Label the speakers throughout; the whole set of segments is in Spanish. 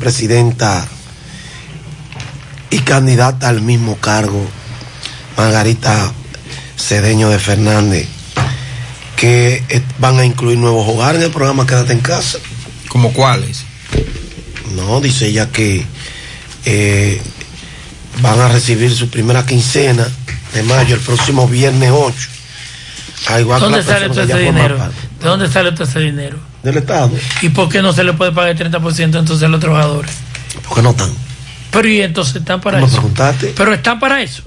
Speaker 1: vicepresidenta y candidata al mismo cargo, Margarita Cedeño de Fernández, que van a incluir nuevos hogares en el programa Quédate en casa.
Speaker 2: ¿Como cuáles?
Speaker 1: No, dice ella que eh, van a recibir su primera quincena de mayo el próximo viernes 8.
Speaker 3: Ah, igual ¿Dónde sale todo ese dinero? ¿De dónde sale todo ese dinero?
Speaker 1: Del Estado.
Speaker 3: ¿Y por qué no se le puede pagar el 30% entonces a los trabajadores?
Speaker 1: Porque no están.
Speaker 3: Pero y entonces están para eso.
Speaker 1: Preguntaste?
Speaker 3: Pero están para eso.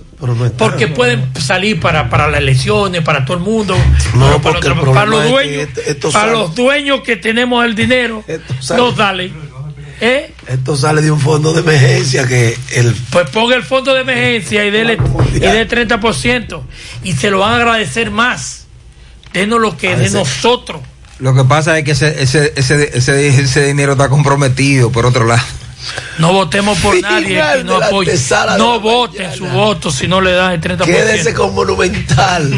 Speaker 3: porque pueden salir para, para las elecciones, para todo el mundo.
Speaker 1: No,
Speaker 3: para, para, los dueños, para los dueños que tenemos el dinero, nos dale. ¿Eh?
Speaker 1: Esto sale de un fondo de emergencia que el...
Speaker 3: Pues ponga el fondo de emergencia y dele, y dé 30% y se lo van a agradecer más. Denos lo que de nosotros.
Speaker 2: Lo que pasa es que ese, ese, ese, ese, dinero está comprometido por otro lado.
Speaker 3: No votemos por nadie que no apoye. No voten su voto si no le dan el 30%.
Speaker 1: Quédese con Monumental.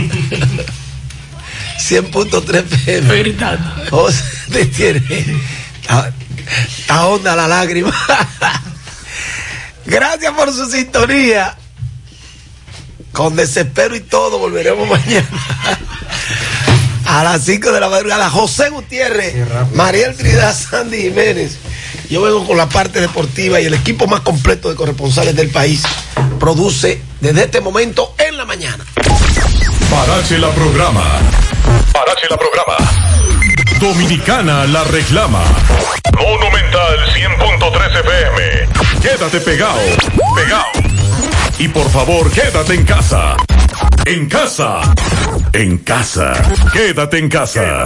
Speaker 1: 100.3 PM.
Speaker 3: Estoy gritando.
Speaker 1: José, te tiene. Está onda la lágrima. Gracias por su sintonía. Con desespero y todo, volveremos mañana. A las 5 de la madrugada. José Gutiérrez, Mariel Trinidad, Sandy Jiménez. Yo vengo con la parte deportiva y el equipo más completo de corresponsales del país produce desde este momento en la mañana.
Speaker 4: Parache la programa. Parache la programa. Dominicana la reclama. Monumental 100.13 FM. Quédate pegado. Pegado. Y por favor, quédate en casa. En casa. En casa. Quédate en casa.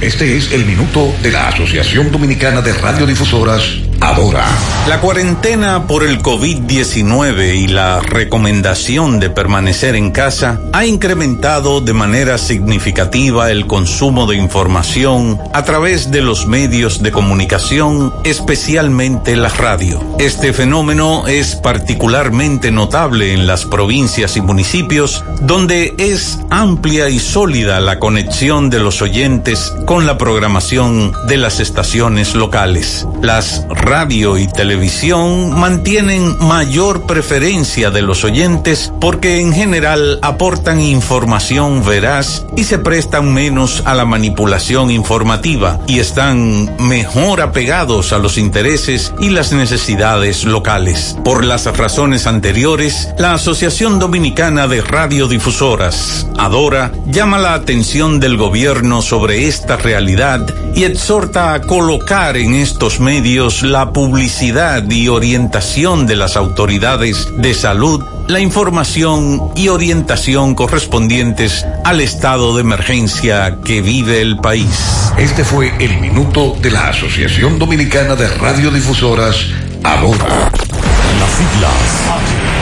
Speaker 5: Este es el minuto de la Asociación Dominicana de Radiodifusoras, Adora.
Speaker 6: La cuarentena por el COVID-19 y la recomendación de permanecer en casa ha incrementado de manera significativa el consumo de información a través de los medios de comunicación, especialmente la radio. Este fenómeno es particularmente notable en las provincias y municipios donde es amplia y sólida la conexión de los oyentes con la programación de las estaciones locales. Las radio y televisión mantienen mayor preferencia de los oyentes porque en general aportan información veraz y se prestan menos a la manipulación informativa y están mejor apegados a los intereses y las necesidades locales. Por las razones anteriores, la Asociación Dominicana de Radiodifusoras, Adora, llama la atención del gobierno sobre esta realidad y exhorta a colocar en estos medios la publicidad y orientación de las autoridades de salud, la información y orientación correspondientes al estado de emergencia que vive el país.
Speaker 5: Este fue el minuto de la Asociación Dominicana de Radiodifusoras, ahora.
Speaker 4: Las siglas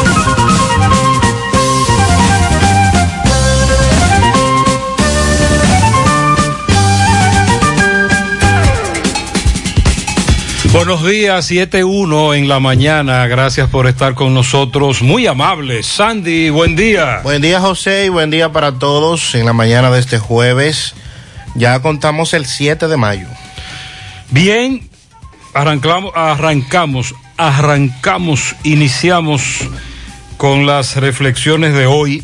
Speaker 7: Buenos días, 7-1 en la mañana. Gracias por estar con nosotros. Muy amables. Sandy, buen día.
Speaker 8: Buen día, José, y buen día para todos en la mañana de este jueves. Ya contamos el 7 de mayo.
Speaker 7: Bien, arrancamos, arrancamos, arrancamos, iniciamos con las reflexiones de hoy.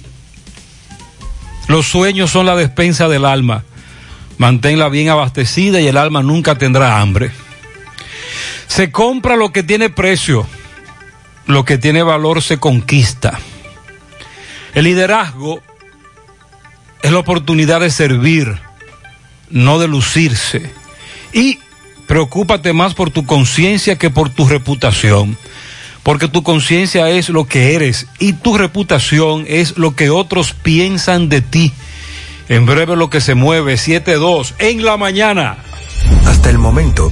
Speaker 7: Los sueños son la despensa del alma. Manténla bien abastecida y el alma nunca tendrá hambre. Se compra lo que tiene precio, lo que tiene valor se conquista. El liderazgo es la oportunidad de servir, no de lucirse. Y preocúpate más por tu conciencia que por tu reputación, porque tu conciencia es lo que eres y tu reputación es lo que otros piensan de ti. En breve lo que se mueve, 7-2 en la mañana.
Speaker 9: Hasta el momento,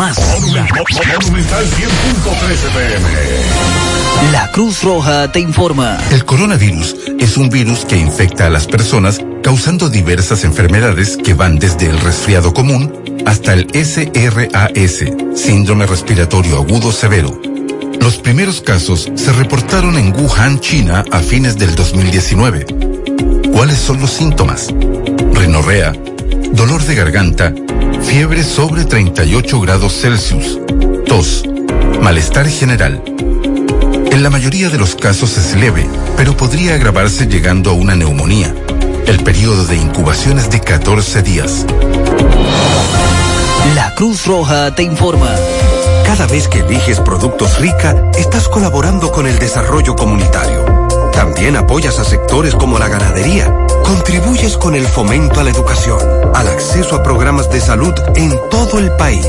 Speaker 10: más
Speaker 4: Monumental 100.13 pm.
Speaker 10: La Cruz Roja te informa.
Speaker 11: El coronavirus es un virus que infecta a las personas causando diversas enfermedades que van desde el resfriado común hasta el SRAS, síndrome respiratorio agudo severo. Los primeros casos se reportaron en Wuhan, China, a fines del 2019. ¿Cuáles son los síntomas? Rinorrea, dolor de garganta, fiebre sobre 38 grados Celsius, tos, malestar general. En la mayoría de los casos es leve, pero podría agravarse llegando a una neumonía. El periodo de incubación es de 14 días.
Speaker 10: La Cruz Roja te informa.
Speaker 9: Cada vez que eliges productos rica, estás colaborando con el desarrollo comunitario. También apoyas a sectores como la ganadería. Contribuyes con el fomento a la educación, al acceso a programas de salud en todo el país,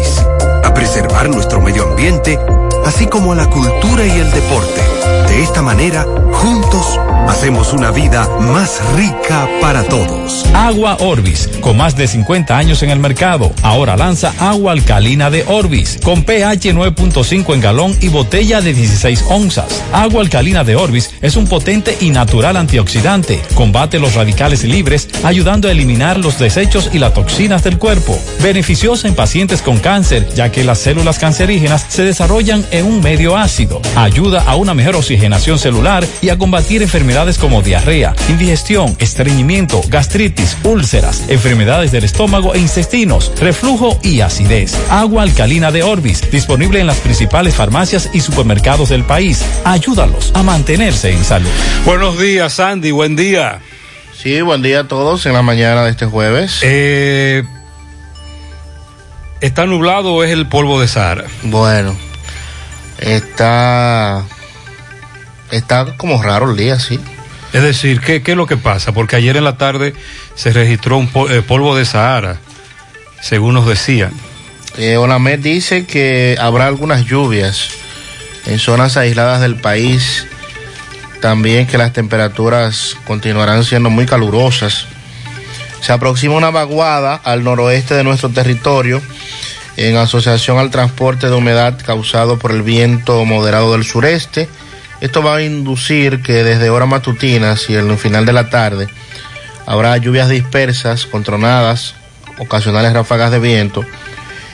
Speaker 9: a preservar nuestro medio ambiente, así como a la cultura y el deporte. De esta manera, juntos, hacemos una vida más rica para todos.
Speaker 12: Agua Orbis, con más de 50 años en el mercado, ahora lanza agua alcalina de Orbis, con pH 9.5 en galón y botella de 16 onzas. Agua alcalina de Orbis es un potente y natural antioxidante, combate los radicales libres, ayudando a eliminar los desechos y las toxinas del cuerpo. Beneficiosa en pacientes con cáncer, ya que las células cancerígenas se desarrollan en un medio ácido. Ayuda a una mejor oxigenación celular y a combatir enfermedades como diarrea, indigestión, estreñimiento, gastritis, úlceras, enfermedades del estómago e intestinos, reflujo y acidez. Agua alcalina de Orbis, disponible en las principales farmacias y supermercados del país. Ayúdalos a mantenerse en salud.
Speaker 7: Buenos días, Sandy, buen día.
Speaker 8: Sí, buen día a todos en la mañana de este jueves.
Speaker 7: Eh, ¿Está nublado o es el polvo de Sahara?
Speaker 8: Bueno, está. Está como raro el día, sí.
Speaker 7: Es decir, ¿qué, qué es lo que pasa? Porque ayer en la tarde se registró un eh, polvo de Sahara, según nos decían.
Speaker 8: Eh, Onamed dice que habrá algunas lluvias en zonas aisladas del país. También que las temperaturas continuarán siendo muy calurosas. Se aproxima una vaguada al noroeste de nuestro territorio en asociación al transporte de humedad causado por el viento moderado del sureste. Esto va a inducir que desde horas matutinas y el final de la tarde habrá lluvias dispersas, con tronadas, ocasionales ráfagas de viento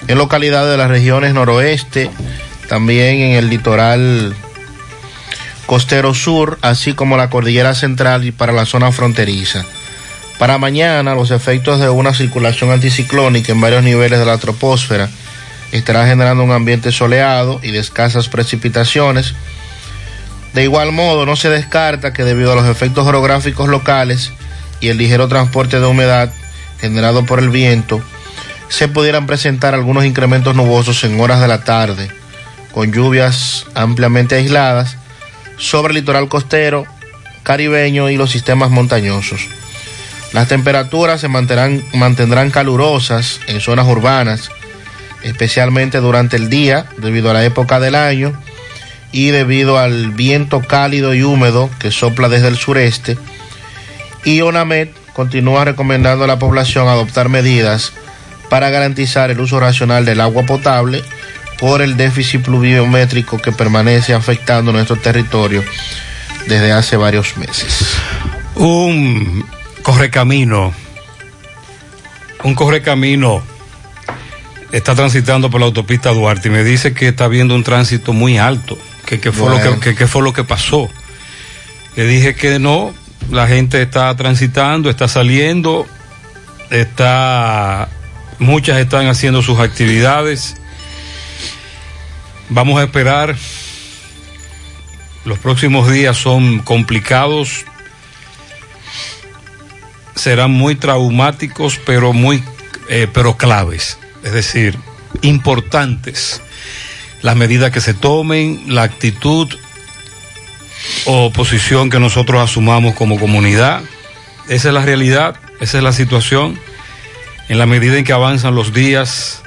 Speaker 8: en localidades de las regiones noroeste, también en el litoral costero sur, así como la cordillera central y para la zona fronteriza. Para mañana, los efectos de una circulación anticiclónica en varios niveles de la troposfera estará generando un ambiente soleado y de escasas precipitaciones. De igual modo, no se descarta que debido a los efectos orográficos locales y el ligero transporte de humedad generado por el viento, se pudieran presentar algunos incrementos nubosos en horas de la tarde, con lluvias ampliamente aisladas sobre el litoral costero, caribeño y los sistemas montañosos. Las temperaturas se mantendrán, calurosas en zonas urbanas, especialmente durante el día, debido a la época del año y debido al viento cálido y húmedo que sopla desde el sureste. Y Onamet continúa recomendando a la población adoptar medidas para garantizar el uso racional del agua potable por el déficit pluviométrico que permanece afectando nuestro territorio desde hace varios meses.
Speaker 7: Un correcamino, un correcamino está transitando por la autopista Duarte y me dice que está viendo un tránsito muy alto. Que qué fue, lo que, fue lo que pasó? Le dije que no, la gente está transitando, está saliendo, está, muchas están haciendo sus actividades. Vamos a esperar. Los próximos días son complicados, serán muy traumáticos, pero muy, eh, pero claves, es decir, importantes. Las medidas que se tomen, la actitud o posición que nosotros asumamos como comunidad. Esa es la realidad, esa es la situación. En la medida en que avanzan los días,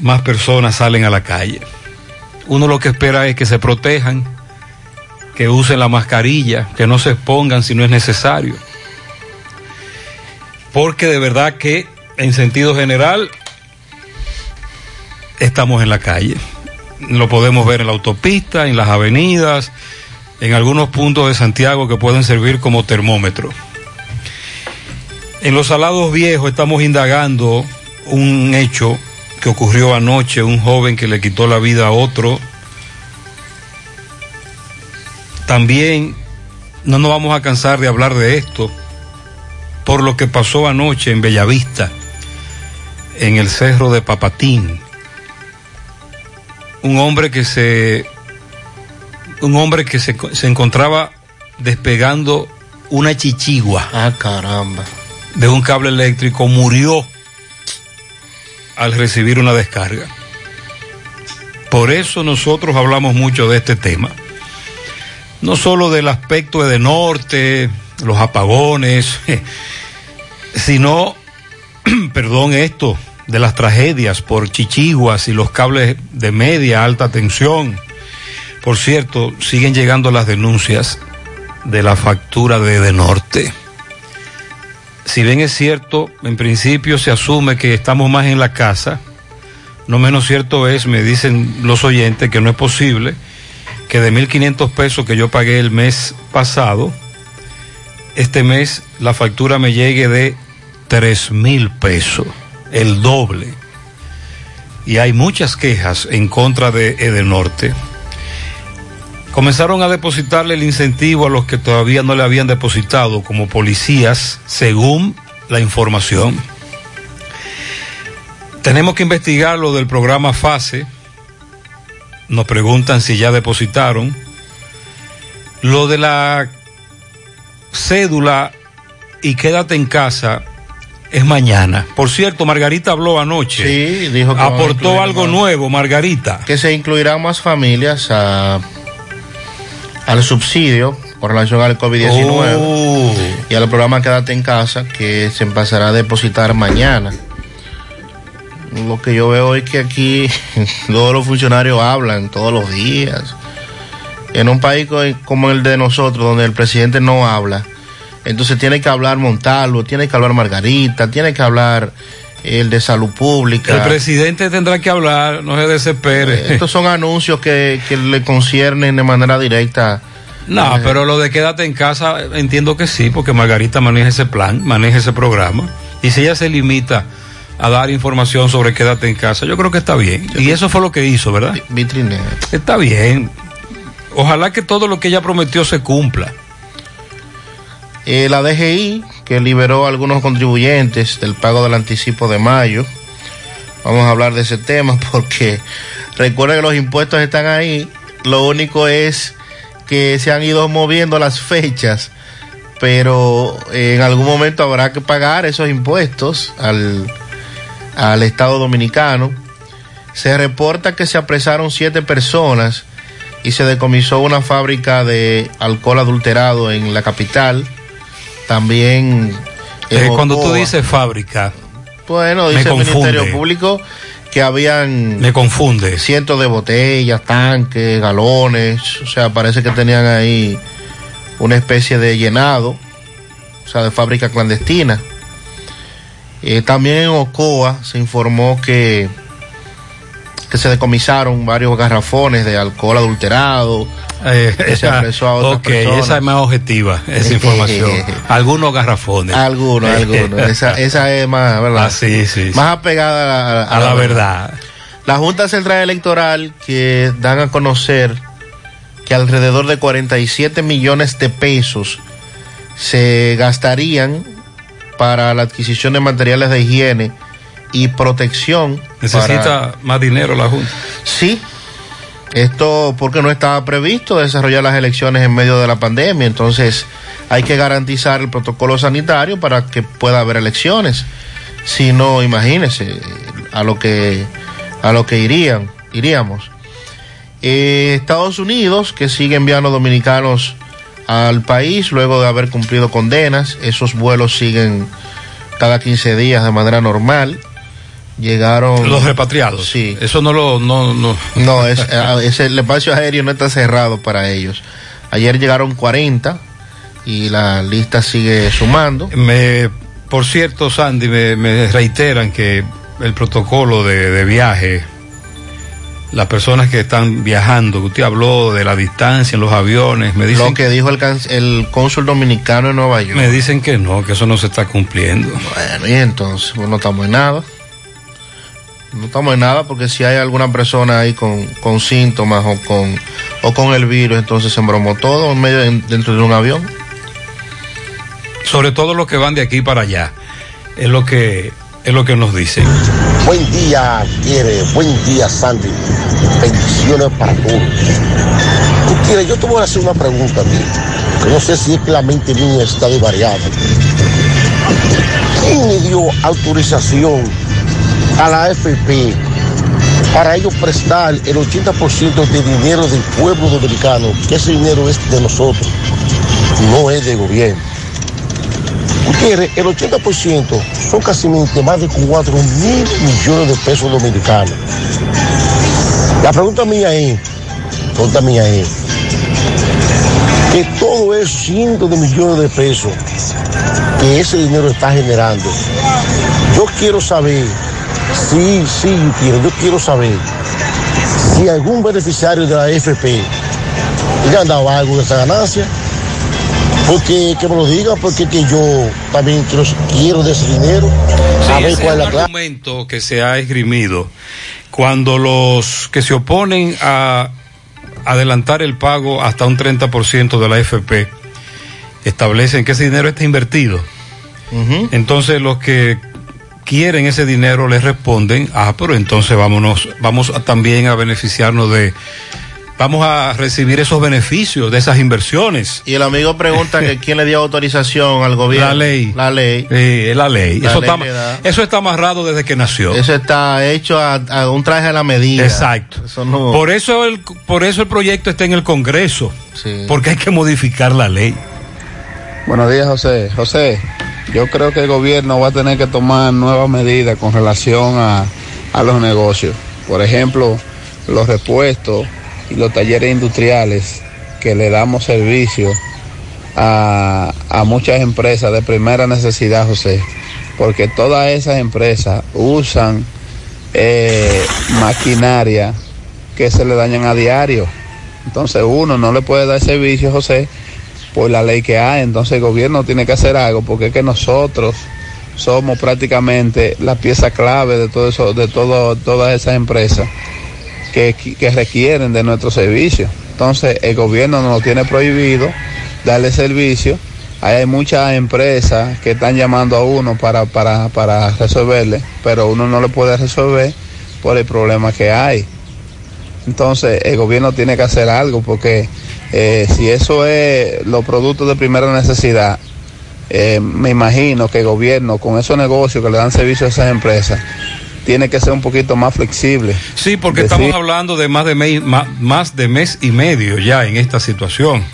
Speaker 7: más personas salen a la calle. Uno lo que espera es que se protejan, que usen la mascarilla, que no se expongan si no es necesario. Porque de verdad que en sentido general estamos en la calle. Lo podemos ver en la autopista, en las avenidas, en algunos puntos de Santiago que pueden servir como termómetro. En los salados viejos estamos indagando un hecho que ocurrió anoche, un joven que le quitó la vida a otro. También no nos vamos a cansar de hablar de esto por lo que pasó anoche en Bellavista, en el cerro de Papatín. Un hombre que se un hombre que se, se encontraba despegando una chichigua.
Speaker 8: Ah, caramba.
Speaker 7: De un cable eléctrico murió al recibir una descarga. Por eso nosotros hablamos mucho de este tema. No solo del aspecto de norte, los apagones, sino, perdón, esto, de las tragedias por chichiguas y los cables de media, alta tensión. Por cierto, siguen llegando las denuncias de la factura de Norte. Si bien es cierto, en principio se asume que estamos más en la casa, no menos cierto es, me dicen los oyentes, que no es posible que de 1.500 pesos que yo pagué el mes pasado, este mes la factura me llegue de 3.000 pesos, el doble. Y hay muchas quejas en contra de Edenorte. Comenzaron a depositarle el incentivo a los que todavía no le habían depositado como policías, según la información. Tenemos que investigar lo del programa FASE. Nos preguntan si ya depositaron. Lo de la cédula y quédate en casa es mañana. Por cierto, Margarita habló anoche.
Speaker 8: Sí, dijo que
Speaker 7: Aportó algo
Speaker 8: más.
Speaker 7: nuevo, Margarita.
Speaker 8: Que se incluirán más familias a- al subsidio con relación al COVID-19
Speaker 7: Oh.
Speaker 8: y al programa Quédate en casa que se empezará a depositar mañana. Lo que yo veo es que aquí todos los funcionarios hablan todos los días. En un país co- como el de nosotros, donde el presidente no habla, entonces tiene que hablar Montalvo, tiene que hablar Margarita, tiene que hablar el de salud pública.
Speaker 7: El presidente tendrá que hablar, no se desespere.
Speaker 8: Estos son anuncios que, que le conciernen de manera directa.
Speaker 7: No,
Speaker 8: Eh,
Speaker 7: pero lo de quédate en casa, entiendo que sí, porque Margarita maneja ese plan, maneja ese programa. Y si ella se limita a dar información sobre quédate en casa, yo creo que está bien. Y eso fue lo que hizo, ¿verdad?
Speaker 8: Vitrine.
Speaker 7: Está bien. Ojalá que todo lo que ella prometió se cumpla.
Speaker 8: Eh, la DGI, que liberó a algunos contribuyentes del pago del anticipo de mayo. Vamos a hablar de ese tema porque recuerden que los impuestos están ahí. Lo único es que se han ido moviendo las fechas, pero eh, en algún momento habrá que pagar esos impuestos al, al Estado Dominicano. Se reporta que se apresaron siete personas y se decomisó una fábrica de alcohol adulterado en la capital. También.
Speaker 7: Eh, cuando tú dices fábrica,
Speaker 8: Bueno, dice el. Ministerio Público que habían
Speaker 7: me confunde.
Speaker 8: cientos de botellas, tanques, galones. O sea, parece que tenían ahí una especie de llenado. o sea, de fábrica clandestina. Eh, también en Ocoa se informó que, que se decomisaron varios garrafones de alcohol adulterado.
Speaker 7: Eh,
Speaker 8: que se apresó a otras
Speaker 7: ok, esa es más objetiva, esa información. Algunos garrafones.
Speaker 8: Algunos, algunos. Esa, esa es más, ¿verdad?
Speaker 7: Ah, sí.
Speaker 8: Más apegada a,
Speaker 7: A la verdad.
Speaker 8: La Junta Central Electoral que dan a conocer que alrededor de 47 millones de pesos se gastarían para la adquisición de materiales de higiene y protección.
Speaker 7: Necesita
Speaker 8: para-
Speaker 7: más dinero la Junta.
Speaker 8: Sí, esto porque no estaba previsto desarrollar las elecciones en medio de la pandemia, entonces hay que garantizar el protocolo sanitario para que pueda haber elecciones. Si no, imagínese a lo que a lo que irían, iríamos. Eh, Estados Unidos que sigue enviando dominicanos al país luego de haber cumplido condenas, esos vuelos siguen cada 15 días de manera normal. Llegaron
Speaker 7: Los repatriados.
Speaker 8: Sí.
Speaker 7: Eso no lo. No, no.
Speaker 8: no, es, es el espacio aéreo no está cerrado para ellos. Ayer llegaron 40 y la lista sigue sumando.
Speaker 7: Me, por cierto, Sandy, me, me reiteran que el protocolo de, de viaje, las personas que están viajando, usted habló de la distancia en los aviones, me dicen,
Speaker 8: Lo que dijo el, el cónsul dominicano en Nueva York.
Speaker 7: me dicen que no, que eso no se está cumpliendo.
Speaker 8: Bueno, y entonces, pues no estamos en nada. No estamos en nada porque si hay alguna persona ahí con, con síntomas o con, o con el virus, entonces se embromó todo en medio, en- dentro de un avión.
Speaker 7: Sobre todo los que van de aquí para allá. Es lo que, es lo que nos dicen.
Speaker 13: Buen día, quiere. Buen día, Sandy. Bendiciones para todos. Tú quieres, yo te voy a hacer una pregunta a ti, que no sé si es que la mente mía está desvariada. ¿Quién le dio autorización a la AFP para ellos prestar el 80% de dinero del pueblo dominicano? Que ese dinero es de nosotros, no es del gobierno. Gutiérrez, el 80% son casi más de 4 mil millones de pesos dominicanos. La pregunta mía es, pregunta mía es, que todo esos cientos de millones de pesos que ese dinero está generando, yo quiero saber, sí, sí, yo quiero saber si algún beneficiario de la AFP le han dado algo de esa ganancia. Porque que me lo diga, porque que yo también quiero, quiero de ese dinero. a
Speaker 7: Sí,
Speaker 13: ver
Speaker 7: ese
Speaker 13: cuál es
Speaker 7: es
Speaker 13: la
Speaker 7: argumento que se ha esgrimido cuando los que se oponen a adelantar el pago hasta un 30% de la FP establecen que ese dinero está invertido. Entonces los que quieren ese dinero les responden, ah, pero entonces vámonos, vamos a- también a beneficiarnos de, vamos a recibir esos beneficios de esas inversiones.
Speaker 8: Y el amigo pregunta que quién le dio autorización al gobierno.
Speaker 7: La ley.
Speaker 8: La ley.
Speaker 7: Sí, es la ley.
Speaker 8: La
Speaker 7: eso,
Speaker 8: ley
Speaker 7: está, eso está amarrado desde que nació.
Speaker 8: Eso está hecho a, a un traje a la medida.
Speaker 7: Exacto.
Speaker 8: Eso no-
Speaker 7: Por eso el, por eso el proyecto está en el Congreso.
Speaker 8: Sí.
Speaker 7: Porque hay que modificar la ley.
Speaker 14: Buenos días, José. José, yo creo que el gobierno va a tener que tomar nuevas medidas con relación a, a los negocios. Por ejemplo, los repuestos y los talleres industriales que le damos servicio a, a muchas empresas de primera necesidad, José. Porque todas esas empresas usan eh, maquinaria que se le dañan a diario. Entonces uno no le puede dar servicio, José, por la ley que hay. Entonces el gobierno tiene que hacer algo porque es que nosotros somos prácticamente la pieza clave de todo eso, de todas esas empresas que, requieren de nuestro servicio. Entonces el gobierno nos tiene prohibido darle servicio. Hay muchas empresas que están llamando a uno para, para, para resolverle, pero uno no le puede resolver por el problema que hay. Entonces el gobierno tiene que hacer algo porque eh, si eso es los productos de primera necesidad, eh, me imagino que el gobierno con esos negocios que le dan servicio a esas empresas tiene que ser un poquito más flexible.
Speaker 7: Sí, porque
Speaker 14: Decir-
Speaker 7: estamos hablando de más de, mes, más, más de mes y medio ya en esta situación.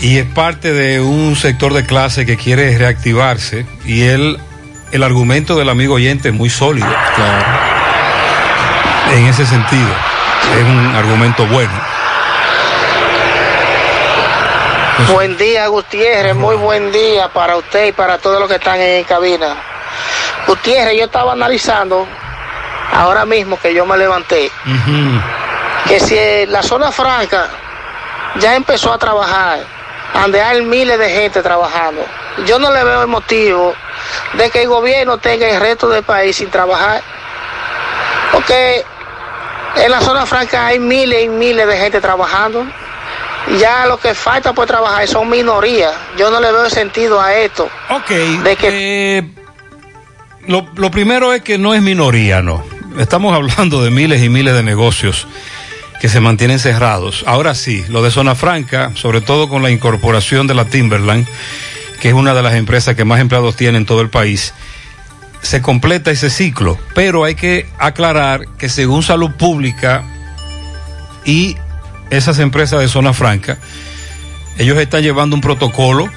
Speaker 7: Y es parte de un sector de clase que quiere reactivarse y el, el argumento del amigo oyente es muy sólido. En ese sentido, es un argumento bueno.
Speaker 15: Buen día, Gutiérrez. Muy buen día para usted y para todos los que están en cabina. Gutiérrez, yo estaba analizando ahora mismo que yo me levanté, que si la zona franca ya empezó a trabajar, donde hay miles de gente trabajando, yo no le veo el motivo de que el gobierno tenga el resto del país sin trabajar. Porque en la zona franca hay miles y miles de gente trabajando. Ya lo que falta por trabajar son minorías. Yo no le veo sentido a esto.
Speaker 7: Ok. eh, lo, lo primero es que no es minoría, no. Estamos hablando de miles y miles de negocios que se mantienen cerrados. Ahora sí, lo de Zona Franca, sobre todo con la incorporación de la Timberland, que es una de las empresas que más empleados tiene en todo el país, se completa ese ciclo. Pero hay que aclarar que según Salud Pública y esas empresas de Zona Franca, ellos están llevando un protocolo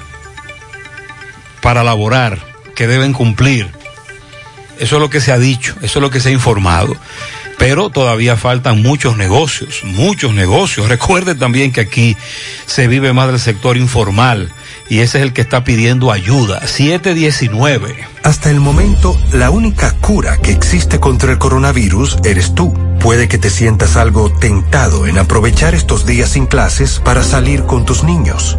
Speaker 7: para laborar que deben cumplir. Eso es lo que se ha dicho, eso es lo que se ha informado. Pero todavía faltan muchos negocios, muchos negocios. Recuerde también que aquí se vive más del sector informal y ese es el que está pidiendo ayuda. 719.
Speaker 9: Hasta el momento, la única cura que existe contra el coronavirus eres tú. Puede que te sientas algo tentado en aprovechar estos días sin clases para salir con tus niños.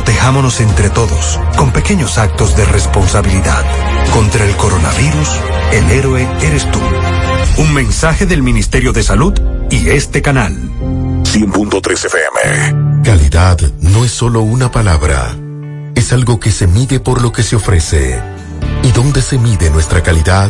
Speaker 9: Protejámonos entre todos, con pequeños actos de responsabilidad. Contra el coronavirus, el héroe eres tú. Un mensaje del Ministerio de Salud y este canal.
Speaker 4: 100.3 FM.
Speaker 16: Calidad no es solo una palabra, es algo que se mide por lo que se ofrece. ¿Y dónde se mide nuestra calidad?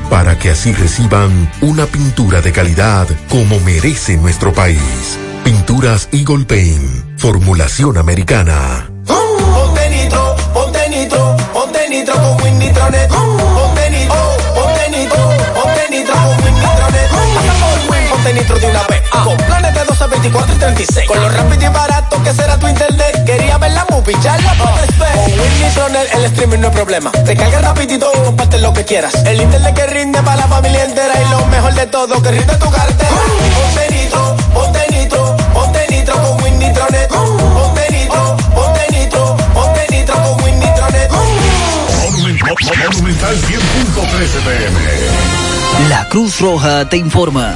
Speaker 16: para que así reciban una pintura de calidad como merece nuestro país. Pinturas Eagle Paint, formulación americana.
Speaker 1: Ponte nitro, ponte nitro, ponte nitro con. Nitro de una vez. Con planes de 12, 24 y 36. Con lo rápido y barato que será tu internet. Quería ver la movie, ya la puedes ver. Con Win Nitronet el streaming no es problema. Te carga rapidito y comparte lo que quieras. El internet que rinde para la familia entera. Y lo mejor de todo, que rinde tu cartera. Ponte nitro, ponte nitro, ponte nitro con Win Nitronet. Ponte nitro, ponte nitro, ponte nitro con Win Nitronet.
Speaker 4: Monumental 100.13 PM.
Speaker 10: La Cruz Roja te informa.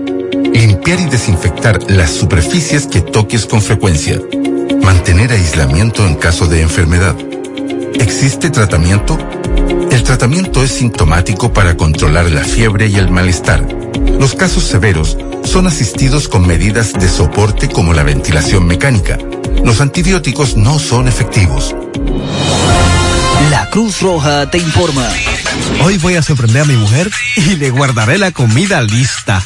Speaker 17: Limpiar y desinfectar las superficies que toques con frecuencia. Mantener aislamiento en caso de enfermedad. ¿Existe tratamiento? El tratamiento es sintomático para controlar la fiebre y el malestar. Los casos severos son asistidos con medidas de soporte como la ventilación mecánica. Los antibióticos no son efectivos.
Speaker 10: La Cruz Roja te informa.
Speaker 18: Hoy voy a sorprender a mi mujer y le guardaré la comida lista.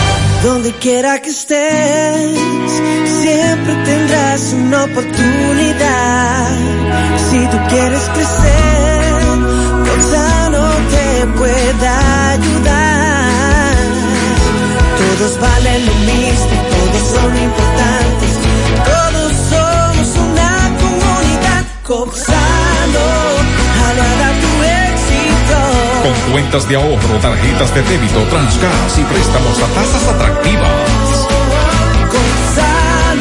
Speaker 19: Donde quiera que estés, siempre tendrás una oportunidad. Si tú quieres crecer, Gonzalo te pueda ayudar. Todos valen lo mismo, todos son importantes, todos somos una comunidad. Gonzalo, tu éxito.
Speaker 18: Con cuentas de ahorro, tarjetas de débito, Transgas y préstamos a tasas atractivas.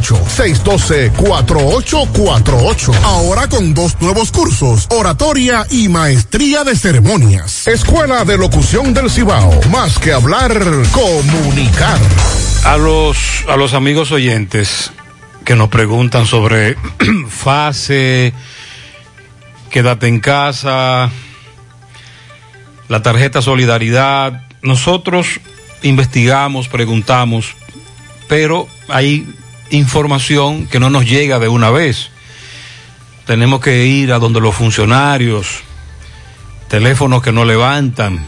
Speaker 20: 612-4848. Ahora con dos nuevos cursos, oratoria y maestría de ceremonias. Escuela de Locución del Cibao. Más que hablar, comunicar.
Speaker 7: A los, a los amigos oyentes que nos preguntan sobre fase, quédate en casa, la tarjeta Solidaridad, nosotros investigamos, preguntamos, pero hay información que no nos llega de una vez. Tenemos que ir a donde los funcionarios, teléfonos que no levantan,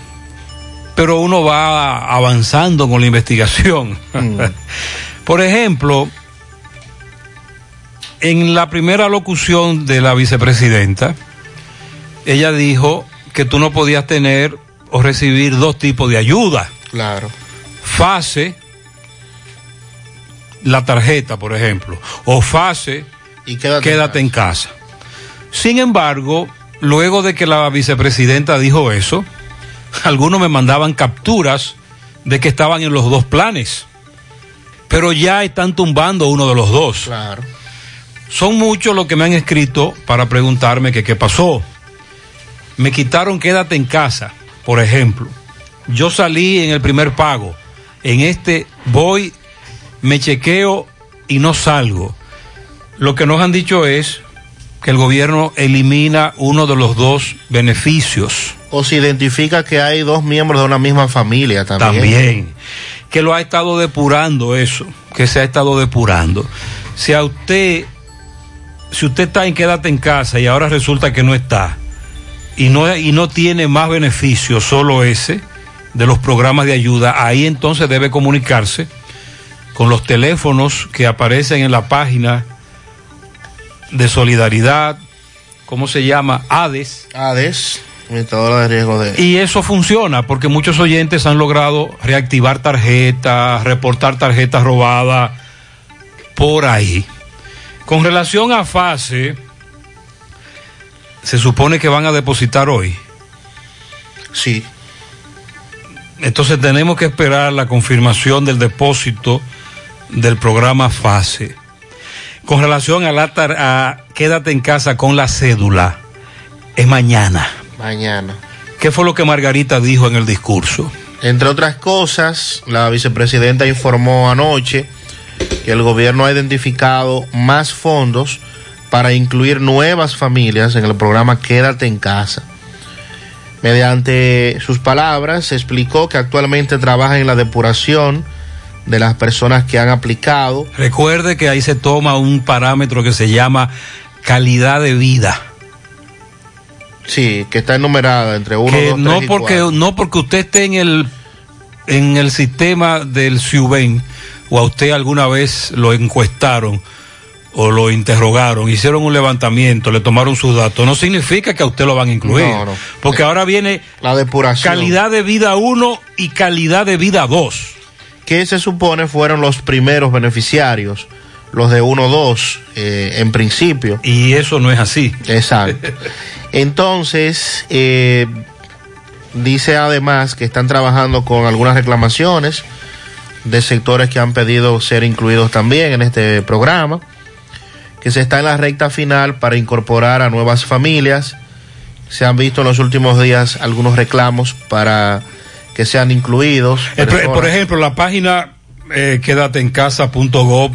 Speaker 7: pero uno va avanzando con la investigación. Por ejemplo, en la primera locución de la vicepresidenta, ella dijo que tú no podías tener o recibir dos tipos de ayuda.
Speaker 8: Claro.
Speaker 7: Fase, la tarjeta, por ejemplo, o fase,
Speaker 8: y quédate,
Speaker 7: quédate en casa. Sin embargo, luego de que la vicepresidenta dijo eso, algunos me mandaban capturas de que estaban en los dos planes, pero ya están tumbando uno de los dos.
Speaker 8: Claro.
Speaker 7: Son muchos los que me han escrito para preguntarme que qué pasó. Me quitaron quédate en casa, por ejemplo. Yo salí en el primer pago. En este voy, me chequeo y no salgo. Lo que nos han dicho es que el gobierno elimina uno de los dos beneficios.
Speaker 8: O se identifica que hay dos miembros de una misma familia también.
Speaker 7: También. Que lo ha estado depurando eso, que se ha estado depurando. Si a usted, si usted está en quédate en casa y ahora resulta que no está, y no, y no tiene más beneficios, solo ese, de los programas de ayuda, ahí entonces debe comunicarse con los teléfonos que aparecen en la página de solidaridad, ¿cómo se llama? ADES.
Speaker 8: ADES, de riesgo de...
Speaker 7: Y eso funciona porque muchos oyentes han logrado reactivar tarjetas, reportar tarjetas robadas por ahí. Con relación a fase, se supone que van a depositar hoy.
Speaker 8: Sí.
Speaker 7: Entonces tenemos que esperar la confirmación del depósito del programa fase. Con relación a la tar- a quédate en casa con la cédula, es mañana.
Speaker 8: Mañana.
Speaker 7: ¿Qué fue lo que Margarita dijo en el discurso?
Speaker 8: Entre otras cosas, la vicepresidenta informó anoche que el gobierno ha identificado más fondos para incluir nuevas familias en el programa Quédate en casa. Mediante sus palabras, se explicó que actualmente trabaja en la depuración de las personas que han aplicado.
Speaker 7: Recuerde que ahí se toma un parámetro que se llama calidad de vida.
Speaker 8: Sí, que está enumerada entre uno,
Speaker 7: que
Speaker 8: dos,
Speaker 7: no
Speaker 8: tres y
Speaker 7: porque
Speaker 8: cuatro.
Speaker 7: no porque usted esté en el en el sistema del CIUBEN o a usted alguna vez lo encuestaron o lo interrogaron, hicieron un levantamiento, le tomaron sus datos, no significa que a usted lo van a incluir.
Speaker 8: No, no.
Speaker 7: Porque ahora viene
Speaker 8: la depuración.
Speaker 7: calidad de vida 1 y calidad de vida 2.
Speaker 8: Que se supone fueron los primeros beneficiarios, los de 1-2 eh, en principio.
Speaker 7: Y eso no es así.
Speaker 8: Exacto. Entonces, eh, dice además que están trabajando con algunas reclamaciones de sectores que han pedido ser incluidos también en este programa, que se está en la recta final para incorporar a nuevas familias. Se han visto en los últimos días algunos reclamos para que sean incluidos. Personas-
Speaker 7: por ejemplo, la página eh, quédate en casa.gov.do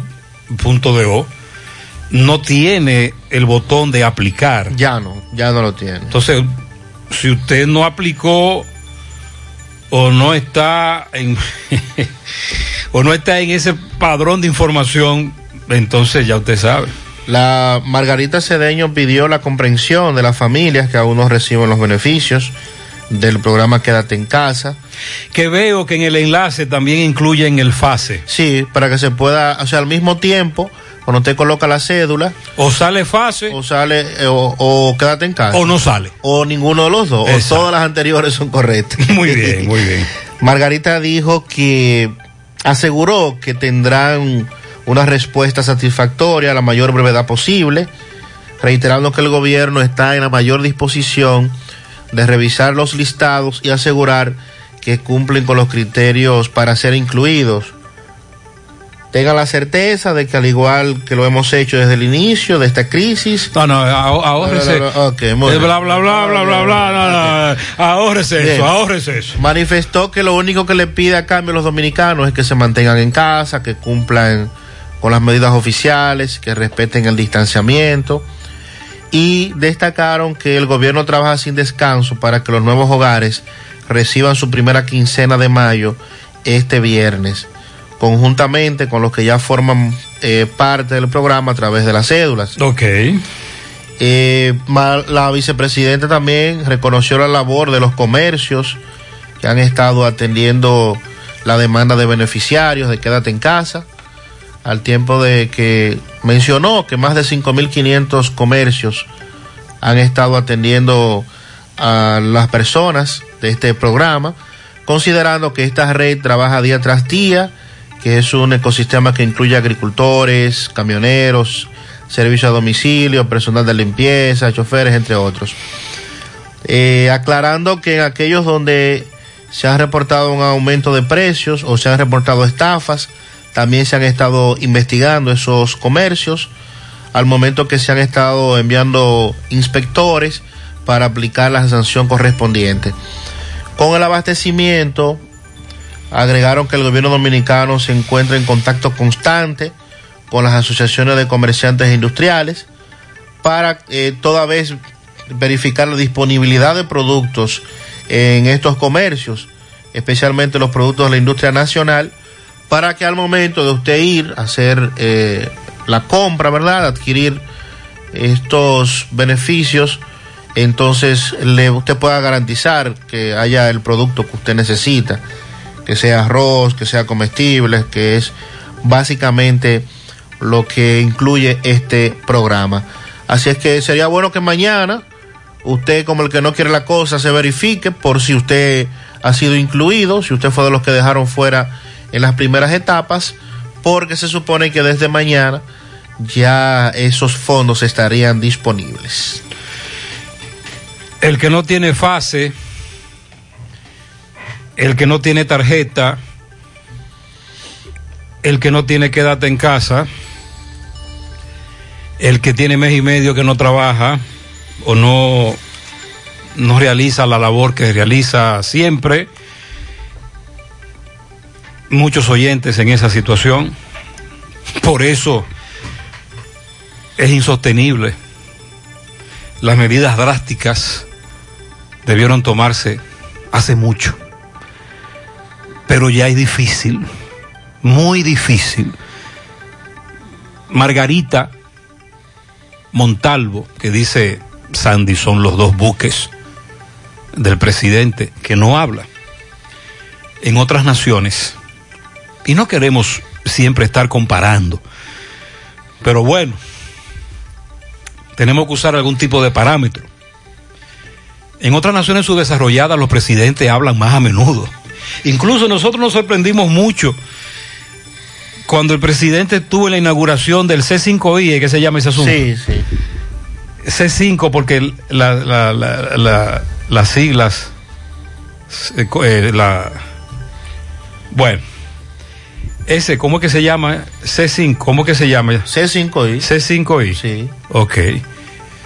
Speaker 7: no tiene el botón de aplicar.
Speaker 8: Ya no, ya no lo tiene.
Speaker 7: Entonces, si usted no aplicó o no está en o no está en ese padrón de información, entonces ya usted sabe.
Speaker 8: La Margarita Cedeño pidió la comprensión de las familias que aún no reciben los beneficios del programa Quédate en casa.
Speaker 7: Que veo que en el enlace también incluyen el FASE.
Speaker 8: Sí, para que se pueda, o sea, al mismo tiempo, cuando usted coloca la cédula.
Speaker 7: O sale FASE.
Speaker 8: O sale, eh, o, o Quédate en casa.
Speaker 7: O no sale.
Speaker 8: O ninguno de los dos.
Speaker 7: Exacto.
Speaker 8: O todas las anteriores son correctas.
Speaker 7: Muy bien, muy bien.
Speaker 8: Margarita dijo que aseguró que tendrán una respuesta satisfactoria a la mayor brevedad posible, reiterando que el gobierno está en la mayor disposición de revisar los listados y asegurar que cumplen con los criterios para ser incluidos. Tengan la certeza de que al igual que lo hemos hecho desde el inicio de esta crisis...
Speaker 7: No, no, ahó- ahórrese. Eh,
Speaker 8: bien.
Speaker 7: bla, bla, bla, bla, bla, bla. Ahórrese
Speaker 8: Bien.
Speaker 7: eso, ahórrese eso.
Speaker 8: Manifestó que lo único que le pide a cambio a los dominicanos es que se mantengan en casa, que cumplan con las medidas oficiales, que respeten el distanciamiento y destacaron que el gobierno trabaja sin descanso para que los nuevos hogares reciban su primera quincena de mayo este viernes, conjuntamente con los que ya forman eh, parte del programa a través de las cédulas.
Speaker 7: Ok.
Speaker 8: Eh, la vicepresidenta también reconoció la labor de los comercios que han estado atendiendo la demanda de beneficiarios de quédate en casa, al tiempo de que mencionó que más de 5.500 comercios han estado atendiendo a las personas de este programa, considerando que esta red trabaja día tras día, que es un ecosistema que incluye agricultores, camioneros, servicio a domicilio, personal de limpieza, choferes, entre otros. Eh, aclarando que en aquellos donde se ha reportado un aumento de precios o se han reportado estafas, también se han estado investigando esos comercios, al momento que se han estado enviando inspectores para aplicar la sanción correspondiente. Con el abastecimiento, agregaron que el gobierno dominicano se encuentra en contacto constante con las asociaciones de comerciantes industriales para eh, toda vez verificar la disponibilidad de productos en estos comercios, especialmente los productos de la industria nacional, para que al momento de usted ir a hacer eh, la compra, ¿verdad? Adquirir estos beneficios, entonces le, usted pueda garantizar que haya el producto que usted necesita, que sea arroz, que sea comestible, que es básicamente lo que incluye este programa. Así es que sería bueno que mañana usted como el que no quiere la cosa se verifique por si usted ha sido incluido, si usted fue de los que dejaron fuera en las primeras etapas, porque se supone que desde mañana ya esos fondos estarían disponibles.
Speaker 7: El que no tiene fase, el que no tiene tarjeta, el que no tiene quédate en casa, el que tiene mes y medio que no trabaja o no, no realiza la labor que realiza siempre. Muchos oyentes en esa situación. Por eso es insostenible. Las medidas drásticas debieron tomarse hace mucho. Pero ya es difícil, muy difícil. Margarita Montalvo, que dice Sandy, son los dos buques del presidente, que no habla. En otras naciones, y no queremos siempre estar comparando, pero bueno, tenemos que usar algún tipo de parámetro. En otras naciones subdesarrolladas los presidentes hablan más a menudo. Incluso nosotros nos sorprendimos mucho cuando el presidente estuvo en la inauguración del C5I, ¿qué se llama ese asunto?
Speaker 8: Sí, sí.
Speaker 7: C5 porque la- la- la- la- las siglas, eh, eh, la, bueno, ese, ¿cómo es que se llama? C5, ¿cómo que se llama?
Speaker 8: C5I.
Speaker 7: C5I.
Speaker 8: Sí.
Speaker 7: Ok.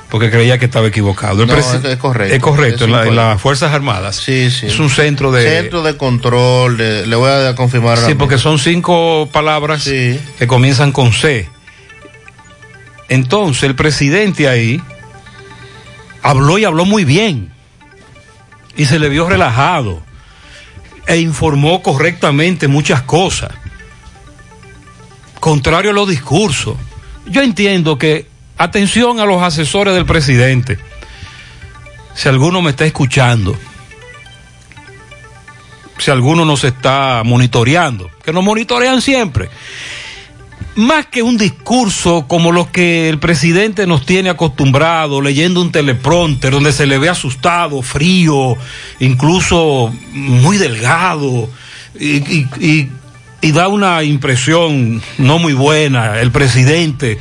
Speaker 7: porque creía que estaba equivocado. El
Speaker 8: No, es- es correcto.
Speaker 7: Es correcto, en, la- en
Speaker 8: incorrecto.
Speaker 7: las Fuerzas Armadas.
Speaker 8: Sí, sí.
Speaker 7: Es un centro de...
Speaker 8: Centro de control, de- le voy a confirmar.
Speaker 7: Sí, porque son cinco palabras que comienzan con C. Entonces, el presidente ahí habló y habló muy bien. Y se le vio relajado. E informó correctamente muchas cosas. Contrario a los discursos. Yo entiendo que, atención a los asesores del presidente. Si alguno me está escuchando, si alguno nos está monitoreando, que nos monitorean siempre. Más que un discurso como los que el presidente nos tiene acostumbrado, leyendo un teleprompter donde se le ve asustado, frío, incluso muy delgado, y, y- y- y da una impresión no muy buena. El presidente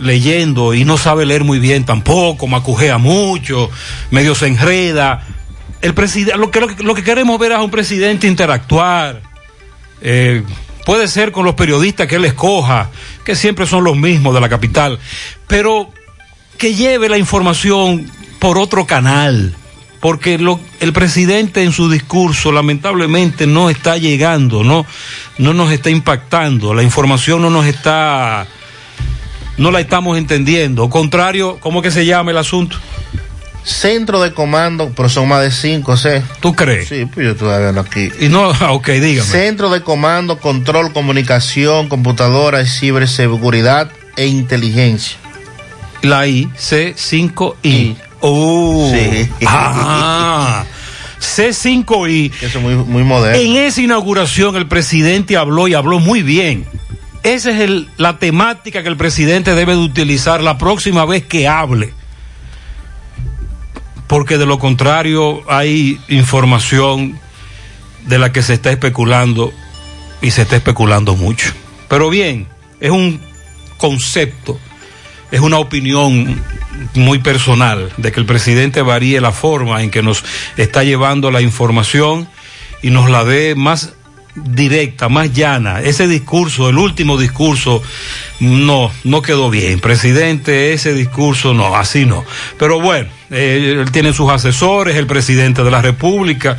Speaker 7: leyendo y no sabe leer muy bien tampoco, macujea mucho, medio se enreda. El presidente, lo que, lo, que- queremos ver es a un presidente interactuar. eh, puede ser con los periodistas que él escoja, que siempre son los mismos de la capital, pero que lleve la información por otro canal, porque lo- el presidente en su discurso lamentablemente no está llegando, no, no nos está impactando, la información no nos está, no la estamos entendiendo. Contrario, ¿cómo que se llama el asunto?
Speaker 8: Centro de comando, pero son más de cinco, ¿sí?
Speaker 7: ¿Tú crees?
Speaker 8: Sí, pues yo todavía no aquí.
Speaker 7: Y no, ok, dígame.
Speaker 8: Centro de comando, control, comunicación, computadora, ciberseguridad e inteligencia.
Speaker 7: La I, C5I. Oh.
Speaker 8: Sí.
Speaker 7: Ah. C5I.
Speaker 8: Eso es muy, muy moderno.
Speaker 7: En esa inauguración el presidente habló y habló muy bien. Esa es el- la temática que el presidente debe de utilizar la próxima vez que hable. Porque de lo contrario hay información de la que se está especulando y se está especulando mucho. Pero bien, es un concepto, es una opinión muy personal de que el presidente varíe la forma en que nos está llevando la información y nos la dé más directa, más llana. Ese discurso, el último discurso, no, no quedó bien. Presidente, ese discurso no, así no. Pero bueno, eh, él tiene sus asesores, el presidente de la República,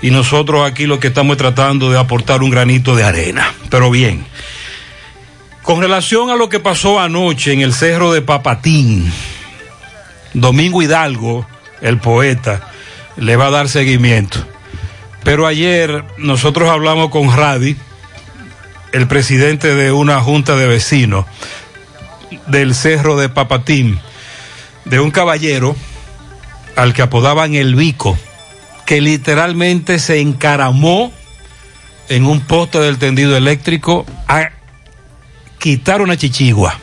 Speaker 7: y nosotros aquí lo que estamos es tratando de aportar un granito de arena. Pero bien. Con relación a lo que pasó anoche en el Cerro de Papatín, Domingo Hidalgo, el poeta, le va a dar seguimiento. Pero ayer nosotros hablamos con Radi, el presidente de una junta de vecinos del Cerro de Papatín, de un caballero al que apodaban el Vico, que literalmente se encaramó en un poste del tendido eléctrico a quitar una chichigua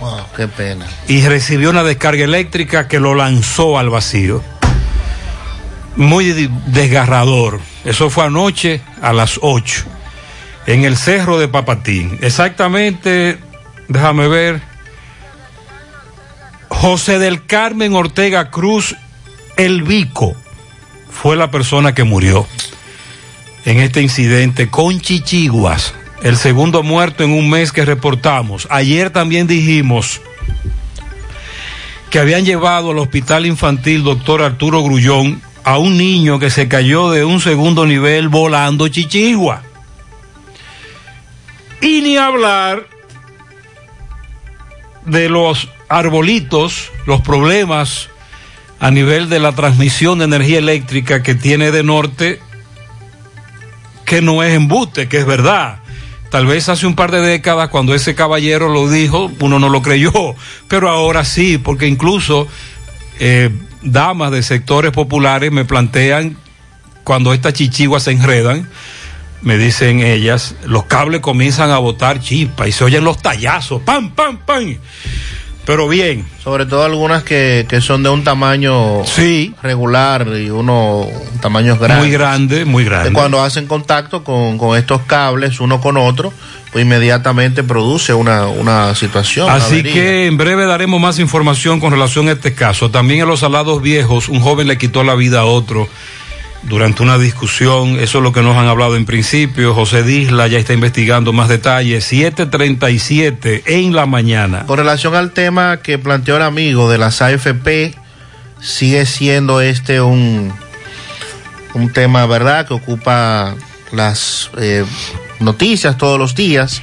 Speaker 8: Wow, qué pena.
Speaker 7: y recibió una descarga eléctrica que lo lanzó al vacío. Muy desgarrador. Eso fue anoche a las 8 en el Cerro de Papatín. Exactamente, déjame ver. José del Carmen Ortega Cruz, el Vico, fue la persona que murió en este incidente con chichiguas. El segundo muerto en un mes que reportamos. Ayer también dijimos que habían llevado al hospital infantil doctor Arturo Grullón a un niño que se cayó de un segundo nivel volando chichigua. Y ni hablar de los arbolitos, los problemas a nivel de la transmisión de energía eléctrica que tiene de norte, que no es embuste, que es verdad. Tal vez hace un par de décadas, cuando ese caballero lo dijo, uno no lo creyó, pero ahora sí, porque incluso eh, damas de sectores populares me plantean, cuando estas chichiguas se enredan, me dicen ellas, los cables comienzan a botar chispa y se oyen los tallazos, pam, pam, pam. Pero bien.
Speaker 8: Sobre todo algunas que, que son de un tamaño regular y uno tamaños grandes.
Speaker 7: Muy grande, muy grande.
Speaker 8: Cuando hacen contacto con, con estos cables uno con otro, pues inmediatamente produce una, una situación.
Speaker 7: Así que en breve daremos más información con relación a este caso. También en los salados viejos, un joven le quitó la vida a otro durante una discusión. Eso es lo que nos han hablado en principio. José Disla ya está investigando más detalles. 7:37 en la mañana.
Speaker 8: Con relación al tema que planteó el amigo de las AFP, sigue siendo este un, un tema, ¿verdad?, que ocupa las eh, noticias todos los días.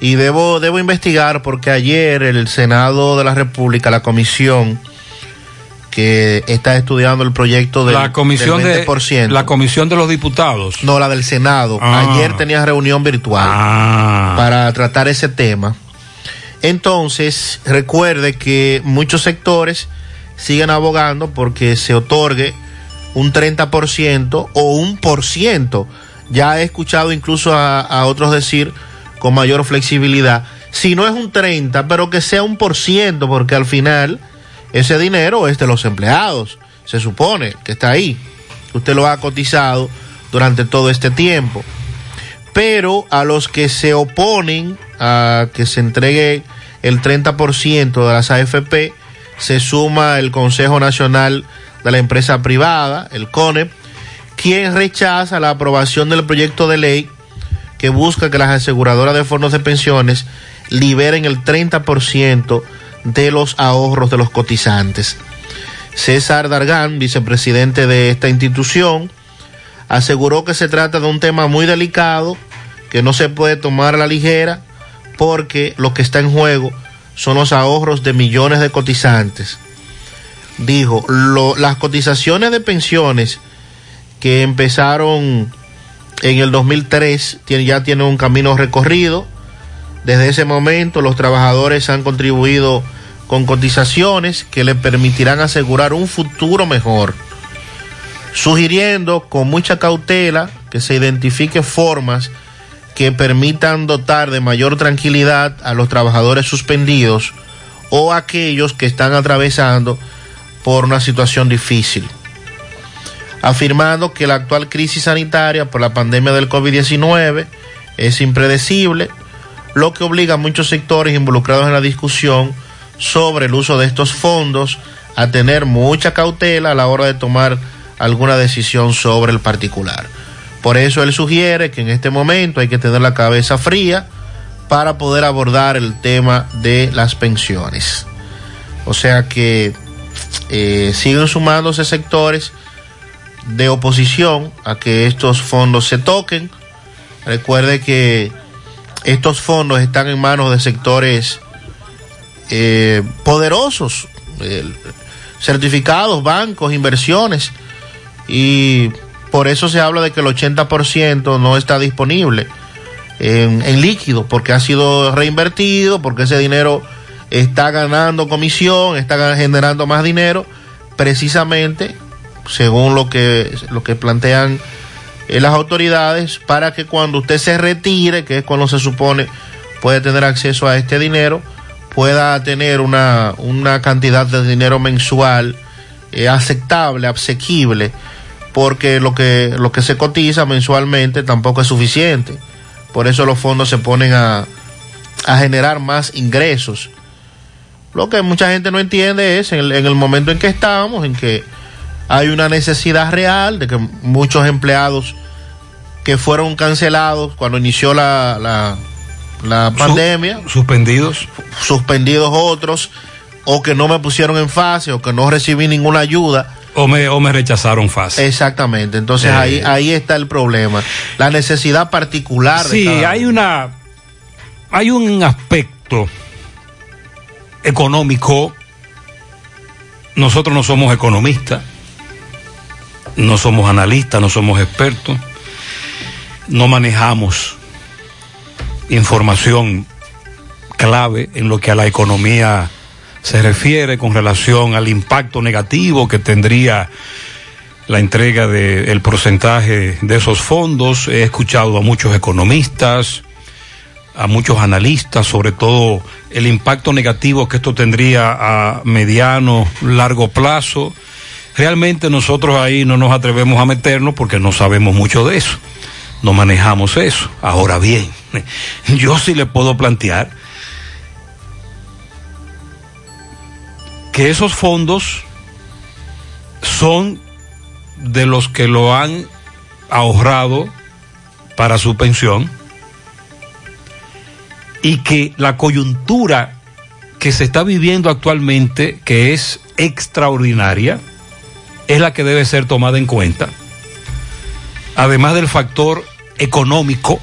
Speaker 8: Y debo, debo investigar porque ayer el Senado de la República, la comisión que está estudiando el proyecto del,
Speaker 7: la comisión
Speaker 8: del
Speaker 7: de
Speaker 8: 20%.
Speaker 7: la comisión de los diputados.
Speaker 8: No, la del Senado.
Speaker 7: Ah.
Speaker 8: Ayer tenía reunión virtual
Speaker 7: Ah.
Speaker 8: para tratar ese tema. Entonces, recuerde que muchos sectores siguen abogando porque se otorgue un 30% o un por ciento. Ya he escuchado incluso a, a otros decir con mayor flexibilidad, si no es un 30, pero que sea un por ciento, porque al final ese dinero es de los empleados, se supone que está ahí. Usted lo ha cotizado durante todo este tiempo. Pero a los que se oponen a que se entregue el 30% de las AFP, se suma el Consejo Nacional de la Empresa Privada, el CONEP, quien rechaza la aprobación del proyecto de ley que busca que las aseguradoras de fondos de pensiones liberen el 30% de los ahorros de los cotizantes. César Dargan, vicepresidente de esta institución, aseguró que se trata de un tema muy delicado, que no se puede tomar a la ligera, porque lo que está en juego son los ahorros de millones de cotizantes. Dijo, las cotizaciones de pensiones que empezaron en el 2003 tiene- ya tienen un camino recorrido. Desde ese momento los trabajadores han contribuido con cotizaciones que le permitirán asegurar un futuro mejor, sugiriendo con mucha cautela que se identifique formas que permitan dotar de mayor tranquilidad a los trabajadores suspendidos o a aquellos que están atravesando por una situación difícil. Afirmando que la actual crisis sanitaria por la pandemia del COVID-19 es impredecible, lo que obliga a muchos sectores involucrados en la discusión sobre el uso de estos fondos a tener mucha cautela a la hora de tomar alguna decisión sobre el particular. Por eso él sugiere que en este momento hay que tener la cabeza fría para poder abordar el tema de las pensiones. O sea que eh, siguen sumándose sectores de oposición a que estos fondos se toquen. Recuerde que estos fondos están en manos de sectores eh, poderosos, eh, certificados, bancos, inversiones, y por eso se habla de que el 80% no está disponible en, en líquido, porque ha sido reinvertido, porque ese dinero está ganando comisión, está generando más dinero, precisamente según lo que, lo que plantean eh, las autoridades, para que cuando usted se retire, que es cuando se supone puede tener acceso a este dinero, pueda tener una, una cantidad de dinero mensual eh, aceptable, asequible, porque lo que, lo que se cotiza mensualmente tampoco es suficiente. Por eso los fondos se ponen a, a generar más ingresos. Lo que mucha gente no entiende es en el, en el momento en que estamos, en que hay una necesidad real de que muchos empleados que fueron cancelados cuando inició la, la, la pandemia,
Speaker 7: suspendidos,
Speaker 8: suspendidos otros, o que no me pusieron en fase, o que no recibí ninguna ayuda.
Speaker 7: O me, o me rechazaron fácil.
Speaker 8: Exactamente, entonces
Speaker 7: Eh.
Speaker 8: ahí, ahí está el problema, la necesidad particular. de
Speaker 7: Sí,
Speaker 8: cada
Speaker 7: hay una hay un aspecto económico. Nosotros no somos economistas, no somos analistas, no somos expertos, no manejamos información clave en lo que a la economía se refiere con relación al impacto negativo que tendría la entrega del porcentaje de esos fondos. He escuchado a muchos economistas, a muchos analistas, sobre todo el impacto negativo que esto tendría a mediano, largo plazo. Realmente nosotros ahí no nos atrevemos a meternos porque no sabemos mucho de eso, no manejamos eso. Ahora bien, yo sí le puedo plantear que esos fondos son de los que lo han ahorrado para su pensión y que la coyuntura que se está viviendo actualmente, que es extraordinaria, es la que debe ser tomada en cuenta. Además del factor económico,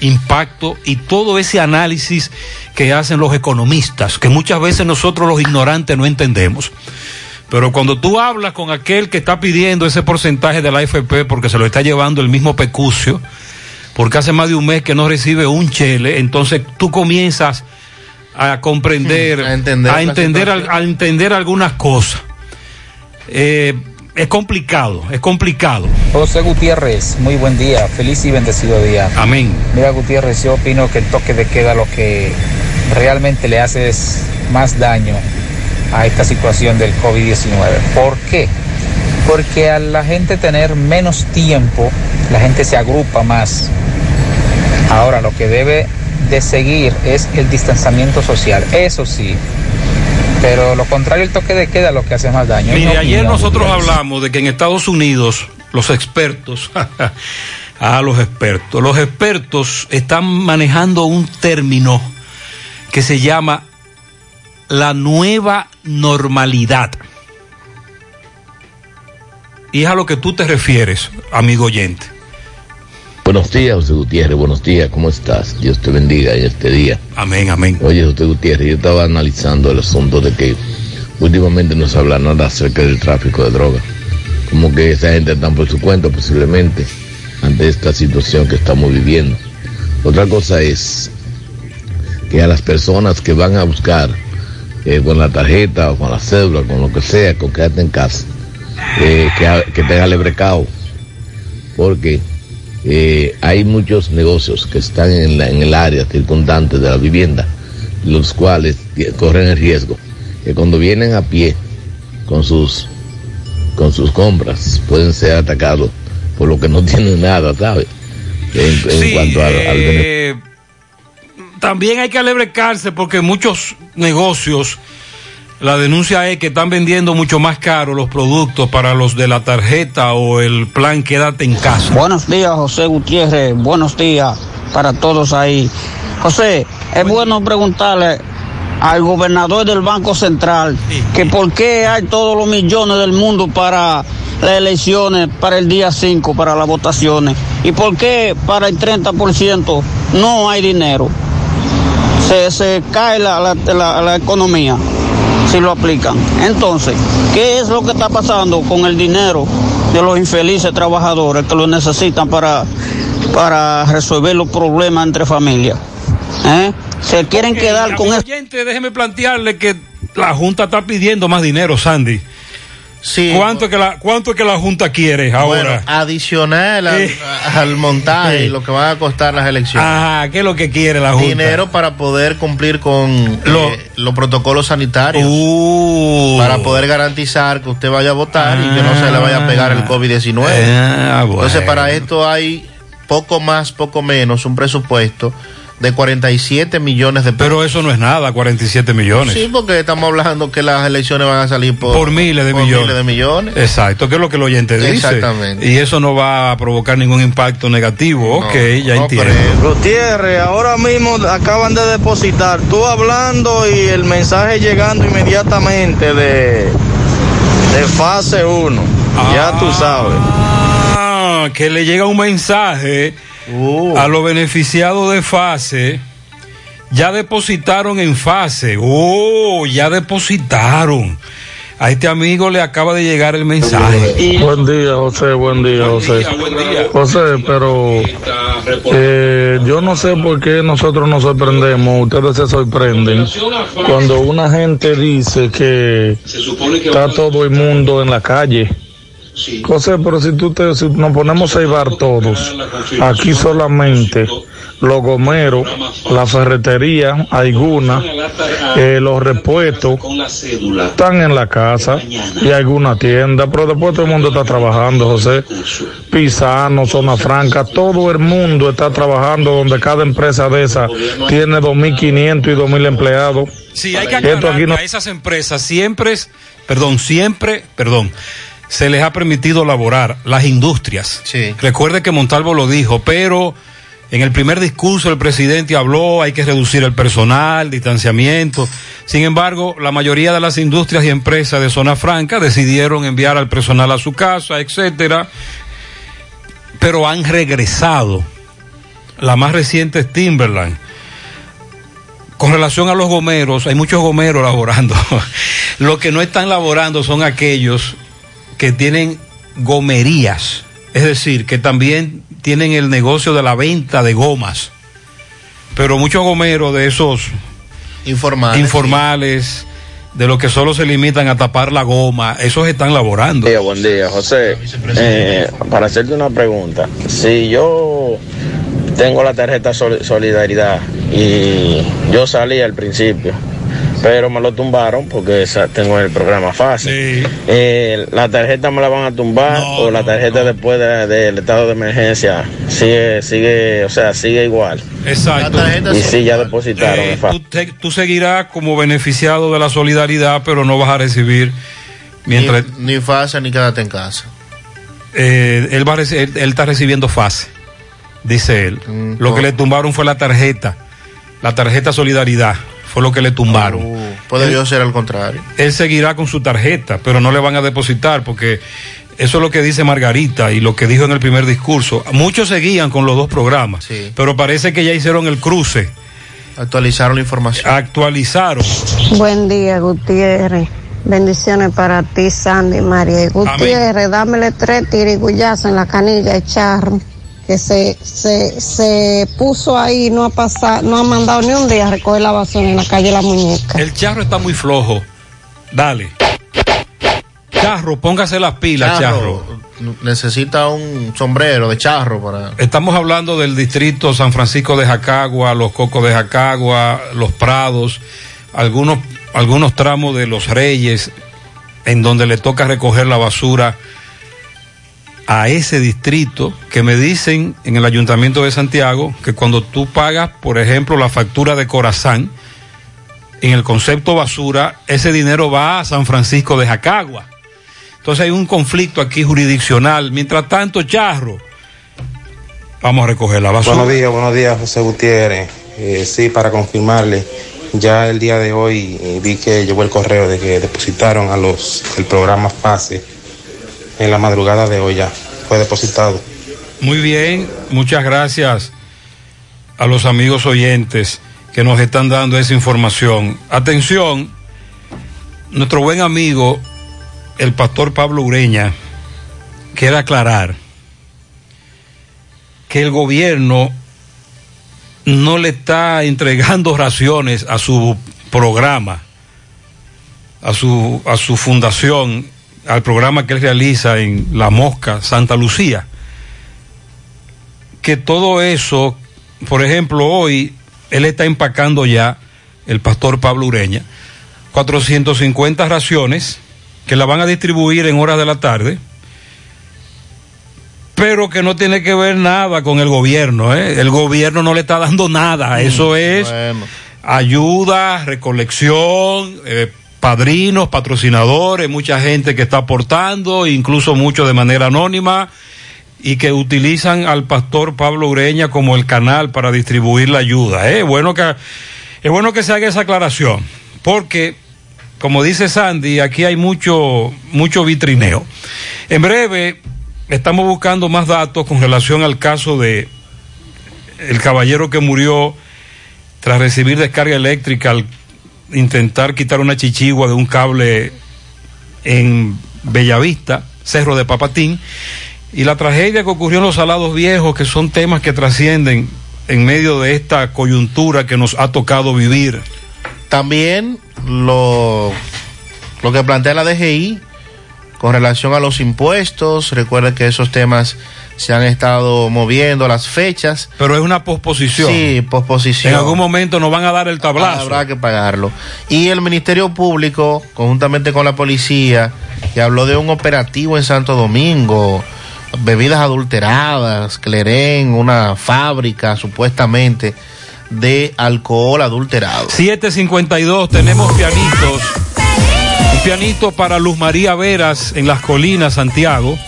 Speaker 7: impacto y todo ese análisis que hacen los economistas, que muchas veces nosotros los ignorantes no entendemos. Pero cuando tú hablas con aquel que está pidiendo ese porcentaje de la AFP porque se lo está llevando el mismo pecucio, porque hace más de un mes que no recibe un chele, entonces tú comienzas a comprender,
Speaker 8: A entender
Speaker 7: a entender,
Speaker 8: situación.
Speaker 7: a entender algunas cosas. Eh, es complicado, es complicado.
Speaker 21: José Gutiérrez, muy buen día, feliz y bendecido día.
Speaker 7: Amén.
Speaker 21: Mira Gutiérrez, yo opino que el toque de queda lo que realmente le hace es más daño a esta situación del COVID-19. ¿Por qué? Porque a la gente tener menos tiempo, la gente se agrupa más. Ahora lo que debe de seguir es el distanciamiento social, eso sí. Pero lo contrario, el toque de queda lo que hace más daño.
Speaker 7: Mire, ayer nosotros hablamos de que en Estados Unidos los expertos, a los expertos, los expertos están manejando un término que se llama la nueva normalidad. Y es a lo que tú te refieres, amigo oyente.
Speaker 22: Buenos días, José Gutiérrez. Buenos días, ¿cómo estás? Dios te bendiga en este día.
Speaker 7: Amén, amén.
Speaker 22: Oye, José Gutiérrez, yo estaba analizando el asunto de que últimamente no se habla nada acerca del tráfico de drogas. Como que esa gente está por su cuenta posiblemente ante esta situación que estamos viviendo. Otra cosa es que a las personas que van a buscar eh, con la tarjeta o con la cédula, con lo que sea, con quédate en casa, eh, que, que tengan lebrecao, porque eh, hay muchos negocios que están en, la- en el área circundante de la vivienda, los cuales corren el riesgo que cuando vienen a pie con sus con sus compras pueden ser atacados por lo que no tienen nada, ¿sabes? En, en
Speaker 7: Sí,
Speaker 22: cuanto al, al
Speaker 7: eh, también hay que alebrecarse porque muchos negocios, la denuncia es que están vendiendo mucho más caro los productos para los de la tarjeta o el plan quédate en casa.
Speaker 23: Buenos días, José Gutiérrez. Buenos días para todos ahí. José, es bueno preguntarle al gobernador del Banco Central que por qué hay todos los millones del mundo para las elecciones, para el día 5, para las votaciones, y por qué para el 30% no hay dinero. Se, se cae la, la- la- la economía si lo aplican. Entonces, ¿qué es lo que está pasando con el dinero de los infelices trabajadores que lo necesitan para, para resolver los problemas entre familias? ¿Eh? Se quieren quedar con eso.
Speaker 7: déjeme plantearle que la Junta está pidiendo más dinero, Sandy.
Speaker 8: Sí.
Speaker 7: ¿Cuánto, que la, ¿Cuánto es que la Junta quiere ahora?
Speaker 8: Bueno, adicional al,
Speaker 7: Eh.
Speaker 8: al montaje y lo que van a costar las elecciones.
Speaker 7: Ah, ¿qué es lo que quiere la Junta?
Speaker 8: Dinero para poder cumplir con
Speaker 7: Lo-
Speaker 8: eh, los protocolos sanitarios.
Speaker 7: Uh.
Speaker 8: Para poder garantizar que usted vaya a votar y que no se le vaya a pegar el COVID-19.
Speaker 7: Ah, bueno.
Speaker 8: Entonces, para esto hay poco más, poco menos, un presupuesto de 47 millones de pesos.
Speaker 7: Pero eso no es nada, 47 millones.
Speaker 8: Sí, porque estamos hablando que las elecciones van a salir por,
Speaker 7: por miles de
Speaker 8: por
Speaker 7: millones.
Speaker 8: miles de millones.
Speaker 7: Exacto, que es lo que el oyente dice.
Speaker 8: Exactamente.
Speaker 7: Y eso no va a provocar ningún impacto negativo. ok, ya entiendo.
Speaker 24: Gutiérrez, ahora mismo acaban de depositar, tú hablando y el mensaje llegando inmediatamente de, de fase 1. Ya tú sabes.
Speaker 7: Ah, que le llega un mensaje a los beneficiados de fase. Ya depositaron en fase. Oh, ya depositaron. A este amigo le acaba de llegar el mensaje.
Speaker 25: Buen día, José, buen día, José. José, pero eh, yo no sé por qué nosotros nos sorprendemos, ustedes se sorprenden, cuando una gente dice que está todo el mundo en la calle. José, pero si, tú te, si nos ponemos a llevar todos, aquí solamente los gomeros, la ferretería, alguna, eh, los repuestos, están en la casa y alguna tienda, pero después todo el mundo está trabajando, José. Pisano, Zona Franca, todo el mundo está trabajando donde cada empresa de esas tiene 2.500 y 2.000 empleados.
Speaker 7: Sí, hay que
Speaker 25: Esto
Speaker 7: aclarar
Speaker 25: aquí no-
Speaker 7: que a esas empresas siempre, es- perdón, siempre, perdón, se les ha permitido laborar, las industrias.
Speaker 8: Sí.
Speaker 7: Recuerde que Montalvo lo dijo, pero en el primer discurso el presidente habló, hay que reducir el personal, distanciamiento. Sin embargo, la mayoría de las industrias y empresas de zona franca decidieron enviar al personal a su casa, etcétera, pero han regresado. La más reciente es Timberland. Con relación a los gomeros, hay muchos gomeros laborando. Los que no están laborando son aquellos que tienen gomerías, es decir, que también tienen el negocio de la venta de gomas. Pero muchos gomeros de esos
Speaker 8: Informales.
Speaker 7: informales, de los que solo se limitan a tapar la goma, esos están laborando.
Speaker 26: Buen día, buen día, José. Eh, para hacerte una pregunta, si yo tengo la tarjeta Sol- Solidaridad y yo salí al principio, pero me lo tumbaron porque esa- tengo el programa fácil. Eh, ¿La tarjeta me la van a tumbar o la tarjeta después de- del estado de emergencia sigue, sigue, o sea, sigue igual?
Speaker 7: Exacto.
Speaker 26: Y si ya depositaron.
Speaker 7: Eh, tú, te- tú seguirás como beneficiado de la solidaridad, pero no vas a recibir mientras
Speaker 8: Ni, ni fase ni quédate en casa.
Speaker 7: eh, él, va a él, él está recibiendo fase, dice él.
Speaker 8: Mm,
Speaker 7: lo que le tumbaron fue la tarjeta, la tarjeta solidaridad, fue lo que le tumbaron.
Speaker 8: Puede
Speaker 7: Él-
Speaker 8: yo ser al contrario.
Speaker 7: él seguirá con su tarjeta, pero no le van a depositar porque eso es lo que dice Margarita y lo que dijo en el primer discurso. Muchos seguían con los dos programas, pero parece que ya hicieron el cruce.
Speaker 8: Actualizaron la información.
Speaker 7: Actualizaron.
Speaker 27: Buen día, Gutiérrez. Bendiciones para ti, Sandy, María. Y Gutiérrez, dámele tres tirigullazos en la canilla de charro, que se, se, se puso ahí, no ha pasado, no ha mandado ni un día a recoger la basura en la calle La Muñeca.
Speaker 7: El charro está muy flojo. Dale. Charro, póngase las pilas, charro.
Speaker 8: Necesita un sombrero de charro para.
Speaker 7: Estamos hablando del distrito San Francisco de Jacagua, los Cocos de Jacagua, los Prados, algunos, algunos tramos de los Reyes, en donde le toca recoger la basura a ese distrito que me dicen en el Ayuntamiento de Santiago que cuando tú pagas, por ejemplo, la factura de Corazán, en el concepto basura, ese dinero va a San Francisco de Jacagua. Entonces hay un conflicto aquí jurisdiccional. Mientras tanto, Charro, vamos a recoger la basura.
Speaker 28: Buenos días, buenos días, José Gutiérrez. Eh, sí, para confirmarle, ya el día de hoy eh, vi que llegó el correo de que depositaron a los el programa FASE en la madrugada de hoy ya. Fue depositado.
Speaker 7: Muy bien, muchas gracias a los amigos oyentes que nos están dando esa información. Atención, nuestro buen amigo, el pastor Pablo Ureña, quiere aclarar que el gobierno no le está entregando raciones a su programa, a su, a su fundación, al programa que él realiza en La Mosca, Santa Lucía. Que todo eso, por ejemplo, hoy él está empacando ya, el pastor Pablo Ureña, 450 raciones que la van a distribuir en horas de la tarde, pero que no tiene que ver nada con el gobierno. ¿eh? El gobierno no le está dando nada, eso es
Speaker 8: Bueno.
Speaker 7: ayuda, recolección, eh, padrinos, patrocinadores, mucha gente que está aportando, incluso muchos de manera anónima, y que utilizan al pastor Pablo Ureña como el canal para distribuir la ayuda. ¿eh? Bueno que, es bueno que se haga esa aclaración, porque, como dice Sandy, aquí hay mucho, mucho vitrineo. En breve, estamos buscando más datos con relación al caso de el caballero que murió tras recibir descarga eléctrica al intentar quitar una chichigua de un cable en Bellavista, Cerro de Papatín, y la tragedia que ocurrió en los Salados Viejos, que son temas que trascienden en medio de esta coyuntura que nos ha tocado vivir.
Speaker 8: También lo, lo que plantea la DGI con relación a los impuestos. Recuerda que esos temas se han estado moviendo las fechas.
Speaker 7: Pero es una posposición.
Speaker 8: Sí, posposición.
Speaker 7: En algún momento nos van a dar el tablazo.
Speaker 8: Habrá que pagarlo. Y el Ministerio Público, conjuntamente con la policía, que habló de un operativo en Santo Domingo, bebidas adulteradas, Clerén, una fábrica supuestamente de alcohol adulterado.
Speaker 7: 752, tenemos pianitos. Un pianito para Luz María Veras en las colinas, Santiago,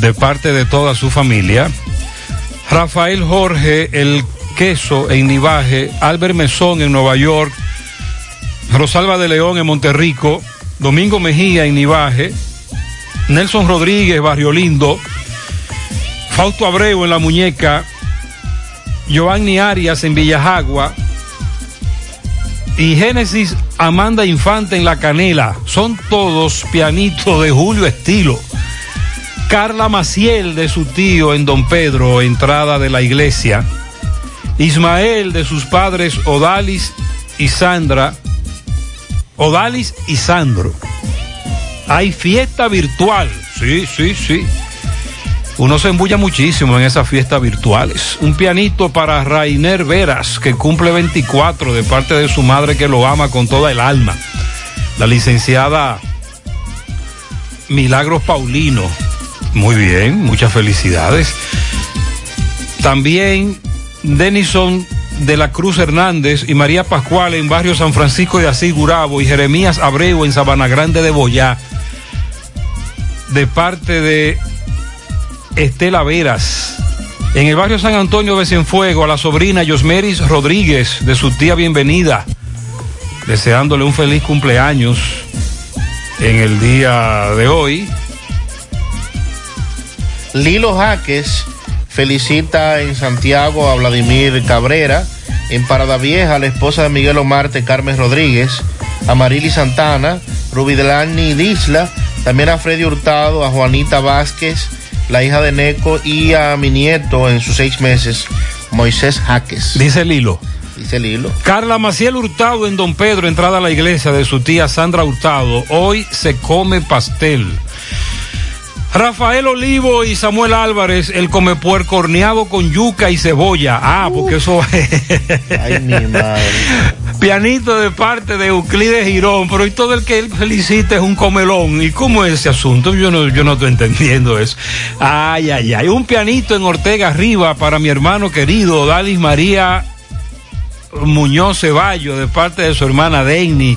Speaker 7: de parte de toda su familia. Rafael Jorge, el queso en Nivaje. Albert Mesón en Nueva York. Rosalba de León en Monterrico. Domingo Mejía en Nivaje. Nelson Rodríguez, Barrio Lindo. Fausto Abreu en La Muñeca. Giovanni Arias en Villajagua. Y Génesis Amanda Infante en La Canela. Son todos pianitos de Julio Estilo. Carla Maciel de su tío en Don Pedro, entrada de la iglesia. Ismael de sus padres Odalis y Sandra. Odalis y Sandro. Hay fiesta virtual. Sí, sí, sí. Uno se embulla muchísimo en esas fiestas virtuales. Un pianito para Rainer Veras, que cumple 24 de parte de su madre que lo ama con toda el alma. La licenciada Milagros Paulino. Muy bien, muchas felicidades. También Denison de la Cruz Hernández y María Pascual en barrio San Francisco de Asís Gurabo y Jeremías Abreu en Sabana Grande de Boyá. De parte de Estela Veras. En el barrio San Antonio de Cienfuego, a la sobrina Yosmeris Rodríguez, de su tía bienvenida, deseándole un feliz cumpleaños en el día de hoy.
Speaker 8: Lilo Jaques felicita en Santiago a Vladimir Cabrera, en Parada Vieja a la esposa de Miguel Omarte, Carmen Rodríguez, a Marily Santana, Ruby Delani Disla, también a Freddy Hurtado, a Juanita Vázquez, la hija de Neco y a mi nieto en sus seis meses, Moisés Jaques.
Speaker 7: Dice Lilo.
Speaker 8: Dice Lilo.
Speaker 7: Carla Maciel Hurtado en Don Pedro, entrada a la iglesia de su tía Sandra Hurtado. Hoy se come pastel. Rafael Olivo y Samuel Álvarez, el come puerco horneado con yuca y cebolla. Ah, porque eso
Speaker 8: Ay, mi madre.
Speaker 7: Pianito de parte de Euclides Girón, pero y todo el que él felicita es un comelón. ¿Y cómo es ese asunto? Yo no, yo no estoy entendiendo eso. Ay, ay, ay. Un pianito en Ortega arriba para mi hermano querido, Dalis María Muñoz Ceballo, de parte de su hermana Deini.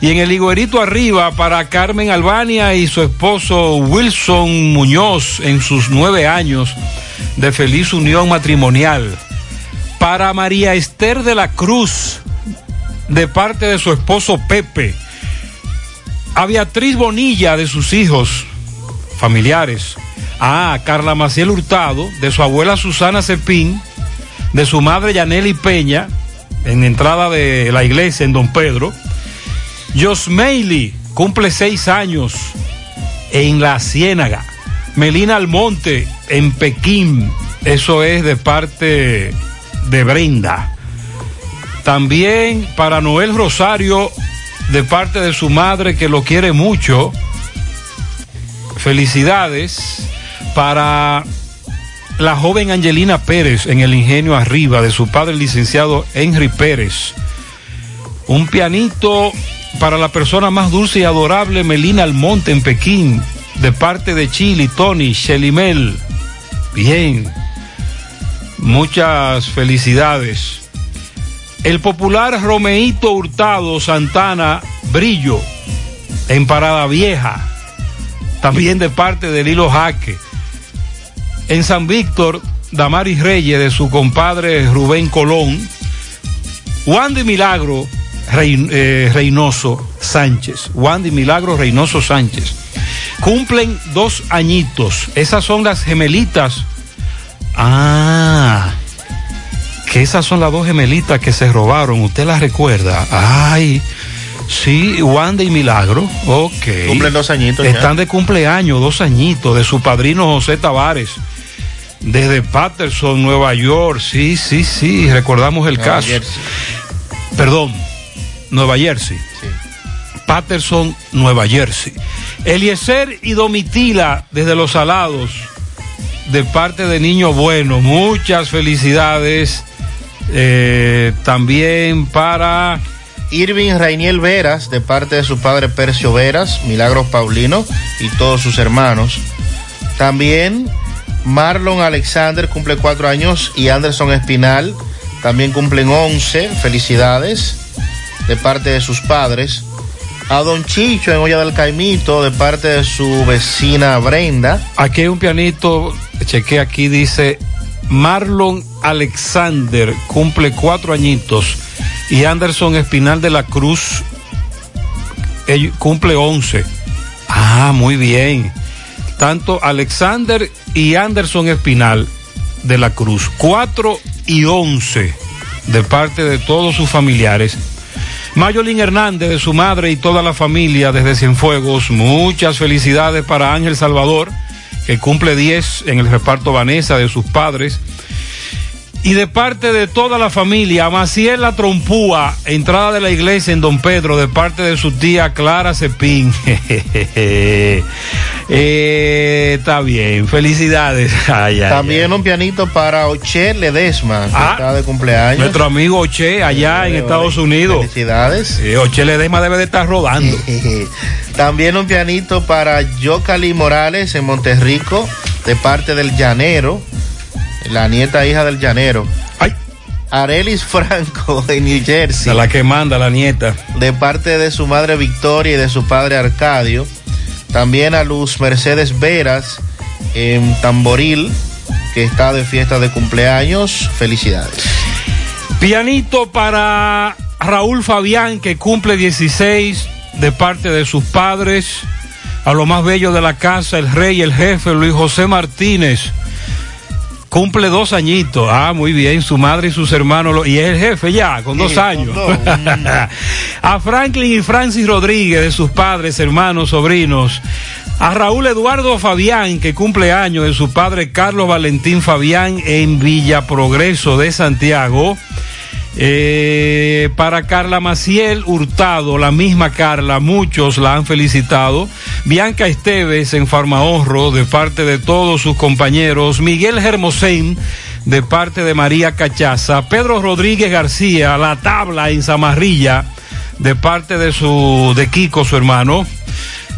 Speaker 7: Y en el higuerito arriba para Carmen Albania y su esposo Wilson Muñoz en sus nueve años de feliz unión matrimonial. Para María Esther de la Cruz, de parte de su esposo Pepe. A Beatriz Bonilla de sus hijos familiares. A Carla Maciel Hurtado, de su abuela Susana Cepín, de su madre Yaneli Peña, en entrada de la iglesia en Don Pedro. Josmeili cumple seis años en la Ciénaga. Melina Almonte en Pekín. Eso es de parte de Brenda. También para Noel Rosario, de parte de su madre que lo quiere mucho. Felicidades para la joven Angelina Pérez en el ingenio arriba de su padre el licenciado Henry Pérez. Un pianito para la persona más dulce y adorable Melina Almonte en Pekín, de parte de Chili, Tony, Shelimel. Bien, muchas felicidades. El popular Romeito Hurtado Santana Brillo, en Parada Vieja, también de parte de Lilo Jaque. En San Víctor, Damaris Reyes, de su compadre Rubén Colón. Wandy Milagro, Rey- eh, Reynoso Sánchez. Wandy Milagro Reynoso Sánchez. Cumplen dos añitos. Esas son las gemelitas. Ah, que esas son las dos gemelitas que se robaron. ¿Usted las recuerda? Ay, sí, Wanda y Milagro. Ok.
Speaker 8: Cumplen dos añitos ya.
Speaker 7: Están de cumpleaños, dos añitos, de su padrino José Tavares. Desde Patterson, Nueva York. Sí, sí, sí, recordamos el
Speaker 8: Nueva
Speaker 7: caso.
Speaker 8: Jersey.
Speaker 7: Perdón, Nueva Jersey. Patterson, Nueva Jersey. Eliezer y Domitila desde Los Salados, de parte de Niño Bueno. Muchas felicidades. Eh, también para
Speaker 8: Irving Rainiel Veras, de parte de su padre Percio Veras, Milagros Paulino y todos sus hermanos. También Marlon Alexander cumple cuatro años y Anderson Espinal también cumplen once. Felicidades de parte de sus padres. A Don Chicho en Olla del Caimito, de parte de su vecina Brenda.
Speaker 7: Aquí hay un pianito, chequé aquí, dice Marlon Alexander, cumple cuatro añitos. Y Anderson Espinal de la Cruz cumple 11. Ah, muy bien. Tanto Alexander y Anderson Espinal de la Cruz, 4 y 11 de parte de todos sus familiares. Mayolín Hernández, de su madre y toda la familia desde Cienfuegos, muchas felicidades para Ángel Salvador, que cumple 10 en el reparto Vanessa de sus padres. Y de parte de toda la familia, Maciel La Trompúa, entrada de la iglesia en Don Pedro, de parte de su tía Clara Cepín. Eh, está bien, felicidades. Ay, ay,
Speaker 8: También un pianito para Oche Ledesma, que
Speaker 7: Ah,
Speaker 8: está de cumpleaños.
Speaker 7: Nuestro amigo Oche, allá en Estados Unidos.
Speaker 8: Felicidades.
Speaker 7: Eh, Oche Ledesma debe de estar rodando.
Speaker 8: También un pianito para Yocali Morales en Monterrico, de parte del Llanero, la nieta hija del Llanero. Arelis Franco en New Jersey.
Speaker 7: A la que manda la nieta.
Speaker 8: De parte de su madre Victoria y de su padre Arcadio. También a Luz Mercedes Veras en Tamboril, que está de fiesta de cumpleaños. Felicidades.
Speaker 7: Pianito para Raúl Fabián, que cumple 16 de parte de sus padres. A lo más bello de la casa, el rey, el jefe, Luis José Martínez. Cumple dos añitos. Ah, muy bien. Su madre y sus hermanos. lo- y es el jefe ya, con dos
Speaker 8: Sí, con
Speaker 7: años.
Speaker 8: dos.
Speaker 7: a Franklin y Francis Rodríguez, de sus padres, hermanos, sobrinos. A Raúl Eduardo Fabián, que cumple años, de su padre Carlos Valentín Fabián, en Villa Progreso de Santiago. Eh, para Carla Maciel Hurtado, la misma Carla, muchos la han felicitado. Bianca Esteves en Farmahorro, de parte de todos sus compañeros. Miguel Hermosén, de parte de María Cachaza. Pedro Rodríguez García, la tabla en Zamarrilla, de parte de su, de Kiko, su hermano.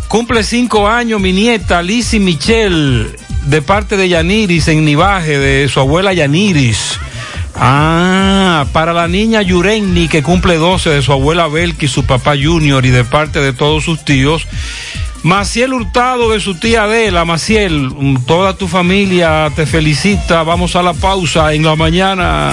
Speaker 7: Cumple cinco años mi nieta Lizzy Michelle, de parte de Yaniris en Nivaje, de su abuela Yaniris. Ah, para la niña Yurenni, que cumple 12, de su abuela Belki, su papá Junior y de parte de todos sus tíos. Maciel Hurtado, de su tía Adela. Maciel, mm, toda tu familia te felicita. Vamos a la pausa en la mañana.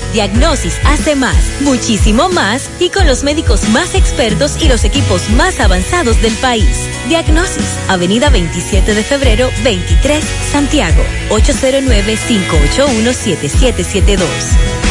Speaker 29: Diagnosis hace más, muchísimo más y con los médicos más expertos y los equipos más avanzados del país. Diagnosis, Avenida 27 de febrero, 23, Santiago, 809-581-7772.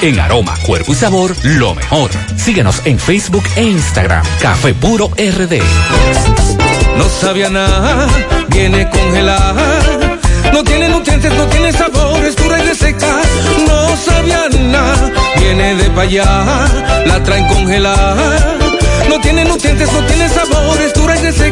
Speaker 12: en aroma, cuerpo y sabor, lo mejor. Síguenos en Facebook e Instagram. Café puro RD.
Speaker 6: no sabía nada, viene congelada. No tiene nutrientes, no tiene sabor, es dura y reseca, no sabía nada, viene de pa' allá, la traen congelada. No tiene nutrientes, no tiene sabor, es dura y eso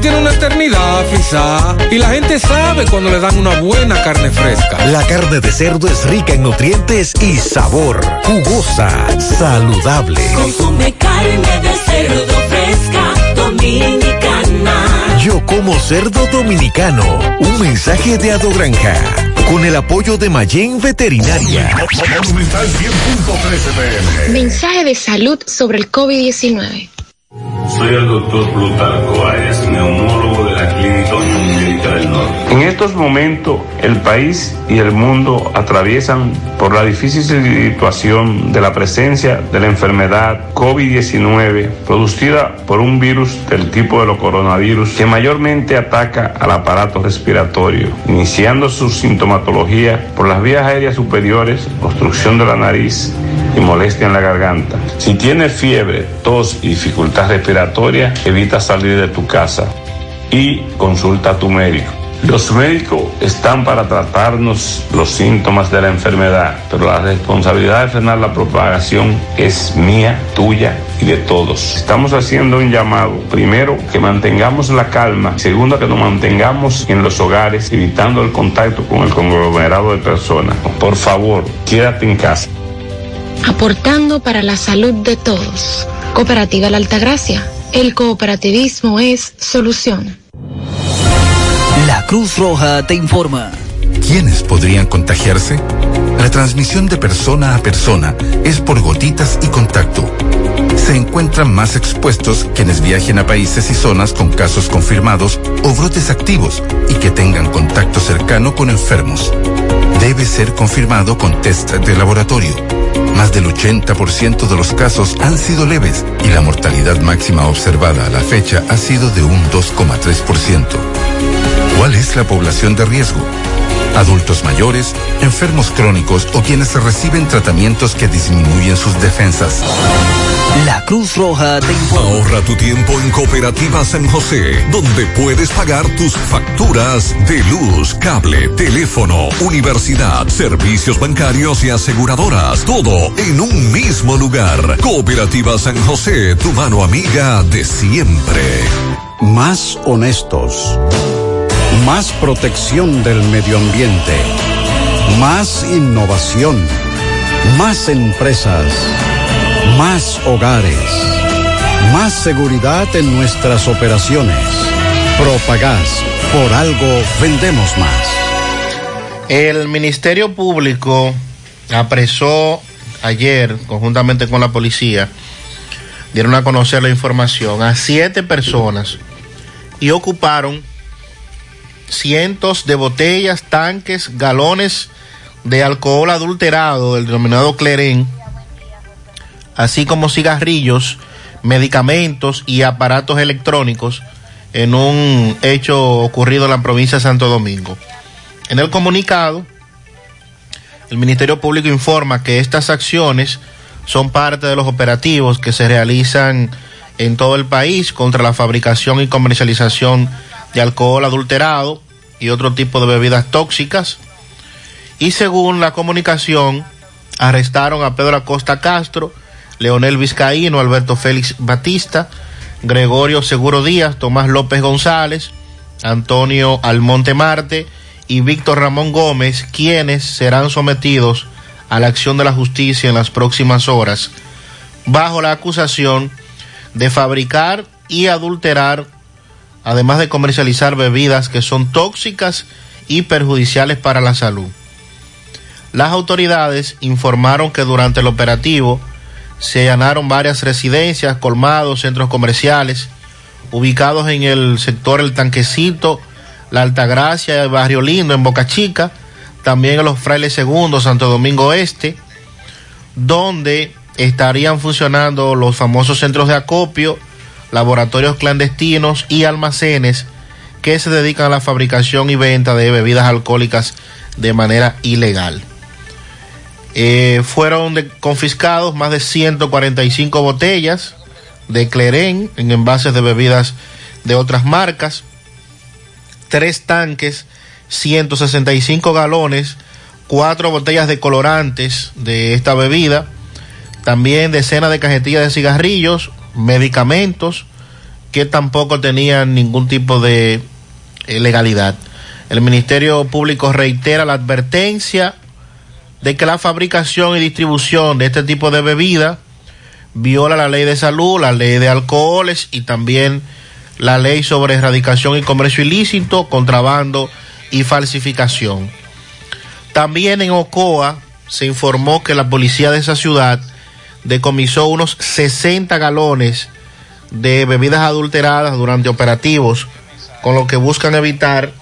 Speaker 6: tiene una eternidad frisada. Y la gente sabe cuando le dan una buena carne fresca.
Speaker 5: La carne de cerdo es rica en nutrientes y sabor, jugosa, saludable.
Speaker 30: Consume carne de cerdo fresca, dominicana.
Speaker 5: Yo como cerdo dominicano. Un mensaje de Ado Granja. Con el apoyo de Mayen Veterinaria.
Speaker 31: Monumental 100.13 pm.
Speaker 32: Mensaje de salud sobre el COVID-19.
Speaker 33: Soy el doctor Plutarco Arias, neumólogo de la Clínica Unión Médica del Norte. En estos momentos, el país y el mundo atraviesan por la difícil situación de la presencia de la enfermedad COVID-19 producida por un virus del tipo de los coronavirus que mayormente ataca al aparato respiratorio, iniciando su sintomatología por las vías aéreas superiores, obstrucción de la nariz y molestia en la garganta. Si tienes fiebre, tos y dificultad respiratoria, evita salir de tu casa y consulta a tu médico. Los médicos están para tratarnos los síntomas de la enfermedad, pero la responsabilidad de frenar la propagación es mía, tuya y de todos. Estamos haciendo un llamado, primero, que mantengamos la calma, segundo, que nos mantengamos en los hogares, evitando el contacto con el conglomerado de personas. Por favor, quédate en casa.
Speaker 32: Aportando para la salud de todos. Cooperativa La Altagracia. El cooperativismo es solución.
Speaker 10: La Cruz Roja te informa.
Speaker 9: ¿Quiénes podrían contagiarse? La transmisión de persona a persona es por gotitas y contacto. Se encuentran más expuestos quienes viajen a países y zonas con casos confirmados o brotes activos y que tengan contacto cercano con enfermos. Debe ser confirmado con test de laboratorio. Más del 80% de los casos han sido leves y la mortalidad máxima observada a la fecha ha sido de un 2,3%. ¿Cuál es la población de riesgo? Adultos mayores, enfermos crónicos o quienes reciben tratamientos que disminuyen sus defensas.
Speaker 10: La Cruz Roja te informa.
Speaker 4: Ahorra tu tiempo en Cooperativa San José, donde puedes pagar tus facturas de luz, cable, teléfono, universidad, servicios bancarios y aseguradoras. Todo en un mismo lugar. Cooperativa San José, tu mano amiga de siempre.
Speaker 34: Más honestos. Más protección del medio ambiente. Más innovación. Más empresas. Más hogares. Más seguridad en nuestras operaciones. Propagás. Por algo vendemos más.
Speaker 8: El Ministerio Público apresó ayer, conjuntamente con la policía, dieron a conocer la información a siete personas y ocuparon cientos de botellas, tanques, galones de alcohol adulterado, el denominado clerén, así como cigarrillos, medicamentos y aparatos electrónicos en un hecho ocurrido en la provincia de Santo Domingo. En el comunicado, el Ministerio Público informa que estas acciones son parte de los operativos que se realizan en todo el país contra la fabricación y comercialización alcohol adulterado y otro tipo de bebidas tóxicas. Y según la comunicación, arrestaron a Pedro Acosta Castro, Leonel Vizcaíno, Alberto Félix Batista, Gregorio Seguro Díaz, Tomás López González, Antonio Almonte Marte y Víctor Ramón Gómez, quienes serán sometidos a la acción de la justicia en las próximas horas, bajo la acusación de fabricar y adulterar, además de comercializar bebidas que son tóxicas y perjudiciales para la salud. Las autoridades informaron que durante el operativo se allanaron varias residencias, colmados, centros comerciales, ubicados en el sector El Tanquecito, La Altagracia, el Barrio Lindo, en Boca Chica, también en los Frailes Segundos, Santo Domingo Este, donde estarían funcionando los famosos centros de acopio, laboratorios clandestinos y almacenes que se dedican a la fabricación y venta de bebidas alcohólicas de manera ilegal. Eh, fueron confiscados más de 145 botellas de Clerén en envases de bebidas de otras marcas, tres tanques, 165 galones, cuatro botellas de colorantes de esta bebida, también decenas de cajetillas de cigarrillos, medicamentos que tampoco tenían ningún tipo de eh, legalidad. El Ministerio Público reitera la advertencia de que la fabricación y distribución de este tipo de bebida viola la ley de salud, la ley de alcoholes y también la ley sobre erradicación y comercio ilícito, contrabando y falsificación. También en Ocoa se informó que la policía de esa ciudad decomisó unos 60 galones de bebidas adulteradas durante operativos, con lo que buscan evitar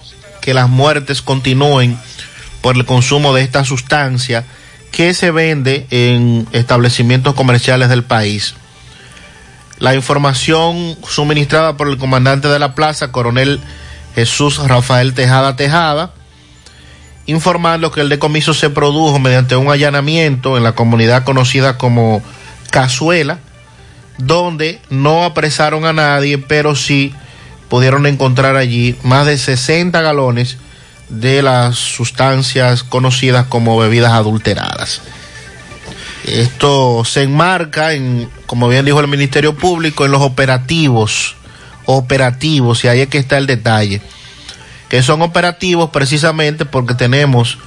Speaker 8: que las muertes continúen por el consumo de esta sustancia que se vende en establecimientos comerciales del país. La información suministrada por el comandante de la plaza, coronel Jesús Rafael Tejada Tejada, informando que el decomiso se produjo mediante un allanamiento en la comunidad conocida como Cazuela, donde no apresaron a nadie, pero sí pudieron encontrar allí más de 60 galones de las sustancias conocidas como bebidas adulteradas. Esto se enmarca en, como bien dijo el Ministerio Público, en los operativos, operativos, y ahí es que está el detalle, que son operativos precisamente porque tenemos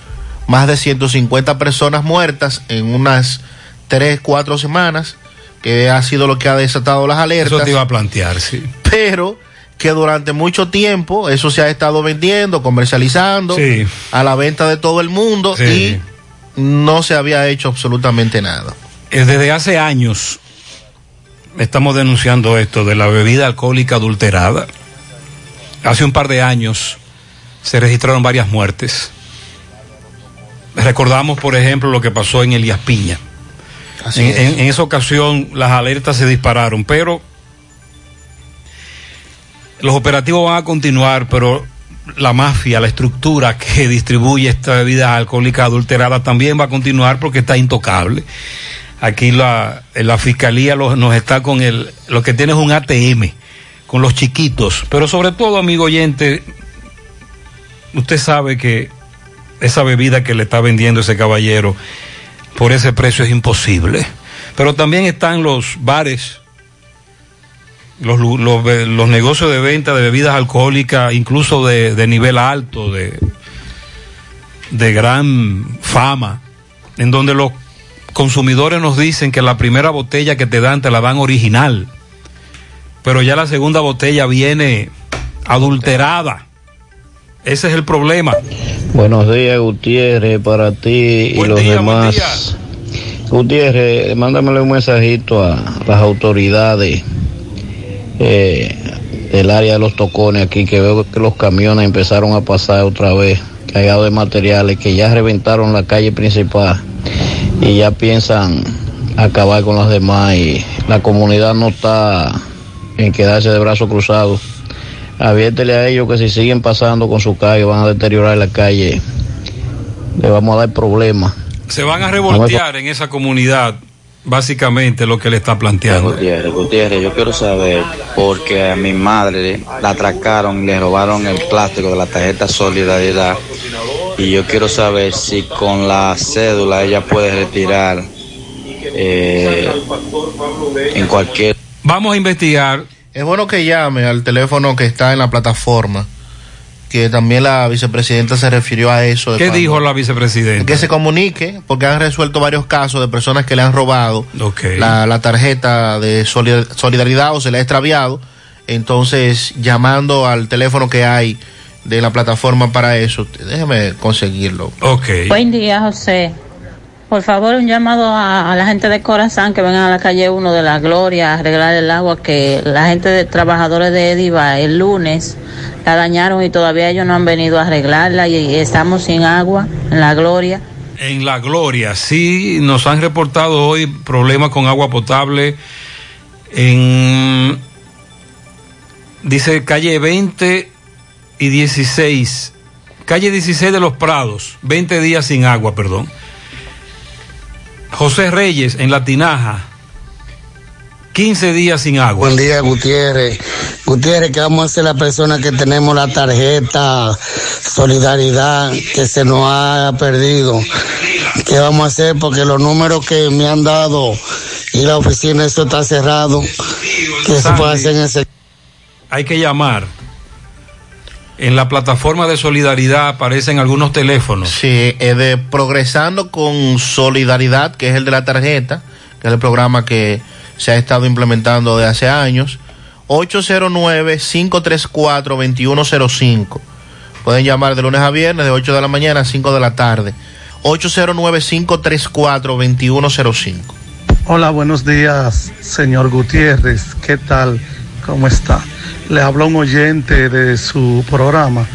Speaker 8: más de 150 personas muertas en unas 3, 4 semanas, que ha sido lo que ha desatado las alertas.
Speaker 7: Eso te iba a plantear, sí.
Speaker 8: Pero que durante mucho tiempo eso se ha estado vendiendo, comercializando,
Speaker 7: Sí.
Speaker 8: a la venta de todo el mundo
Speaker 7: Sí.
Speaker 8: y no se había hecho absolutamente nada.
Speaker 7: Eh, Desde hace años estamos denunciando esto de la bebida alcohólica adulterada. Hace un par de años se registraron varias muertes. Recordamos, por ejemplo, lo que pasó en Elías Piña. En,
Speaker 8: es.
Speaker 7: en- en esa ocasión las alertas se dispararon, pero los operativos van a continuar, pero la mafia, la estructura que distribuye esta bebida alcohólica adulterada también va a continuar porque está intocable. Aquí la, la fiscalía nos está con el, lo que tiene es un ATM, con los chiquitos, pero sobre todo, amigo oyente, usted sabe que esa bebida que le está vendiendo ese caballero por ese precio es imposible. Pero también están los bares, los, los negocios de venta de bebidas alcohólicas, incluso de, de nivel alto, de, de gran fama, en donde los consumidores nos dicen que la primera botella que te dan te la dan original, pero ya la segunda botella viene adulterada. Ese es el problema.
Speaker 35: Buenos días, Gutiérrez, para ti y los demás. Gutiérrez, mándamele un mensajito a las autoridades eh, del área de los tocones aquí, que veo que los camiones empezaron a pasar otra vez, cargados de materiales, que ya reventaron la calle principal y ya piensan acabar con las demás y la comunidad no está en quedarse de brazos cruzados. Aviértele a ellos que si siguen pasando con su calle van a deteriorar la calle. Le vamos a dar problemas.
Speaker 7: Se van a revoltear en esa comunidad, básicamente lo que le está planteando.
Speaker 36: Gutiérrez, Gutiérrez, yo quiero saber, porque a mi madre la atracaron y le robaron el plástico de la tarjeta Solidaridad. Y yo quiero saber si con la cédula ella puede retirar eh, en cualquier...
Speaker 7: Vamos a investigar.
Speaker 8: Es bueno que llame al teléfono que está en la plataforma, que también la vicepresidenta se refirió a eso. de
Speaker 7: ¿Qué
Speaker 8: cuando-
Speaker 7: dijo la vicepresidenta?
Speaker 8: Que se comunique, porque han resuelto varios casos de personas que le han robado la, la tarjeta de solid- solidaridad o se le ha extraviado. Entonces, llamando al teléfono que hay de la plataforma para eso, déjeme conseguirlo.
Speaker 7: Ok.
Speaker 29: Buen día, José. Por favor, un llamado a, la gente de Corazán que vengan a la calle 1 de la Gloria a arreglar el agua que la gente de trabajadores de Ediva el lunes la dañaron y todavía ellos no han venido a arreglarla y, y estamos sin agua en la Gloria.
Speaker 7: En la Gloria, sí, nos han reportado hoy problemas con agua potable en, dice, calle 20 y 16, calle 16 de los Prados, 20 días sin agua, perdón. José Reyes, en La Tinaja, 15 días sin agua.
Speaker 37: Buen día, Gutiérrez. Gutiérrez, ¿qué vamos a hacer la persona que tenemos la tarjeta Solidaridad que se nos ha perdido? ¿Qué vamos a hacer? Porque los números que me han dado y la oficina, eso está cerrado. ¿Qué se puede hacer en ese?
Speaker 7: Hay que llamar. En la plataforma de solidaridad aparecen algunos teléfonos.
Speaker 8: Sí, es de Progresando con Solidaridad, que es el de la tarjeta, que es el programa que se ha estado implementando de hace años. 809-534-2105. Pueden llamar de lunes a viernes de 8 de la mañana a 5 de la tarde. 809-534-2105.
Speaker 38: Hola, buenos días, señor Gutiérrez. ¿Qué tal? ¿Cómo está? Le habla un oyente de su programa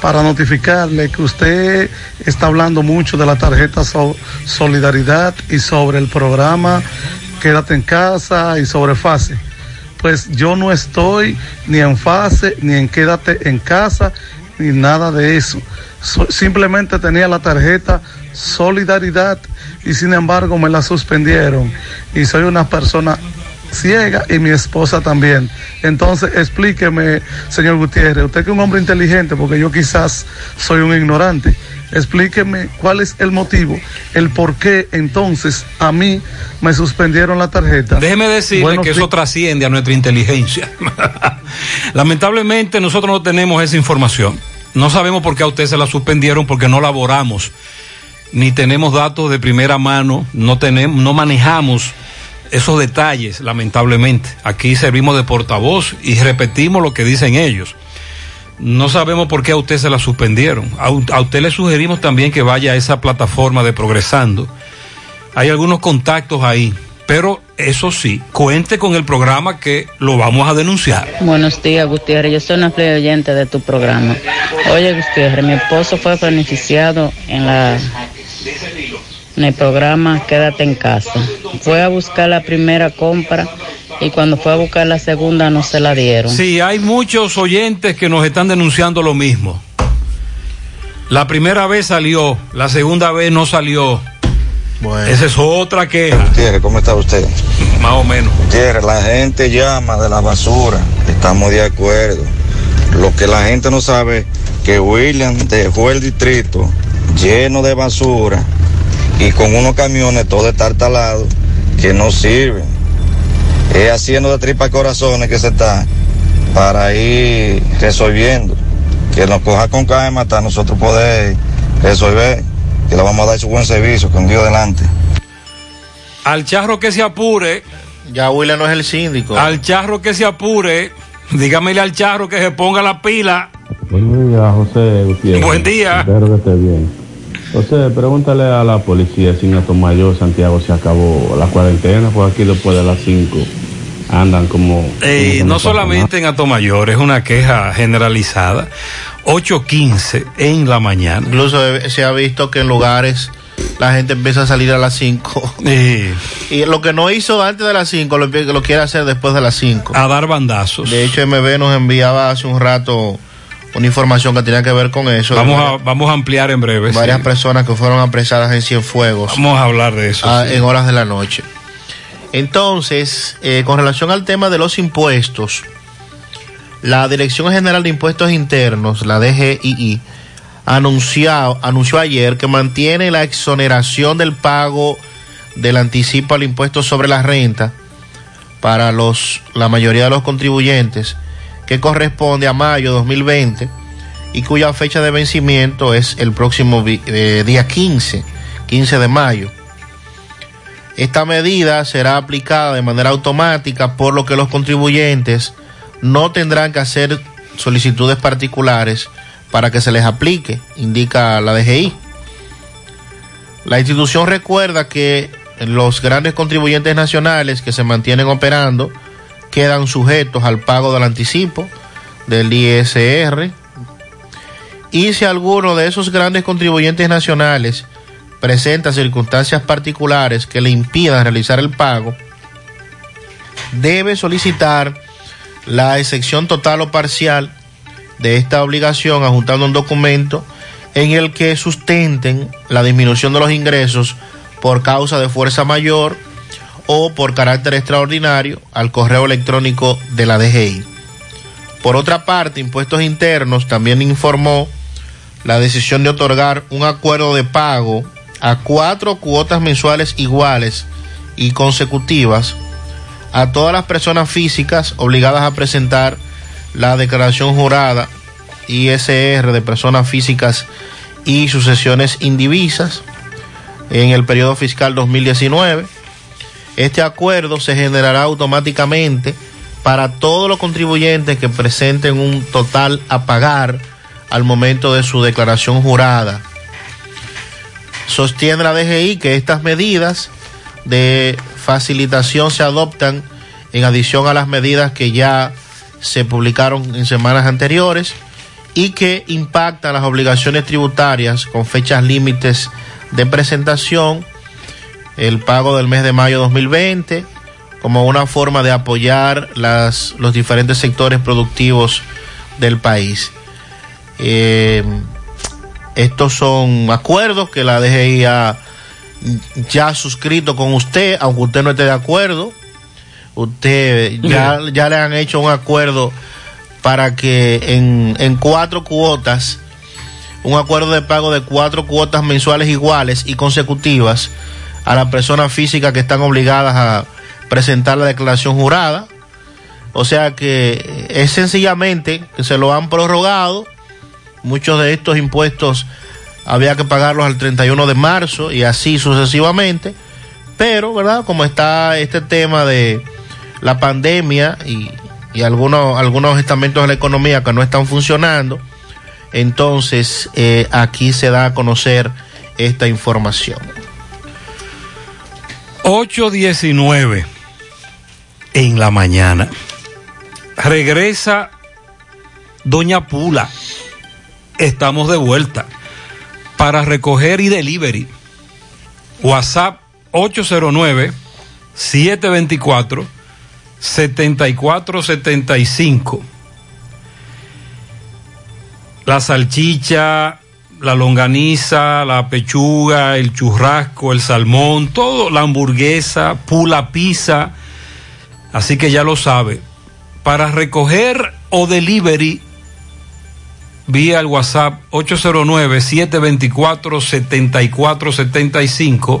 Speaker 38: para notificarle que usted está hablando mucho de la tarjeta so- Solidaridad y sobre el programa Quédate en casa y sobre fase. Pues yo no estoy ni en fase, ni en quédate en casa, ni nada de eso. So- simplemente tenía la tarjeta Solidaridad y sin embargo me la suspendieron. Y soy una persona ciega y mi esposa también. Entonces explíqueme, señor Gutiérrez, usted que es un hombre inteligente, porque yo quizás soy un ignorante. Explíqueme cuál es el motivo, el por qué entonces a mí me suspendieron la tarjeta.
Speaker 7: Déjeme decirle
Speaker 38: Buenos
Speaker 7: que eso trasciende a nuestra inteligencia. Lamentablemente nosotros no tenemos esa información. No sabemos por qué a usted se la suspendieron porque no laboramos, ni tenemos datos de primera mano, no tenemos, no manejamos esos detalles, lamentablemente. Aquí servimos de portavoz y repetimos lo que dicen ellos. No sabemos por qué a usted se la suspendieron. A, usted le sugerimos también que vaya a esa plataforma de Progresando. Hay algunos contactos ahí, pero eso sí, cuente con el programa que lo vamos a denunciar.
Speaker 29: Buenos días, Gutiérrez. Yo soy una oyente de tu programa. Oye, Gutiérrez, mi esposo fue beneficiado en la en el programa Quédate en casa. Fue a buscar la primera compra y cuando fue a buscar la segunda no se la dieron.
Speaker 7: Sí, hay muchos oyentes que nos están denunciando lo mismo. La primera vez salió, la segunda vez no salió. Esa es otra queja.
Speaker 39: Gutiérrez, ¿cómo está usted?
Speaker 7: Más o menos.
Speaker 39: Gutiérrez, la gente llama de la basura, estamos de acuerdo. Lo que la gente no sabe que William dejó el distrito lleno de basura y con unos camiones todo estartalado que no sirven. Es haciendo de tripa corazones que se está para ir resolviendo. Que nos coja con calma hasta nosotros poder resolver. Que le vamos a dar su buen servicio con Dios delante.
Speaker 7: Al charro que se apure.
Speaker 8: Ya William no es el síndico.
Speaker 7: Al charro que se apure. Dígamele al charro que se ponga la pila.
Speaker 40: Buen día, José Gutiérrez.
Speaker 7: Buen día.
Speaker 40: Espero que esté bien. José, pregúntale a la policía si en Atomayor, Santiago, se acabó la cuarentena, pues aquí después de las 5 andan como...
Speaker 7: Eh,
Speaker 40: como
Speaker 7: no solamente en Atomayor, es una queja generalizada. 8.15 en la mañana.
Speaker 8: Incluso se ha visto que en lugares la gente empieza a salir a las 5. Y lo que no hizo antes de las 5 lo, lo quiere hacer después de las 5.
Speaker 7: A dar bandazos.
Speaker 8: De hecho, MB nos enviaba hace un rato una información que tenía que ver con eso.
Speaker 7: Vamos a, vamos a ampliar en breve. sí.
Speaker 8: Varias personas que fueron apresadas en Cienfuegos.
Speaker 7: Vamos a hablar de eso.
Speaker 8: ah,
Speaker 7: sí.
Speaker 8: En horas de la noche. Entonces, eh, con relación al tema de los impuestos, la Dirección General de Impuestos Internos, la DGII, anunció, anunció ayer que mantiene la exoneración del pago del anticipo al impuesto sobre la renta para los, la mayoría de los contribuyentes, que corresponde a mayo de 2020 y cuya fecha de vencimiento es el próximo eh, día 15, 15 de mayo. Esta medida será aplicada de manera automática, por lo que los contribuyentes no tendrán que hacer solicitudes particulares para que se les aplique, indica la DGI. La institución recuerda que los grandes contribuyentes nacionales que se mantienen operando quedan sujetos al pago del anticipo del ISR y si alguno de esos grandes contribuyentes nacionales presenta circunstancias particulares que le impidan realizar el pago, debe solicitar la excepción total o parcial de esta obligación adjuntando un documento en el que sustenten la disminución de los ingresos por causa de fuerza mayor o por carácter extraordinario al correo electrónico de la DGI. Por otra parte, Impuestos Internos también informó la decisión de otorgar un acuerdo de pago a cuatro cuotas mensuales iguales y consecutivas a todas las personas físicas obligadas a presentar la declaración jurada ISR de personas físicas y sucesiones indivisas en el periodo fiscal 2019. Este acuerdo se generará automáticamente para todos los contribuyentes que presenten un total a pagar al momento de su declaración jurada. Sostiene la DGI que estas medidas de facilitación se adoptan en adición a las medidas que ya se publicaron en semanas anteriores y que impactan las obligaciones tributarias con fechas límites de presentación, el pago del mes de mayo 2020, como una forma de apoyar las, los diferentes sectores productivos del país. Eh, estos son acuerdos que la DGI ha ya suscrito con usted, aunque usted no esté de acuerdo. Usted ya, ya le han hecho un acuerdo para que en, en cuatro cuotas, un acuerdo de pago de cuatro cuotas mensuales iguales y consecutivas a las personas físicas que están obligadas a presentar la declaración jurada. O sea que es sencillamente que se lo han prorrogado. Muchos de estos impuestos había que pagarlos al 31 de marzo y así sucesivamente. Pero, ¿verdad? Como está este tema de la pandemia y, y algunos, algunos estamentos de la economía que no están funcionando, entonces eh, aquí se da a conocer esta información.
Speaker 7: 8.19 en la mañana. Regresa Doña Pula. Estamos de vuelta para recoger y delivery. WhatsApp 809 724 7475. La salchicha, la longaniza, la pechuga, el churrasco, el salmón, todo, la hamburguesa, pula pizza. Así que ya lo sabe. Para recoger o delivery, vía el WhatsApp 809-724-7475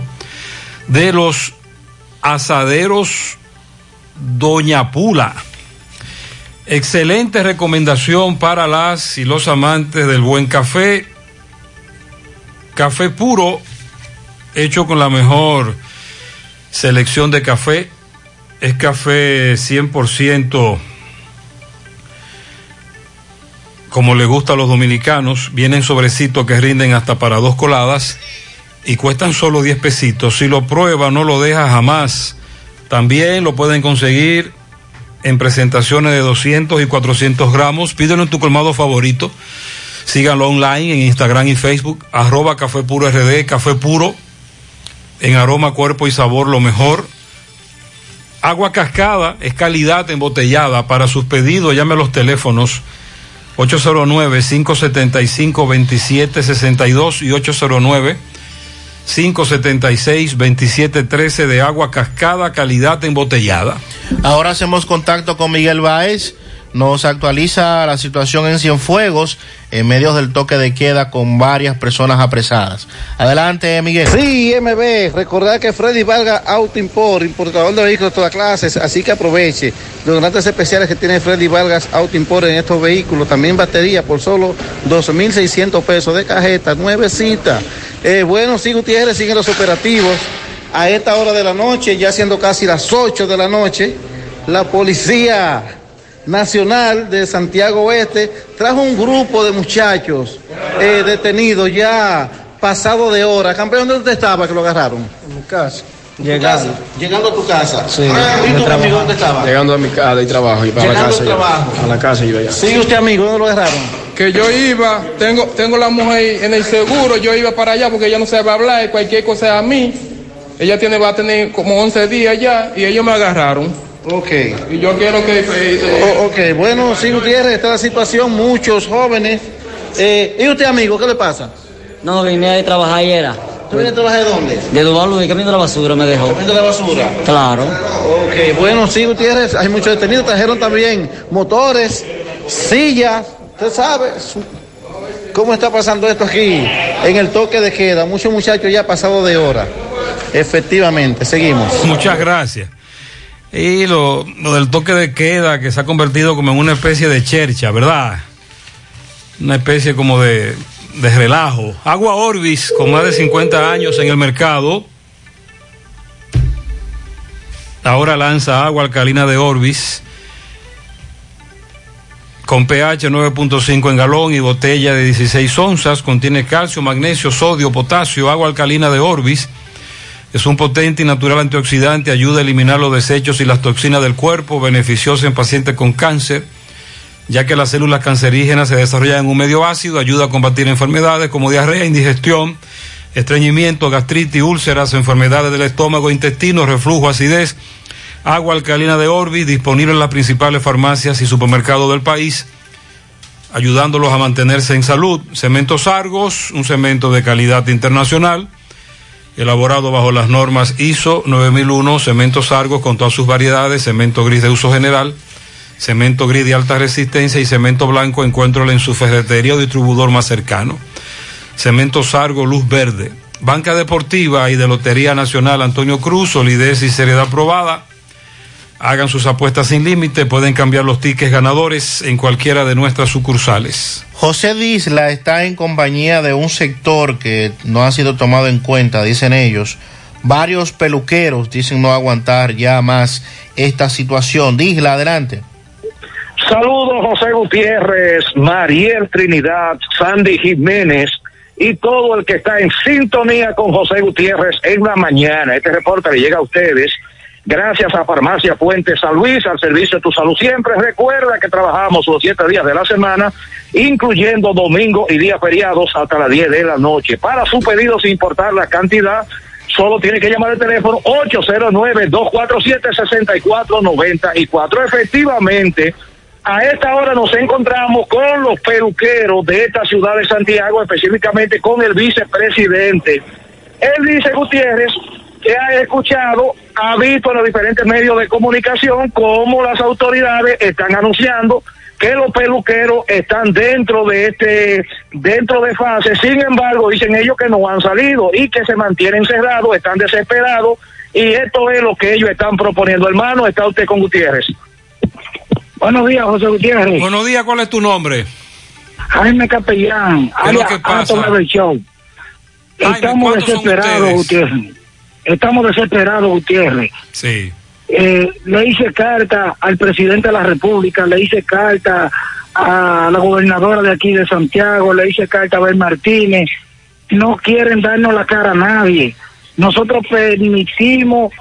Speaker 7: de los asaderos Doña Pula. Excelente recomendación para las y los amantes del buen café. Café puro, hecho con la mejor selección de café. Es café 100% como le gusta a los dominicanos. Vienen sobrecitos que rinden hasta para dos coladas y cuestan solo 10 pesitos. Si lo prueba, no lo deja jamás. También lo pueden conseguir en presentaciones de 200 y 400 gramos. Pídelo en tu colmado favorito. Síganlo online en Instagram y Facebook. Arroba Café Puro RD, Café Puro. En aroma, cuerpo y sabor lo mejor. Agua cascada es calidad embotellada. Para sus pedidos llame a los teléfonos 809-575-2762 y 809 576-2713 de agua cascada, calidad embotellada.
Speaker 8: Ahora hacemos contacto con Miguel Báez. Nos actualiza la situación en Cienfuegos en medio del toque de queda con varias personas apresadas. Adelante, Miguel.
Speaker 41: Sí, MB, recordar que Freddy Valga Auto Import, importador de vehículos de todas clases, así que aproveche los grandes especiales que tiene Freddy Vargas Auto Import en estos vehículos, también batería por solo 12.600 pesos de cajeta, nuevecita. Eh, bueno, sí, Gutiérrez, siguen los operativos. A esta hora de la noche, ya siendo casi las 8 de la noche, la policía nacional de Santiago Oeste trajo un grupo de muchachos eh, detenidos ya pasado de hora. Campeón, ¿dónde usted estaba que lo agarraron?
Speaker 42: En mi casa.
Speaker 41: ¿En tu casa? Llegando a tu casa.
Speaker 42: Sí.
Speaker 41: ¿Y tu amigo dónde estaba?
Speaker 42: Llegando a mi casa de trabajo y para la
Speaker 41: Llegando
Speaker 42: casa. yo-
Speaker 41: trabajo.
Speaker 42: A la casa yo ya.
Speaker 41: ¿Sigue usted amigo? ¿Dónde lo agarraron?
Speaker 43: que yo iba, tengo, tengo la mujer en el seguro, yo iba para allá porque ella no sabe hablar, cualquier cosa a mí. Ella tiene, va a tener como 11 días ya y ellos me agarraron.
Speaker 41: Ok.
Speaker 43: Y yo quiero que... eh,
Speaker 41: ok, bueno, sí, Gutiérrez, está la situación, muchos jóvenes. Eh, ¿Y usted, amigo, qué le pasa?
Speaker 44: No, vine a trabajar y era.
Speaker 41: ¿Tú vienes a trabajar de dónde?
Speaker 45: De Duvalú, el camión de la basura me dejó.
Speaker 41: ¿Camión de la basura?
Speaker 45: Claro.
Speaker 41: Ok, bueno, sí, Gutiérrez, hay muchos detenidos, trajeron también motores, sillas, usted sabe su- cómo está pasando esto aquí en el toque de queda. Muchos muchachos ya pasado de hora. Efectivamente, seguimos.
Speaker 7: Muchas gracias. Y lo, lo del toque de queda que se ha convertido como en una especie de chercha, ¿verdad? Una especie como de, de relajo. Agua Orbis, con más de 50 años en el mercado, ahora lanza agua alcalina de Orbis con pH 9.5 en galón y botella de 16 onzas. Contiene calcio, magnesio, sodio, potasio, agua alcalina de Orbis. Es un potente y natural antioxidante, ayuda a eliminar los desechos y las toxinas del cuerpo, beneficioso en pacientes con cáncer, ya que las células cancerígenas se desarrollan en un medio ácido, ayuda a combatir enfermedades como diarrea, indigestión, estreñimiento, gastritis, úlceras, enfermedades del estómago, intestino, reflujo, acidez. Agua alcalina de Orbis, disponible en las principales farmacias y supermercados del país, ayudándolos a mantenerse en salud. Cementos Argos, un cemento de calidad internacional elaborado bajo las normas ISO 9001, cementos Argos con todas sus variedades, cemento gris de uso general, cemento gris de alta resistencia y cemento blanco, encuéntralo en su ferretería o distribuidor más cercano. Cemento Sargo Luz Verde. Banca Deportiva y de Lotería Nacional Antonio Cruz, solidez y seriedad probada. Hagan sus apuestas sin límite, pueden cambiar los tickets ganadores en cualquiera de nuestras sucursales.
Speaker 8: José Disla está en compañía de un sector que no ha sido tomado en cuenta, dicen ellos. Varios peluqueros dicen no aguantar ya más esta situación. Disla, adelante.
Speaker 46: Saludos José Gutiérrez, Mariel Trinidad, Sandy Jiménez y todo el que está en sintonía con José Gutiérrez en la mañana. Este reporte le llega a ustedes gracias a Farmacia Puente San Luis, al servicio de tu salud siempre. Recuerda que trabajamos los siete días de la semana, incluyendo domingo y días feriados hasta las 10 de la noche. Para su pedido sin importar la cantidad, solo tiene que llamar al teléfono 809-247-6494. Efectivamente, a esta hora nos encontramos con los peluqueros de esta ciudad de Santiago, específicamente con el vicepresidente. Él dice, Gutiérrez, que ha escuchado, ha visto en los diferentes medios de comunicación cómo las autoridades están anunciando que los peluqueros están dentro de este, dentro de fase. Sin embargo, dicen ellos que no han salido y que se mantienen cerrados, están desesperados y esto es lo que ellos están proponiendo. Hermano, está usted con Gutiérrez.
Speaker 47: Buenos días, José Gutiérrez.
Speaker 7: Buenos días, ¿cuál es tu nombre?
Speaker 47: Jaime Capellán,
Speaker 7: ¿Qué es lo que pasa?
Speaker 47: Estamos
Speaker 7: ¿cuántos son
Speaker 47: desesperados? Gutiérrez. Estamos desesperados, Gutiérrez.
Speaker 7: Sí.
Speaker 47: Eh, le hice carta al presidente de la República, le hice carta a la gobernadora de aquí de Santiago, le hice carta a Abel Martínez. No quieren darnos la cara a nadie. Nosotros permitimos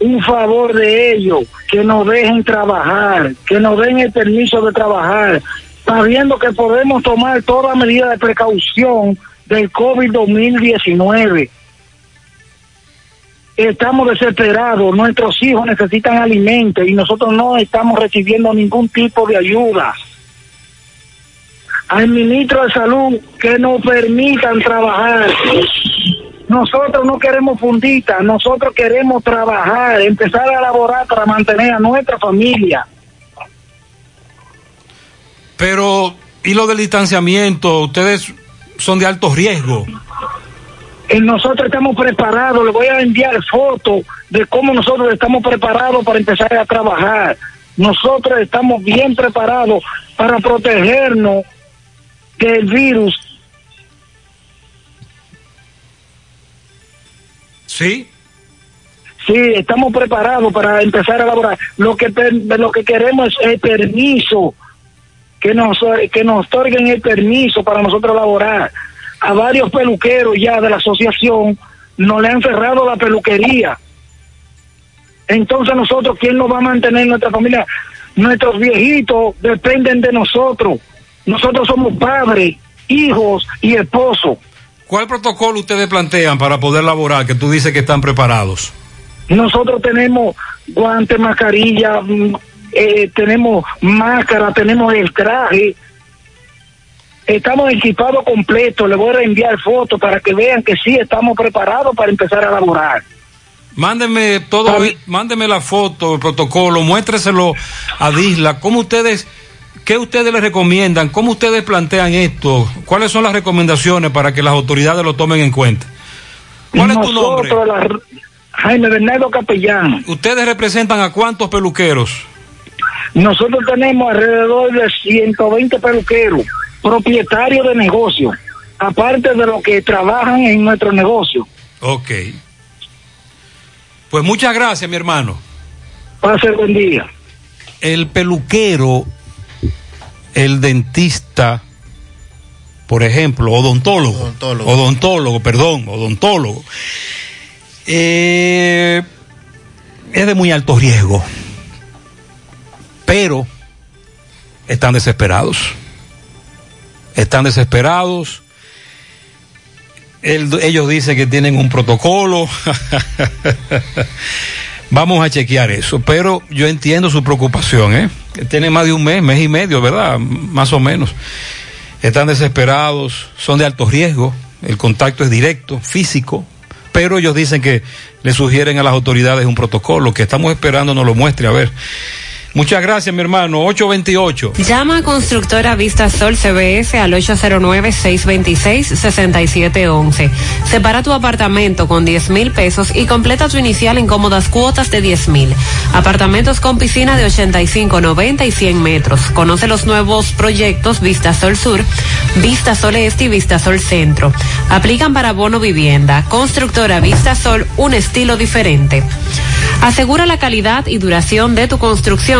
Speaker 47: un favor de ellos, que nos dejen trabajar, que nos den el permiso de trabajar, sabiendo que podemos tomar toda medida de precaución del COVID-2019. Estamos desesperados, nuestros hijos necesitan alimentos y nosotros no estamos recibiendo ningún tipo de ayuda. Al ministro de Salud que nos permitan trabajar. Nosotros no queremos funditas, nosotros queremos trabajar, empezar a elaborar para mantener a nuestra familia.
Speaker 7: Pero, ¿y lo del distanciamiento? Ustedes son de alto riesgo.
Speaker 47: Nosotros estamos preparados, le voy a enviar fotos de cómo nosotros estamos preparados para empezar a trabajar. Nosotros estamos bien preparados para protegernos del virus.
Speaker 7: Sí.
Speaker 47: Sí, estamos preparados para empezar a elaborar. Lo que lo que queremos es el permiso, que nos que nos otorguen el permiso para nosotros elaborar. A varios peluqueros ya de la asociación no le han cerrado la peluquería. Entonces nosotros, ¿quién nos va a mantener nuestra familia? Nuestros viejitos dependen de nosotros. Nosotros somos padres, hijos y esposos.
Speaker 7: ¿Cuál protocolo ustedes plantean para poder laborar? Que tú dices que están preparados.
Speaker 47: Nosotros tenemos guantes, mascarilla, mm, eh, tenemos máscara, tenemos el traje.
Speaker 48: Estamos equipados completos. Le voy a enviar fotos para que vean que sí estamos preparados para empezar a laborar.
Speaker 7: Mándeme todo, mándeme la foto, el protocolo, muéstreselo a Disla. ¿Cómo ustedes, qué ustedes les recomiendan? ¿Cómo ustedes plantean esto? ¿Cuáles son las recomendaciones para que las autoridades lo tomen en cuenta? ¿Cuál es tu nombre?
Speaker 48: Nosotros, la- Jaime Bernardo Capellán.
Speaker 7: ¿Ustedes representan a cuántos peluqueros?
Speaker 48: Nosotros tenemos alrededor de 120 peluqueros, propietarios de negocios, aparte de los que trabajan en nuestro negocio.
Speaker 7: Ok. Pues muchas gracias, mi hermano.
Speaker 48: Pase buen día.
Speaker 7: El peluquero, el dentista, por ejemplo, odontólogo.
Speaker 8: Odontólogo.
Speaker 7: Odontólogo, perdón, odontólogo. Eh, es de muy alto riesgo. Pero están desesperados. Están desesperados. El- ellos dicen que tienen un protocolo. Vamos a chequear eso, pero yo entiendo su preocupación, ¿eh? Tienen más de un mes, mes y medio, ¿verdad? Más o menos. Están desesperados, son de alto riesgo, el contacto es directo, físico, pero ellos dicen que le sugieren a las autoridades un protocolo que estamos esperando nos lo muestre, a ver. Muchas gracias, mi hermano. 828.
Speaker 49: Llama a Constructora Vista Sol CBS al 809-626-6711. Separa tu apartamento con 10 mil pesos y completa tu inicial en cómodas cuotas de 10 mil. Apartamentos con piscina de 85, 90 y 100 metros. Conoce los nuevos proyectos Vista Sol Sur, Vista Sol Este y Vista Sol Centro. Aplican para bono vivienda. Constructora Vista Sol, un estilo diferente. Asegura la calidad y duración de tu construcción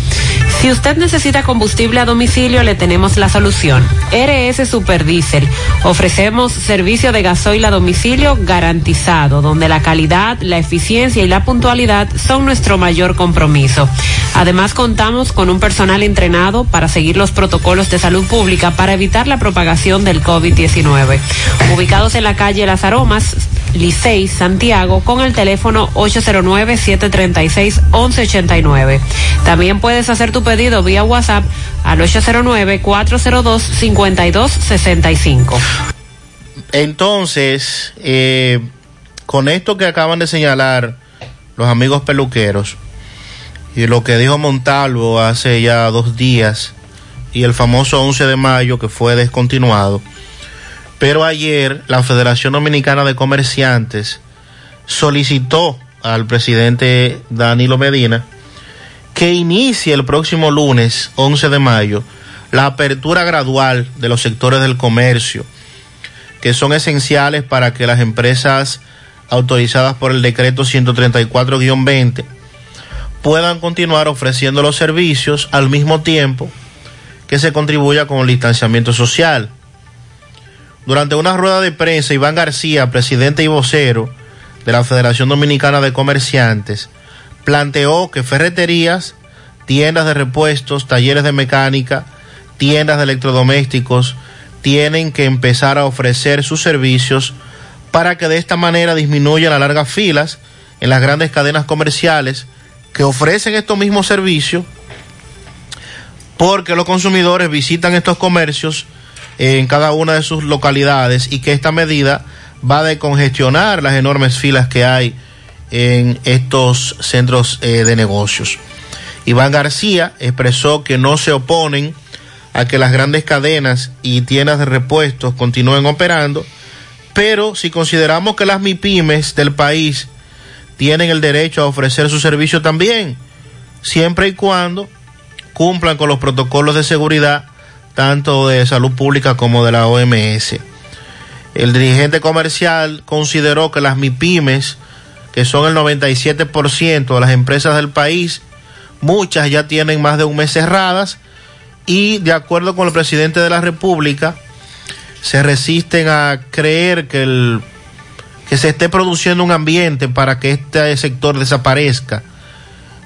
Speaker 49: Si usted necesita combustible a domicilio, le tenemos la solución. RS Superdiesel. Ofrecemos servicio de gasoil a domicilio garantizado, donde la calidad, la eficiencia y la puntualidad son nuestro mayor compromiso. Además, contamos con un personal entrenado para seguir los protocolos de salud pública para evitar la propagación del COVID-19. Ubicados en la calle Las Aromas, Licey, Santiago, con el teléfono 809-736-1189. También hacer tu pedido vía WhatsApp al 809-402-5265.
Speaker 8: Entonces, eh, con esto que acaban de señalar los amigos peluqueros y lo que dijo Montalvo hace ya dos días y el famoso 11 de mayo que fue descontinuado, pero ayer la Federación Dominicana de Comerciantes solicitó al presidente Danilo Medina que inicie el próximo lunes 11 de mayo la apertura gradual de los sectores del comercio que son esenciales para que las empresas autorizadas por el decreto 134-20 puedan continuar ofreciendo los servicios al mismo tiempo que se contribuya con el distanciamiento social. Durante una rueda de prensa, Iván García, presidente y vocero de la Federación Dominicana de Comerciantes, planteó que ferreterías, tiendas de repuestos, talleres de mecánica, tiendas de electrodomésticos, tienen que empezar a ofrecer sus servicios para que de esta manera disminuyan las largas filas en las grandes cadenas comerciales que ofrecen estos mismos servicios porque los consumidores visitan estos comercios en cada una de sus localidades y que esta medida va a decongestionar las enormes filas que hay en estos centros eh, de negocios. Iván García expresó que no se oponen a que las grandes cadenas y tiendas de repuestos continúen operando, pero si consideramos que las MIPIMES del país tienen el derecho a ofrecer su servicio también, siempre y cuando cumplan con los protocolos de seguridad tanto de salud pública como de la OMS. El dirigente comercial consideró que las MIPIMES, que son el 97% de las empresas del país, muchas ya tienen más de un mes cerradas y de acuerdo con el presidente de la República, se resisten a creer que, el, que se esté produciendo un ambiente para que este sector desaparezca,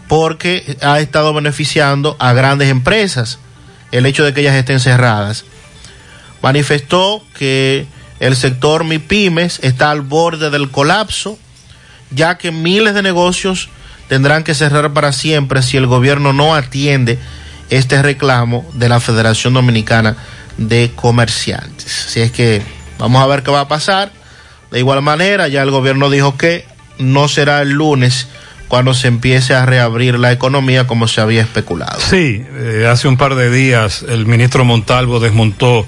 Speaker 8: porque ha estado beneficiando a grandes empresas. el hecho de que ellas estén cerradas. Manifestó que el sector MIPIMES está al borde del colapso, ya que miles de negocios tendrán que cerrar para siempre si el gobierno no atiende este reclamo de la Federación Dominicana de Comerciantes. Así es que vamos a ver qué va a pasar. De igual manera, ya el gobierno dijo que no será el lunes cuando se empiece a reabrir la economía como se había especulado.
Speaker 7: Sí, eh, hace un par de días el ministro Montalvo desmontó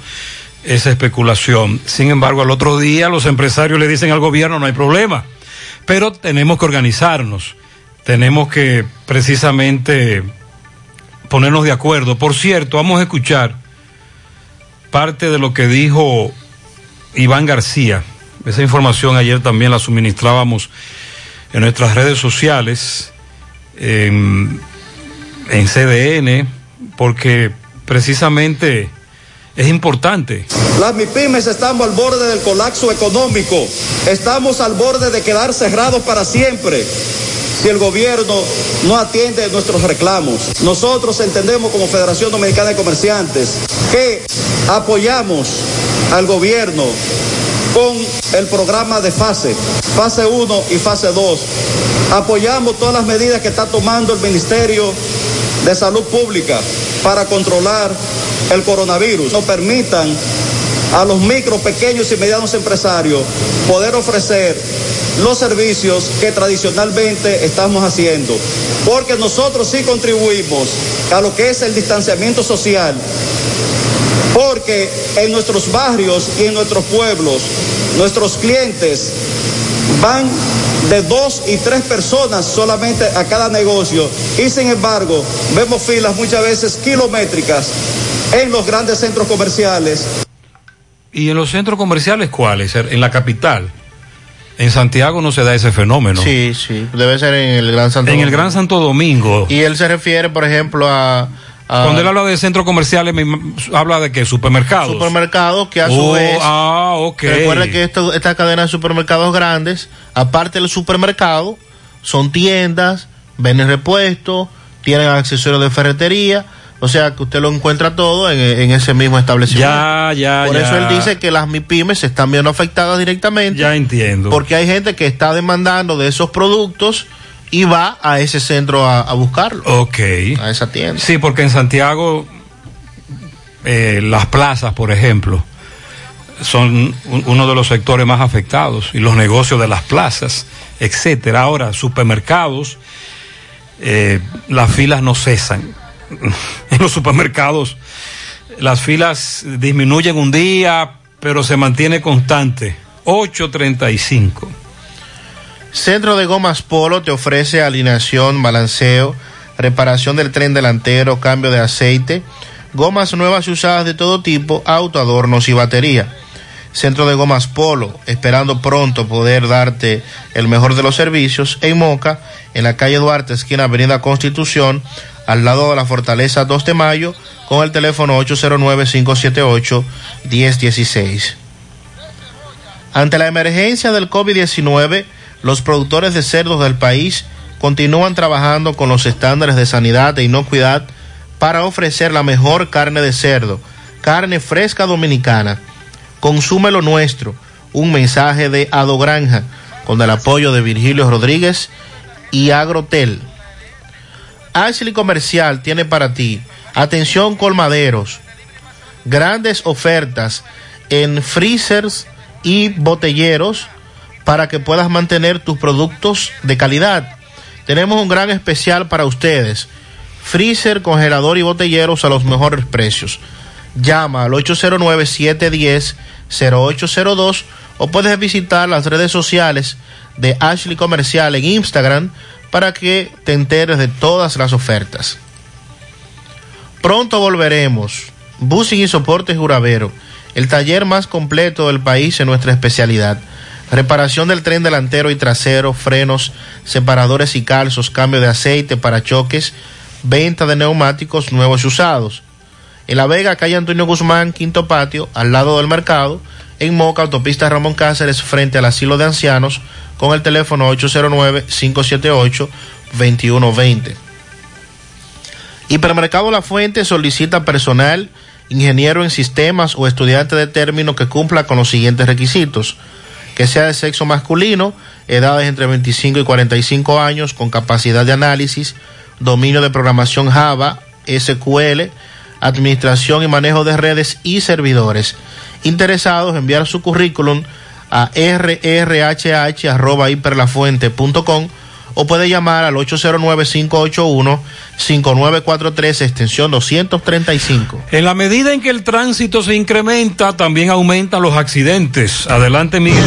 Speaker 7: esa especulación. Sin embargo, al otro día los empresarios le dicen al gobierno no hay problema, pero tenemos que organizarnos, tenemos que precisamente ponernos de acuerdo. Por cierto, vamos a escuchar parte de lo que dijo Iván García. Esa información ayer también la suministrábamos en nuestras redes sociales, en, CDN, porque precisamente es importante.
Speaker 50: Las MIPIMES estamos al borde del colapso económico, estamos al borde de quedar cerrados para siempre si el gobierno no atiende nuestros reclamos. Nosotros entendemos como Federación Dominicana de Comerciantes que apoyamos al gobierno con el programa de fase, fase 1 y fase 2. Apoyamos todas las medidas que está tomando el Ministerio de Salud Pública para controlar el coronavirus. No permitan a los micro, pequeños y medianos empresarios poder ofrecer los servicios que tradicionalmente estamos haciendo. Porque nosotros sí contribuimos a lo que es el distanciamiento social. Porque en nuestros barrios y en nuestros pueblos, nuestros clientes van de dos y tres personas solamente a cada negocio y sin embargo vemos filas muchas veces kilométricas en los grandes centros comerciales.
Speaker 7: ¿Y en los centros comerciales cuáles? En la capital. En Santiago no se da ese fenómeno.
Speaker 8: Sí, sí, debe ser en el Gran Santo
Speaker 7: En
Speaker 8: Domingo.
Speaker 7: el Gran Santo Domingo.
Speaker 8: Y él se refiere, por ejemplo, a... a
Speaker 7: Cuando él habla de centros comerciales, habla de que supermercados.
Speaker 8: supermercados que a su
Speaker 7: Oh,
Speaker 8: vez...
Speaker 7: Ah, ok.
Speaker 8: Recuerda que esto, esta cadena de supermercados grandes, aparte del supermercado, son tiendas, venden repuestos, tienen accesorios de ferretería, o sea que usted lo encuentra todo en, en ese mismo establecimiento.
Speaker 7: Ya, ya,
Speaker 8: Por
Speaker 7: ya.
Speaker 8: eso él dice que las MIPIMES se están viendo afectadas directamente.
Speaker 7: Ya entiendo.
Speaker 8: Porque hay gente que está demandando de esos productos y va a ese centro a, a buscarlo.
Speaker 7: Ok.
Speaker 8: A esa tienda.
Speaker 7: Sí, porque en Santiago eh, las plazas, por ejemplo, son un- uno de los sectores más afectados y los negocios de las plazas, etcétera. Ahora, supermercados, eh, las filas no cesan. en los supermercados las filas disminuyen un día, pero se mantiene constante. 8.35.
Speaker 8: Centro de Gomas Polo te ofrece alineación, balanceo, reparación del tren delantero, cambio de aceite, gomas nuevas y usadas de todo tipo, auto, adornos y batería. Centro de Gomas Polo, esperando pronto poder darte el mejor de los servicios en Moca, en la calle Duarte, esquina Avenida Constitución, al lado de la Fortaleza 2 de Mayo, con el teléfono 809-578-1016. Ante la emergencia del COVID-19, los productores de cerdos del país continúan trabajando con los estándares de sanidad e inocuidad para ofrecer la mejor carne de cerdo, carne fresca dominicana. Consume lo nuestro. Un mensaje de Ado Granja con el apoyo de Virgilio Rodríguez y Agrotel. Ashley Comercial tiene para ti, atención colmaderos, grandes ofertas en freezers y botelleros para que puedas mantener tus productos de calidad. Tenemos un gran especial para ustedes. Freezer, congelador y botelleros a los mejores precios. Llama al 809-710-0802 o puedes visitar las redes sociales de Ashley Comercial en Instagram para que te enteres de todas las ofertas. Pronto volveremos. Busing y Soporte Juravero, el taller más completo del país en nuestra especialidad. Reparación del tren delantero y trasero, frenos, separadores y calzos, cambio de aceite, parachoques, venta de neumáticos nuevos y usados. En La Vega, calle Antonio Guzmán, Quinto Patio, al lado del mercado. En Moca, autopista Ramón Cáceres, frente al asilo de ancianos, con el teléfono 809-578-2120. Hipermercado La Fuente solicita personal, ingeniero en sistemas o estudiante de término que cumpla con los siguientes requisitos. Que sea de sexo masculino, edades entre 25 y 45 años, con capacidad de análisis, dominio de programación Java, SQL, administración y manejo de redes y servidores. Interesados, enviar su currículum a rrhh.hiperlafuente.com o puede llamar al 809-581-5943, extensión 235.
Speaker 7: En la medida en que el tránsito se incrementa, también aumentan los accidentes. Adelante, Miguel.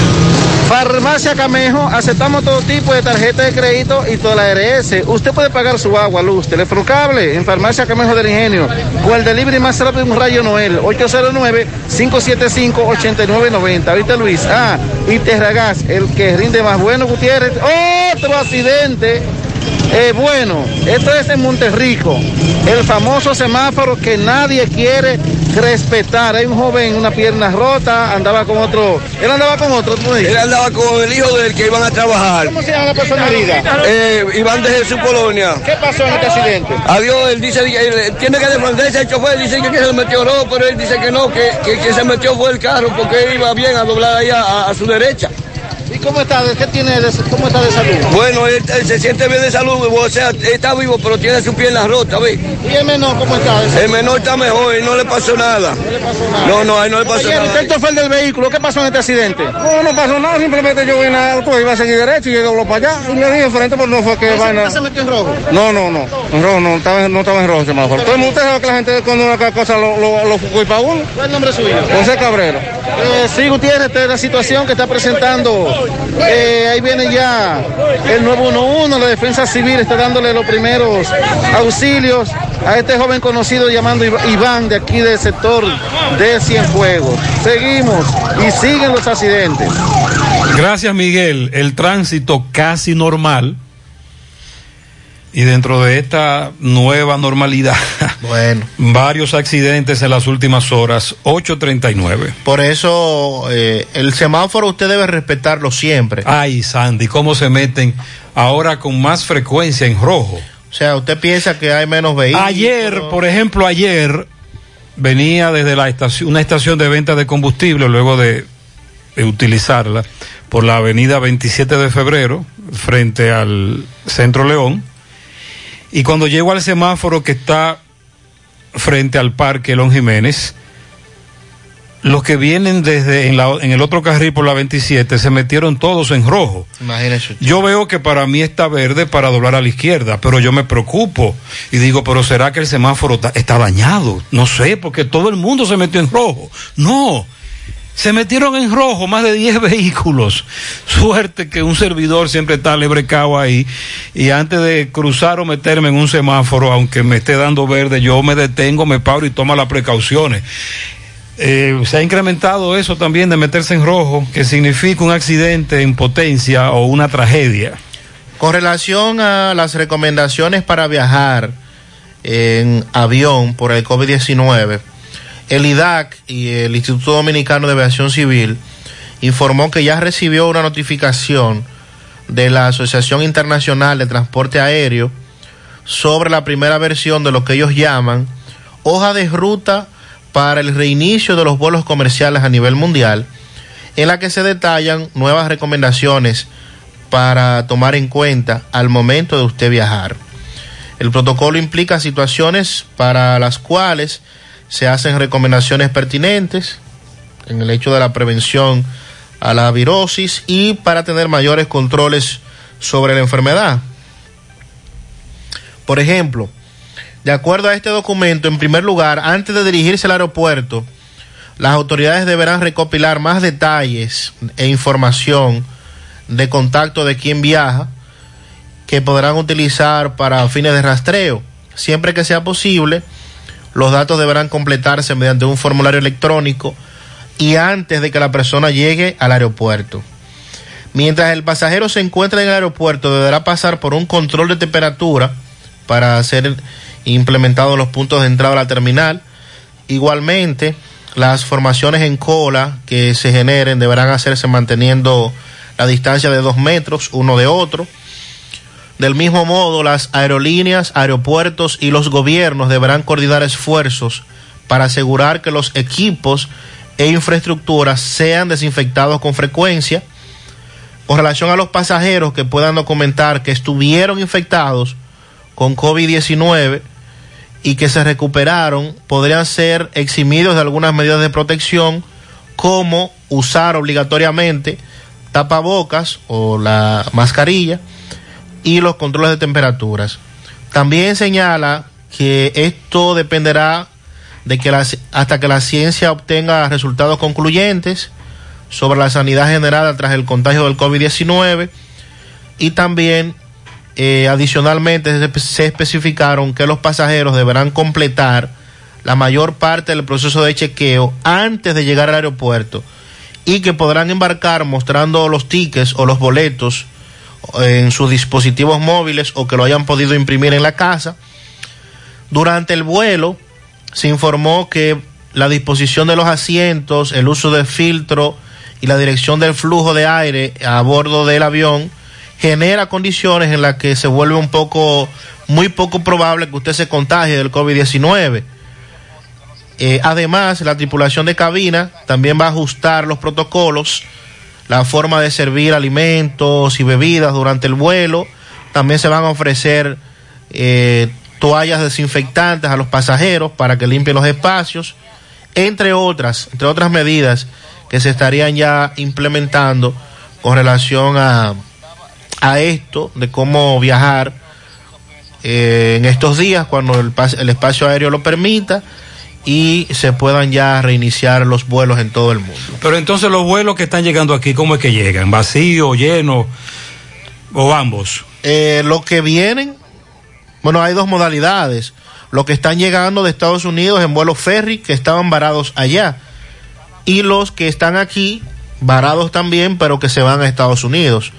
Speaker 41: Farmacia Camejo, aceptamos todo tipo de tarjeta de crédito y toda la RS. Usted puede pagar su agua, luz, teléfono cable en Farmacia Camejo del Ingenio. O el delivery más rápido un rayo Noel, 809-575-8990. Ahorita Luis. Ah, y Terragas, el que rinde más bueno, Gutiérrez. Otro accidente. Eh, bueno, esto es en Monterrico, el famoso semáforo que nadie quiere respetar. Hay un joven, una pierna rota, andaba con otro. Él andaba con otro, ¿tú me dices?
Speaker 44: Él andaba con el hijo del que iban a trabajar.
Speaker 41: ¿Cómo se llama la persona herida?
Speaker 44: Eh, Iván de Jesús Polonia.
Speaker 41: ¿Qué pasó en este accidente?
Speaker 44: Adiós, él dice que él tiene que defenderse el chofer, dice que, que se metió no, pero él dice que no, que, que, que se metió fue el carro porque él iba bien a doblar ahí a, a su derecha.
Speaker 41: ¿Y cómo está? ¿Qué tiene de, cómo está de salud?
Speaker 44: Bueno, él, él se siente bien de salud, o sea, él está vivo, pero tiene su pierna rota, ¿ves?
Speaker 41: ¿Y el menor cómo está?
Speaker 44: El menor está mejor, y no le pasó nada.
Speaker 41: No le pasó nada.
Speaker 44: No, no, él no le pasó
Speaker 41: Oye,
Speaker 44: nada.
Speaker 41: ¿usted es el chofer del vehículo? ¿Qué pasó en este accidente?
Speaker 51: No, no pasó nada, simplemente yo vine a auto, iba a seguir derecho y yo dobló para allá y le di enfrente, pero no fue que vaina.
Speaker 41: se metió en rojo?
Speaker 51: No, no, no, en rojo no, estaba, en- no estaba en rojo semáforo. Todo el mundo usted sabe que la gente cuando una cosa lo, lo, lo fue para uno.
Speaker 41: ¿Cuál es el nombre suyo?
Speaker 51: José Cabrera.
Speaker 41: Eh, sí, Gutiérrez, esta es la situación que está presentando. Eh, ahí viene ya el 911, la defensa civil está dándole los primeros auxilios a este joven conocido llamando Iv- Iván de aquí del sector de Cienfuegos. Seguimos y siguen los accidentes.
Speaker 7: Gracias, Miguel. El tránsito casi normal. Y dentro de esta nueva normalidad,
Speaker 8: Bueno,
Speaker 7: varios accidentes en las últimas horas, 8.39.
Speaker 8: por eso eh, el semáforo usted debe respetarlo siempre.
Speaker 7: Ay, Sandy, cómo se meten ahora con más frecuencia en rojo.
Speaker 8: O sea, usted piensa que hay menos vehículos.
Speaker 7: Ayer, por ejemplo, ayer venía desde la estación, una estación de venta de combustible, luego de, de utilizarla, por la avenida 27 de febrero, frente al Centro León. Y cuando llego al semáforo que está frente al Parque Elon Jiménez, los que vienen desde en, la- en el otro carril por la 27 se metieron todos en rojo.
Speaker 8: Imagínese.
Speaker 7: Yo veo que para mí está verde para doblar a la izquierda, pero yo me preocupo y digo, pero ¿será que el semáforo ta- está dañado? No sé, porque todo el mundo se metió en rojo. No, se metieron en rojo más de 10 vehículos. Suerte que un servidor siempre está lebrecado ahí y antes de cruzar o meterme en un semáforo, aunque me esté dando verde, yo me detengo, me paro y tomo las precauciones. Eh, se ha incrementado eso también de meterse en rojo, que significa un accidente en potencia o una tragedia.
Speaker 8: Con relación a las recomendaciones para viajar en avión por el COVID-19, el IDAC y el Instituto Dominicano de Aviación Civil informó que ya recibió una notificación de la Asociación Internacional de Transporte Aéreo sobre la primera versión de lo que ellos llaman hoja de ruta para el reinicio de los vuelos comerciales a nivel mundial, en la que se detallan nuevas recomendaciones para tomar en cuenta al momento de usted viajar. El protocolo implica situaciones para las cuales se hacen recomendaciones pertinentes en el hecho de la prevención a la virosis y para tener mayores controles sobre la enfermedad. Por ejemplo, de acuerdo a este documento, en primer lugar, antes de dirigirse al aeropuerto, las autoridades deberán recopilar más detalles e información de contacto de quien viaja que podrán utilizar para fines de rastreo. Siempre que sea posible, los datos deberán completarse mediante un formulario electrónico y antes de que la persona llegue al aeropuerto. Mientras el pasajero se encuentra en el aeropuerto, deberá pasar por un control de temperatura para ser implementado en los puntos de entrada a la terminal. Igualmente, las formaciones en cola que se generen deberán hacerse manteniendo la distancia de dos metros uno de otro. Del mismo modo, las aerolíneas, aeropuertos y los gobiernos deberán coordinar esfuerzos para asegurar que los equipos e infraestructuras sean desinfectados con frecuencia. Con relación a los pasajeros que puedan documentar que estuvieron infectados con COVID-19 y que se recuperaron, podrían ser eximidos de algunas medidas de protección como usar obligatoriamente tapabocas o la mascarilla y los controles de temperaturas. También señala que esto dependerá de que hasta que la ciencia obtenga resultados concluyentes sobre la sanidad generada tras el contagio del COVID-19 y también eh, adicionalmente se, se especificaron que los pasajeros deberán completar la mayor parte del proceso de chequeo antes de llegar al aeropuerto y que podrán embarcar mostrando los tickets o los boletos en sus dispositivos móviles o que lo hayan podido imprimir en la casa. Durante el vuelo se informó que la disposición de los asientos, el uso de filtro y la dirección del flujo de aire a bordo del avión genera condiciones en las que se vuelve un poco, muy poco probable que usted se contagie del COVID-19. Eh, además, la tripulación de cabina también va a ajustar los protocolos, la forma de servir alimentos y bebidas durante el vuelo. También se van a ofrecer eh, toallas desinfectantes a los pasajeros para que limpien los espacios, entre otras, entre otras medidas que se estarían ya implementando con relación a, a esto de cómo viajar eh, en estos días cuando el, el espacio aéreo lo permita y se puedan ya reiniciar los vuelos en todo el mundo.
Speaker 7: Pero entonces los vuelos que están llegando aquí, ¿cómo es que llegan? ¿Vacío, lleno o ambos?
Speaker 8: Eh, lo que vienen, bueno, hay dos modalidades. Los que están llegando de Estados Unidos en vuelos ferry que estaban varados allá. Y los que están aquí varados también, pero que se van a Estados Unidos.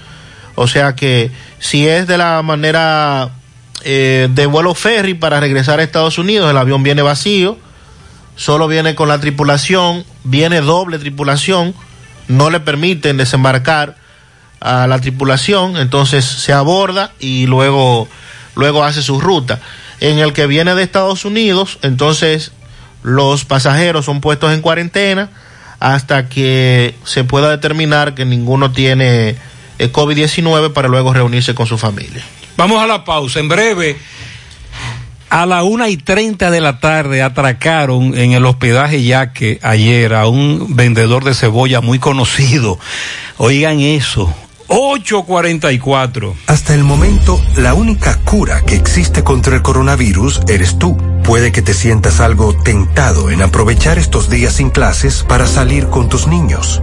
Speaker 8: O sea que si es de la manera eh, de vuelo ferry para regresar a Estados Unidos, el avión viene vacío solo viene con la tripulación, viene doble tripulación, no le permiten desembarcar a la tripulación, entonces se aborda y luego, luego hace su ruta. En el que viene de Estados Unidos, entonces los pasajeros son puestos en cuarentena hasta que se pueda determinar que ninguno tiene COVID-19 para luego reunirse con su familia.
Speaker 7: Vamos a la pausa. En breve a la una y treinta de la tarde atracaron en el hospedaje Yaque ayer a un vendedor de cebolla muy conocido. Oigan eso. 844.
Speaker 9: Hasta el momento, la única cura que existe contra el coronavirus eres tú. Puede que te sientas algo tentado en aprovechar estos días sin clases para salir con tus niños,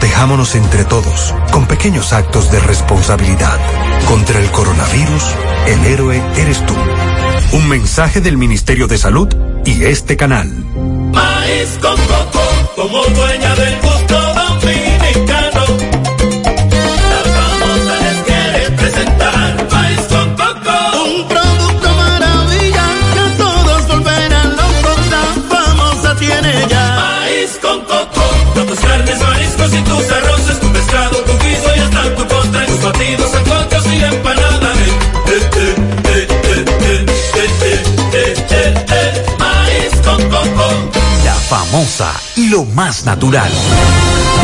Speaker 9: Protejámonos entre todos, con pequeños actos de responsabilidad. Contra el coronavirus, el héroe eres tú. Un mensaje del Ministerio de Salud y este canal.
Speaker 52: Maíz con coco, como dueña del gusto platos y tus arroces, tu pescado, tu guiso y hasta tu postre, tus batidos, sancochos y empanadas. Eh, eh, eh, maíz con coco.
Speaker 12: La famosa y lo más natural.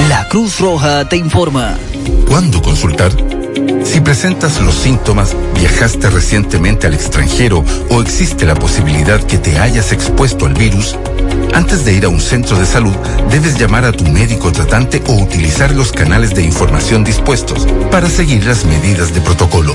Speaker 12: La Cruz Roja te informa.
Speaker 53: ¿Cuándo consultar? Si presentas los síntomas, viajaste recientemente al extranjero o existe la posibilidad que te hayas expuesto al virus, antes de ir a un centro de salud, debes llamar a tu médico tratante o utilizar los canales de información dispuestos para seguir las medidas de protocolo.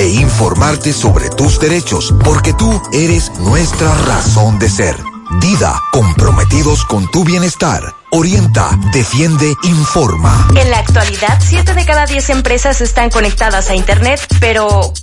Speaker 5: e informarte sobre tus derechos, porque tú eres nuestra razón de ser. Dida, comprometidos con tu bienestar. Orienta, defiende, informa.
Speaker 54: En la actualidad, 7 de cada 10 empresas están conectadas a Internet, pero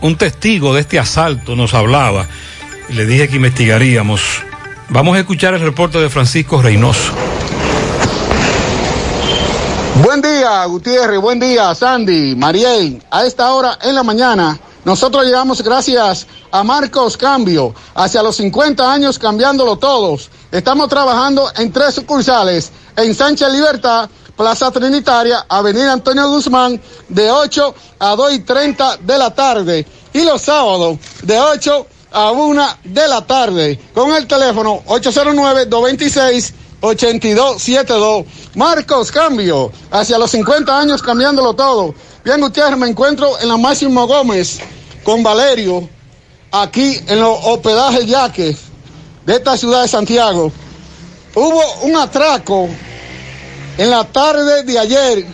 Speaker 7: un testigo de este asalto nos hablaba y le dije que investigaríamos. Vamos a escuchar el reporte de Francisco Reynoso.
Speaker 55: Buen día, Gutiérrez. Buen día, Sandy, Mariel. A esta hora en la mañana, nosotros llegamos gracias a Marcos Cambio, hacia los 50 años cambiándolo todos. Estamos trabajando en tres sucursales, en Sánchez Libertad, Plaza Trinitaria, Avenida Antonio Guzmán, de 8 a 2 y 30 de la tarde. Y los sábados, de 8 a 1 de la tarde, con el teléfono 809-226-8272. Marcos Cambio, hacia los 50 años cambiándolo todo. Bien, Gutiérrez, me encuentro en la Máximo Gómez con Valerio, aquí en los hospedajes Yaques de esta ciudad de Santiago. Hubo un atraco en la tarde de ayer,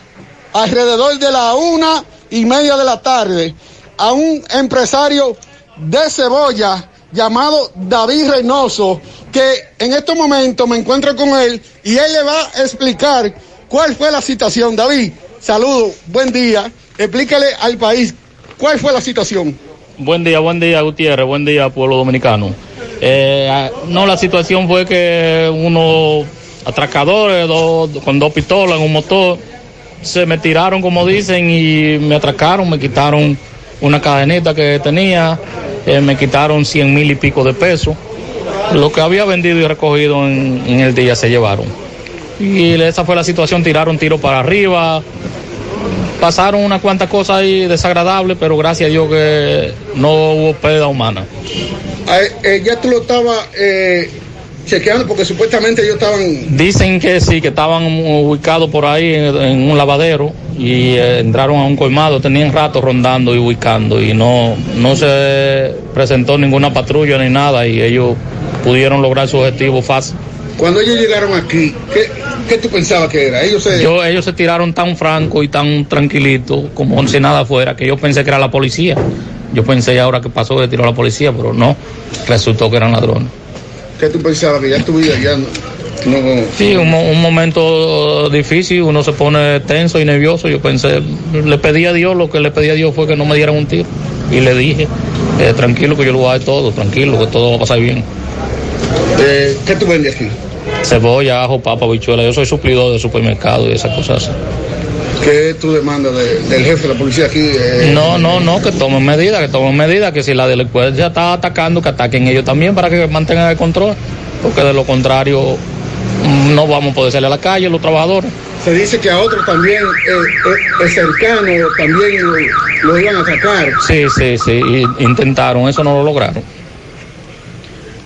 Speaker 55: alrededor de la una y media de la tarde, a un empresario de cebolla llamado David Reynoso, que en estos momentos me encuentro con él y él le va a explicar cuál fue la situación. David, saludo, buen día. Explícale al país cuál fue la situación.
Speaker 56: Buen día, buen día Gutiérrez, buen día pueblo dominicano. Eh, no, la situación fue que unos atracadores con dos pistolas en un motor se me tiraron, como dicen, y me atracaron, me quitaron una cadenita que tenía, eh, me quitaron cien mil y pico de pesos. Lo que había vendido y recogido en, el día se llevaron. Y esa fue la situación, tiraron tiro para arriba, pasaron unas cuantas cosas ahí desagradables, pero gracias a Dios que no hubo pérdida humana.
Speaker 55: Eh, ya tú lo estabas eh, chequeando porque supuestamente ellos estaban...
Speaker 56: Dicen que sí, que estaban ubicados por ahí en, en un lavadero y eh, entraron a un colmado, tenían rato rondando y ubicando y no, no se presentó ninguna patrulla ni nada y ellos pudieron lograr su objetivo fácil.
Speaker 55: Cuando ellos llegaron aquí, ¿qué, qué tú pensabas que era? Ellos se...
Speaker 56: Yo, ellos se tiraron tan franco y tan tranquilito como si nada fuera, que yo pensé que era la policía. Yo pensé ahora que pasó que tiró la policía, pero no, resultó que eran ladrones.
Speaker 55: ¿Qué tú pensabas? Que ya tu vida ya no... no-
Speaker 56: Sí, un momento difícil, uno se pone tenso y nervioso. Yo pensé, le pedí a Dios, lo que le pedí a Dios fue que no me dieran un tiro. Y le dije, eh, tranquilo que yo lo voy a dar todo, tranquilo que todo va a pasar bien.
Speaker 55: Eh, ¿Qué tú vendes aquí?
Speaker 56: Cebolla, ajo, papa, bichuela. Yo soy suplidor de supermercado y esas cosas.
Speaker 55: ¿Qué tú demandas de- del jefe de la policía aquí? eh?
Speaker 56: No, no, no, que tomen medidas, que tomen medidas, que si la delincuencia está atacando, que ataquen ellos también para que mantengan el control, porque de lo contrario mm, no vamos a poder salir a la calle los trabajadores.
Speaker 55: Se dice que a otros también, eh, eh, cercanos, también lo, lo iban a atacar.
Speaker 56: Sí, sí, sí, intentaron, eso no lo lograron.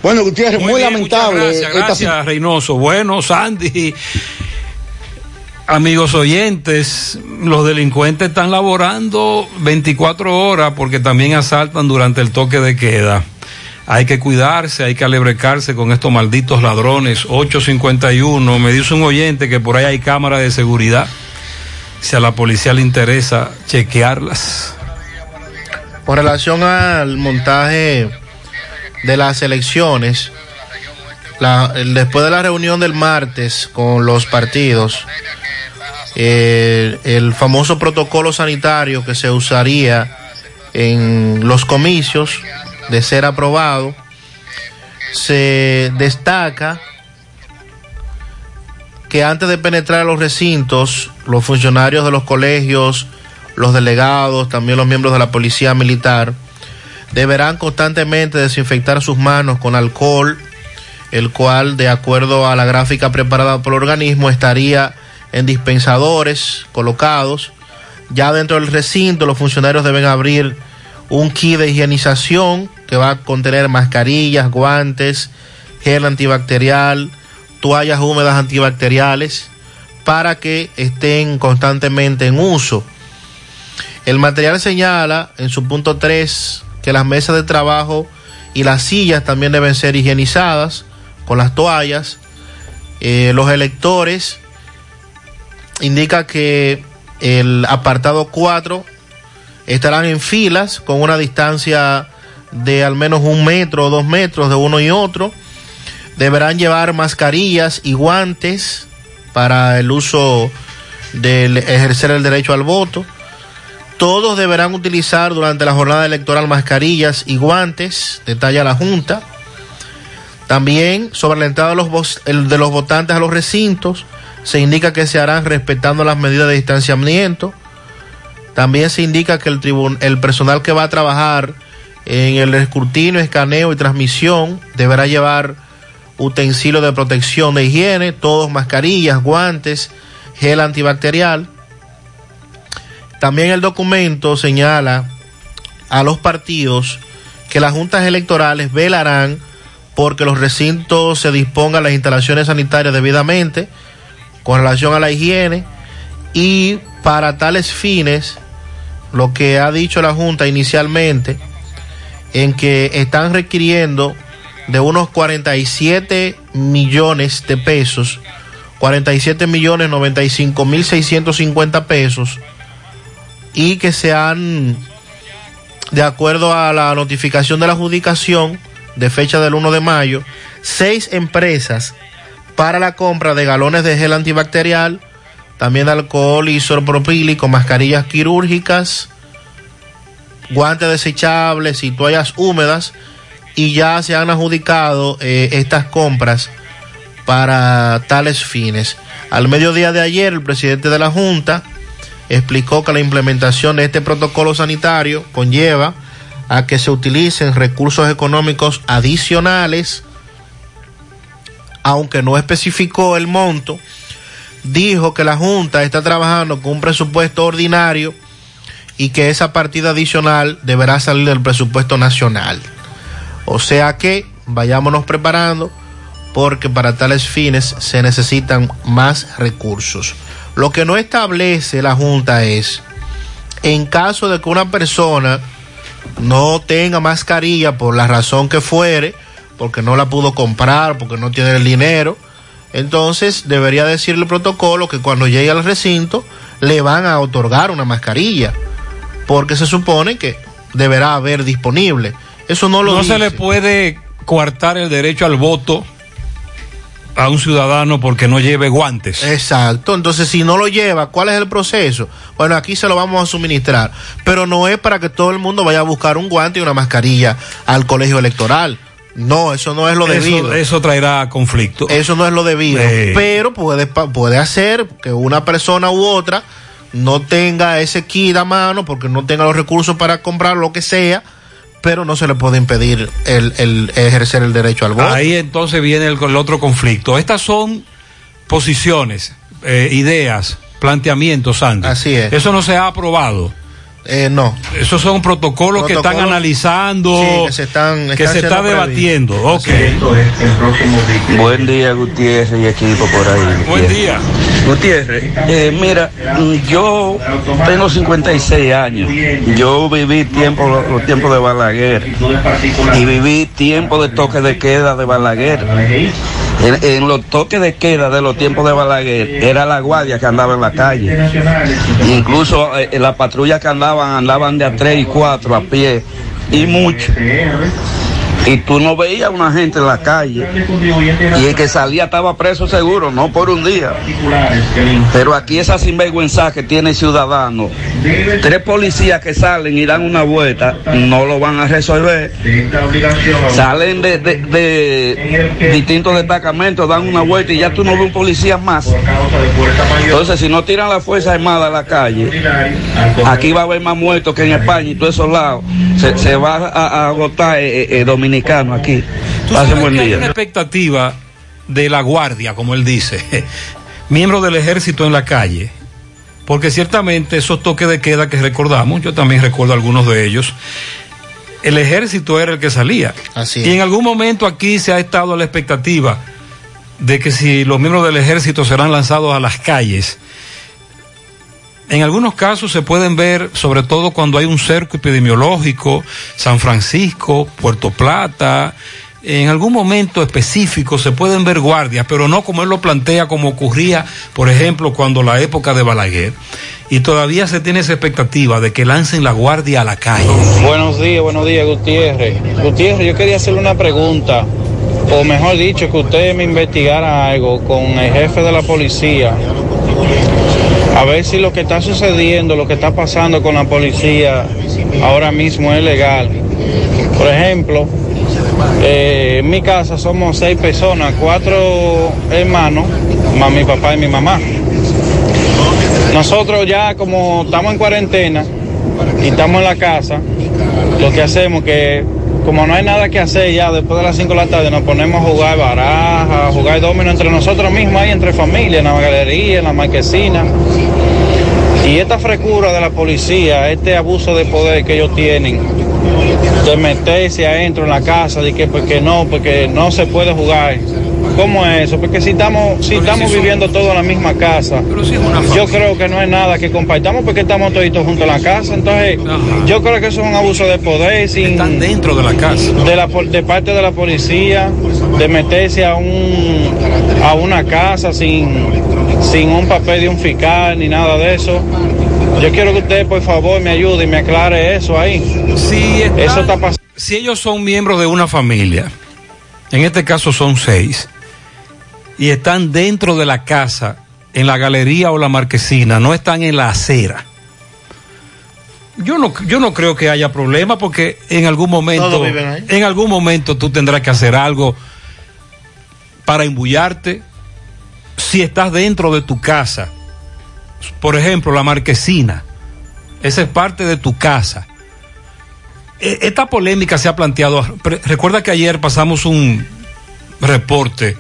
Speaker 55: Bueno, Gutiérrez, muy,
Speaker 7: bien,
Speaker 55: lamentable.
Speaker 7: Gracias,
Speaker 55: esta
Speaker 7: gracias, Reynoso. Bueno, Sandy, amigos oyentes, los delincuentes están laborando 24 horas porque también asaltan durante el toque de queda. Hay que cuidarse, hay que alebrecarse con estos malditos ladrones. 851, me dice un oyente que por ahí hay cámaras de seguridad. Si a la policía le interesa chequearlas.
Speaker 8: Con relación al montaje de las elecciones, después de la reunión del martes con los partidos, el famoso protocolo sanitario que se usaría en los comicios de ser aprobado, se destaca que antes de penetrar a los recintos, los funcionarios de los colegios, los delegados, también los miembros de la policía militar, deberán constantemente desinfectar sus manos con alcohol, el cual, de acuerdo a la gráfica preparada por el organismo, estaría en dispensadores colocados. Ya dentro del recinto, los funcionarios deben abrir un kit de higienización que va a contener mascarillas, guantes, gel antibacterial, toallas húmedas antibacteriales, para que estén constantemente en uso. El material señala en su punto 3 que las mesas de trabajo y las sillas también deben ser higienizadas con las toallas. Eh, los electores indica que el apartado 4 estarán en filas con una distancia de al menos un metro o dos metros de uno y otro. Deberán llevar mascarillas y guantes para el uso del ejercer el derecho al voto. Todos deberán utilizar durante la jornada electoral mascarillas y guantes, detalla la Junta. También sobre la entrada los, de los votantes a los recintos se indica que se harán respetando las medidas de distanciamiento. También se indica que el, el personal que va a trabajar en el escrutinio, escaneo y transmisión deberá llevar utensilios de protección de higiene, todos mascarillas, guantes, gel antibacterial. También el documento señala a los partidos que las juntas electorales velarán porque los recintos se dispongan las instalaciones sanitarias debidamente con relación a la higiene y para tales fines lo que ha dicho la Junta inicialmente en que están requiriendo de unos 47 millones de pesos, 47 millones 95 mil 650 pesos y que se han, de acuerdo a la notificación de la adjudicación de fecha del 1 de mayo, seis empresas para la compra de galones de gel antibacterial, también alcohol isopropílico, mascarillas quirúrgicas, guantes desechables y toallas húmedas y ya se han adjudicado eh, estas compras para tales fines. Al mediodía de ayer, el presidente de la Junta explicó que la implementación de este protocolo sanitario conlleva a que se utilicen recursos económicos adicionales, aunque no especificó el monto, dijo que la Junta está trabajando con un presupuesto ordinario y que esa partida adicional deberá salir del presupuesto nacional. O sea que vayámonos preparando porque para tales fines se necesitan más recursos. Lo que no establece la Junta es, en caso de que una persona no tenga mascarilla por la razón que fuere, porque no la pudo comprar, porque no tiene el dinero, entonces debería decir el protocolo que cuando llegue al recinto le van a otorgar una mascarilla, porque se supone que deberá haber disponible. Eso no lo
Speaker 7: No
Speaker 8: dice.
Speaker 7: se le puede coartar el derecho al voto a un ciudadano porque no lleve guantes.
Speaker 8: Exacto, entonces si no lo lleva, ¿cuál es el proceso? Bueno, aquí se lo vamos a suministrar, pero no es para que todo el mundo vaya a buscar un guante y una mascarilla al colegio electoral. No, eso no es lo
Speaker 7: Eso-
Speaker 8: debido.
Speaker 7: Eso, traerá conflicto.
Speaker 8: Eso no es lo debido.
Speaker 7: Eh.
Speaker 8: Pero puede, puede hacer que una persona u otra no tenga ese kit a mano porque no tenga los recursos para comprar lo que sea, pero no se le puede impedir el, el ejercer el derecho al voto.
Speaker 7: Ahí entonces viene el, el otro conflicto. Estas son posiciones, eh, ideas, planteamientos, Sandy.
Speaker 8: Así es.
Speaker 7: Eso no se ha aprobado.
Speaker 8: Eh, no.
Speaker 7: Esos son protocolos, que están analizando,
Speaker 8: sí, que se están-
Speaker 7: que se está debatiendo. Ok.
Speaker 2: Buen día, Gutiérrez y equipo por ahí.
Speaker 7: Buen día.
Speaker 2: Gutiérrez, eh, mira, yo tengo 56 años. Yo viví tiempo, los, los tiempos de Balaguer y viví tiempo de toque de queda de Balaguer. En, los toques de queda de los tiempos de Balaguer era la guardia que andaba en la calle. Incluso eh, la patrulla que andaban, andaban de a tres y cuatro a pie y mucho. Y tú no veías una gente en la calle y el que salía estaba preso seguro, no por un día. Pero aquí esa sinvergüenza que tiene el ciudadano, tres policías que salen y dan una vuelta, no lo van a resolver. Salen de, distintos destacamentos, dan una vuelta y ya tú no ves un policía más. Entonces, si no tiran la Fuerza Armada a la calle, aquí va a haber más muertos que en España y todos esos lados. Se, va a, agotar eh, eh, dominicano aquí.
Speaker 7: Tú sabes
Speaker 2: buen
Speaker 7: que hay
Speaker 2: día.
Speaker 7: una expectativa de la guardia, como él dice, miembros del ejército en la calle, porque ciertamente esos toques de queda que recordamos, yo también recuerdo algunos de ellos, el ejército era el que salía.
Speaker 8: Así
Speaker 7: Y en algún momento aquí se ha estado a la expectativa de que si los miembros del ejército serán lanzados a las calles, en algunos casos se pueden ver, sobre todo cuando hay un cerco epidemiológico, San Francisco, Puerto Plata, en algún momento específico se pueden ver guardias, pero no como él lo plantea, como ocurría, por ejemplo, cuando la época de Balaguer. Y todavía se tiene esa expectativa de que lancen la guardia a la calle.
Speaker 57: Buenos días, buenos días, Gutiérrez. Gutiérrez, yo quería hacerle una pregunta, o mejor dicho, que usted me investigara algo con el jefe de la policía, a ver si lo que está sucediendo, lo que está pasando con la policía ahora mismo es legal. Por ejemplo, eh, en mi casa somos seis personas, cuatro hermanos, más mi papá y mi mamá. Nosotros ya como estamos en cuarentena y estamos en la casa, lo que hacemos que como no hay nada que hacer ya después de las 5 de la tarde nos ponemos a jugar baraja, a jugar domino entre nosotros mismos ahí, entre familia, en la galería, en la marquesina. Y esta frescura de la policía, este abuso de poder que ellos tienen, de meterse adentro en la casa, de que porque no, porque no se puede jugar. ¿Cómo es eso? Porque si estamos, si estamos viviendo todos en la misma casa, yo creo que no es nada que compartamos porque estamos toditos juntos en la casa. Entonces, yo creo que eso es un abuso de poder sin
Speaker 7: Están dentro de la casa.
Speaker 57: de, la, de parte de la policía, de meterse a un a una casa sin, sin un papel de un fiscal ni nada de eso. Yo quiero que usted, por favor, me ayude y me aclare eso ahí.
Speaker 7: Si
Speaker 57: eso está pasando.
Speaker 7: Si ellos son miembros de una familia, en este caso son seis, y están dentro de la casa, en la galería o la marquesina, no están en la acera. Yo no, yo no creo que haya problema porque en algún momento, en algún momento tú tendrás que hacer algo para embullarte. Si estás dentro de tu casa, por ejemplo, la marquesina, esa es parte de tu casa. E- Esta polémica se ha planteado. Recuerda que ayer pasamos un reporte,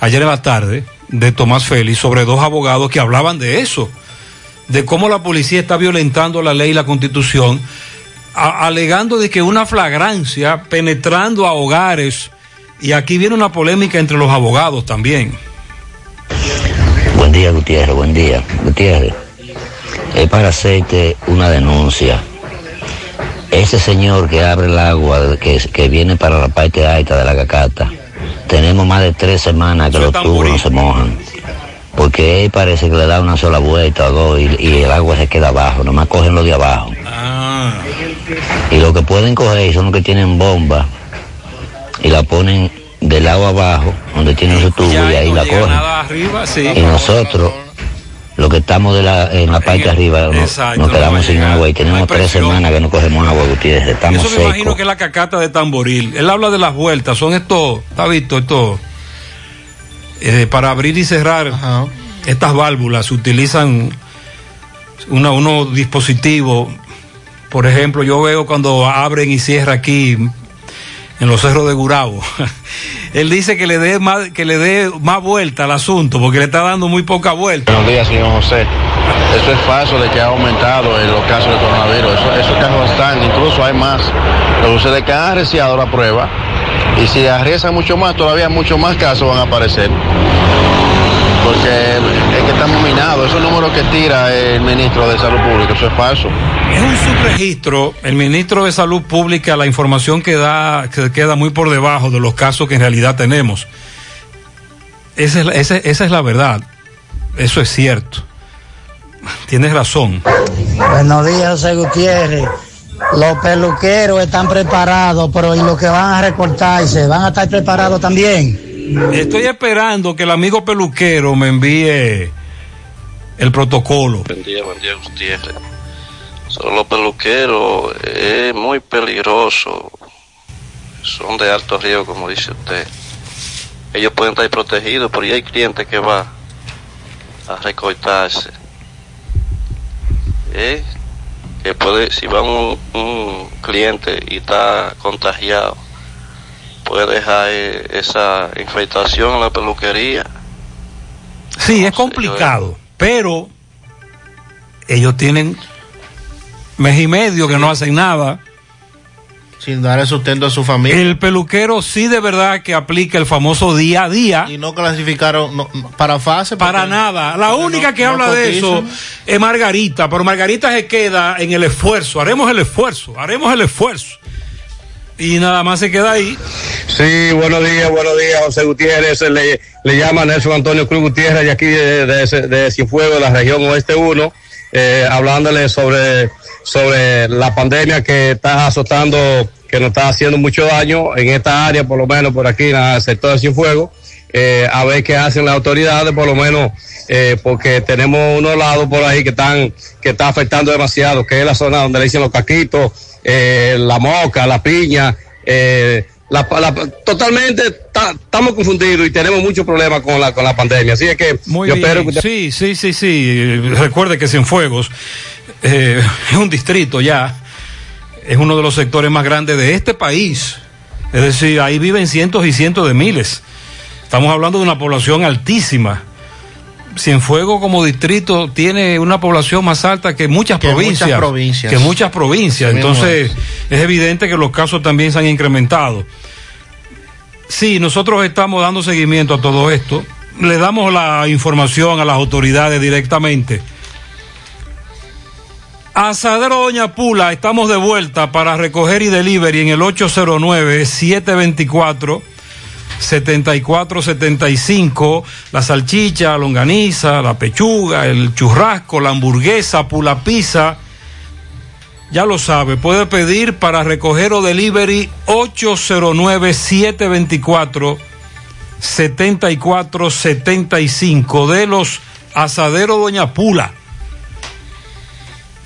Speaker 7: ayer en la tarde, de Tomás Félix sobre dos abogados que hablaban de eso, de cómo la policía está violentando la ley y la constitución, alegando de que una flagrancia penetrando a hogares, y aquí viene una polémica entre los abogados también.
Speaker 58: Buen día, Gutiérrez, buen día. Gutiérrez, es para hacerte una denuncia. Ese señor que abre el agua que, que viene para la parte alta de la cacata, tenemos más de tres semanas que los tubos no se mojan. Porque él parece que le da una sola vuelta o dos y, y el agua se queda abajo, nomás cogen lo de abajo. Y lo que pueden coger son los que tienen bomba y la ponen del lado abajo, donde tienen su tubo, y ahí la cogen.
Speaker 7: Nada arriba, sí.
Speaker 58: Y nosotros, los que estamos de la, en la parte de arriba, no-
Speaker 7: Exacto,
Speaker 58: nos
Speaker 7: no
Speaker 58: quedamos sin agua y tenemos tres semanas que no cogemos agua, Gutiérrez. Estamos
Speaker 7: Eso me imagino que es la cacata de tamboril. Él habla de las vueltas, son estos, está visto, esto eh, para abrir y cerrar estas válvulas se utilizan una, unos dispositivos. Por ejemplo, yo veo cuando abren y cierran aquí en los cerros de Gurabo. Él dice que le dé más, que le dé más vuelta al asunto, porque le está dando muy poca vuelta.
Speaker 51: Buenos días, señor José. Eso es falso de que ha aumentado en los casos de coronavirus. Eso- esos casos están, incluso hay más. Lo que sucede es que han arreciado la prueba y si arriesgan mucho más, todavía muchos más casos van a aparecer. Porque es que estamos minados. Esos números que tira el ministro de Salud Pública, eso es falso.
Speaker 7: Es un subregistro. El ministro de Salud Pública, la información que da, que queda muy por debajo de los casos que en realidad tenemos. Esa es, la- esa- esa es la verdad. Eso es cierto. Tienes razón.
Speaker 59: Buenos días, José Gutiérrez.
Speaker 60: Los peluqueros están preparados, pero ¿y los que van a recortarse? ¿Van a estar preparados también?
Speaker 7: Estoy esperando que el amigo peluquero me envíe el protocolo.
Speaker 61: Buen día, buen día, Gutiérrez. Son los peluqueros, es muy peligroso. Son de alto riesgo, como dice usted. Ellos pueden estar protegidos, pero ya hay clientes que va a recortarse. ¿Eh? Que puede, si va un cliente y está contagiado, puede dejar eh, esa infectación en la peluquería.
Speaker 7: Sí, es complicado, pero ellos tienen mes y medio que no hacen nada.
Speaker 8: Sin dar el sustento a su familia.
Speaker 7: El peluquero sí de verdad que aplica el famoso día a día.
Speaker 8: Y no clasificaron no, para fase.
Speaker 7: Para nada. La única
Speaker 8: no-
Speaker 7: que
Speaker 8: no
Speaker 7: habla de eso es Margarita, pero Margarita se queda en el esfuerzo. Haremos el esfuerzo, haremos el esfuerzo. Y nada más se queda ahí.
Speaker 59: Sí, buenos días, buenos días, José Gutiérrez. Le, le llama Nelson Antonio Cruz Gutiérrez de aquí de, de, de Cienfuegos, de la región oeste 1, eh, hablándole sobre, sobre la pandemia que está azotando, que nos está haciendo mucho daño en esta área, por lo menos por aquí en el sector de Cienfuegos. Eh, a ver qué hacen las autoridades, por lo menos, eh, porque tenemos unos lados por ahí que están, que está afectando demasiado, que es la zona donde le dicen los caquitos, eh, la moca, la piña, eh, la, la- totalmente ta- estamos confundidos y tenemos muchos problemas con la, con la pandemia. Así es que
Speaker 7: Muy
Speaker 59: yo
Speaker 7: bien.
Speaker 59: espero que usted-
Speaker 7: Sí, sí, sí, sí. Recuerde que Cienfuegos eh, es un distrito ya. Es uno de los sectores más grandes de este país. Es decir, ahí viven cientos y cientos de miles. Estamos hablando de una población altísima. Cienfuegos como distrito tiene una población más alta que muchas
Speaker 8: Que muchas
Speaker 7: provincias.
Speaker 8: provincias.
Speaker 7: Que muchas provincias. Entonces, es evidente que los casos también se han incrementado. Sí, nosotros estamos dando seguimiento a todo esto. Le damos la información a las autoridades directamente. Asadero Doña Pula, estamos de vuelta para recoger y delivery en el 809-724. 7475, la salchicha, la longaniza, la pechuga, el churrasco, la hamburguesa, pula pizza. Ya lo sabe, puede pedir para recoger o delivery 809-724 7475 de los asaderos Doña Pula.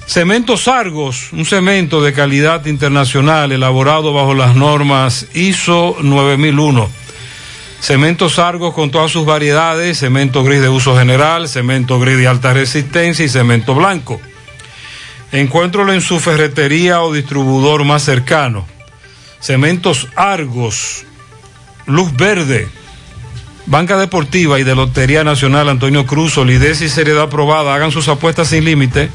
Speaker 7: Cementos Argos, un cemento de calidad internacional elaborado bajo las normas ISO 9001. Cementos Argos con todas sus variedades, cemento gris de uso general, cemento gris de alta resistencia y cemento blanco. Encuéntralo en su ferretería o distribuidor más cercano. Cementos Argos, Luz Verde, Banca Deportiva y de Lotería Nacional Antonio Cruz, solidez y seriedad probada. Hagan sus apuestas sin límite.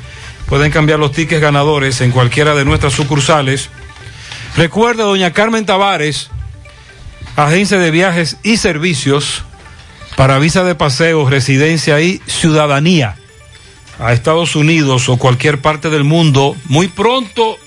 Speaker 7: Pueden cambiar los tickets ganadores en cualquiera de nuestras sucursales. Recuerda, doña Carmen Tavares, agencia de viajes y servicios para visa de paseo, residencia y ciudadanía a Estados Unidos o cualquier parte del mundo. Muy pronto,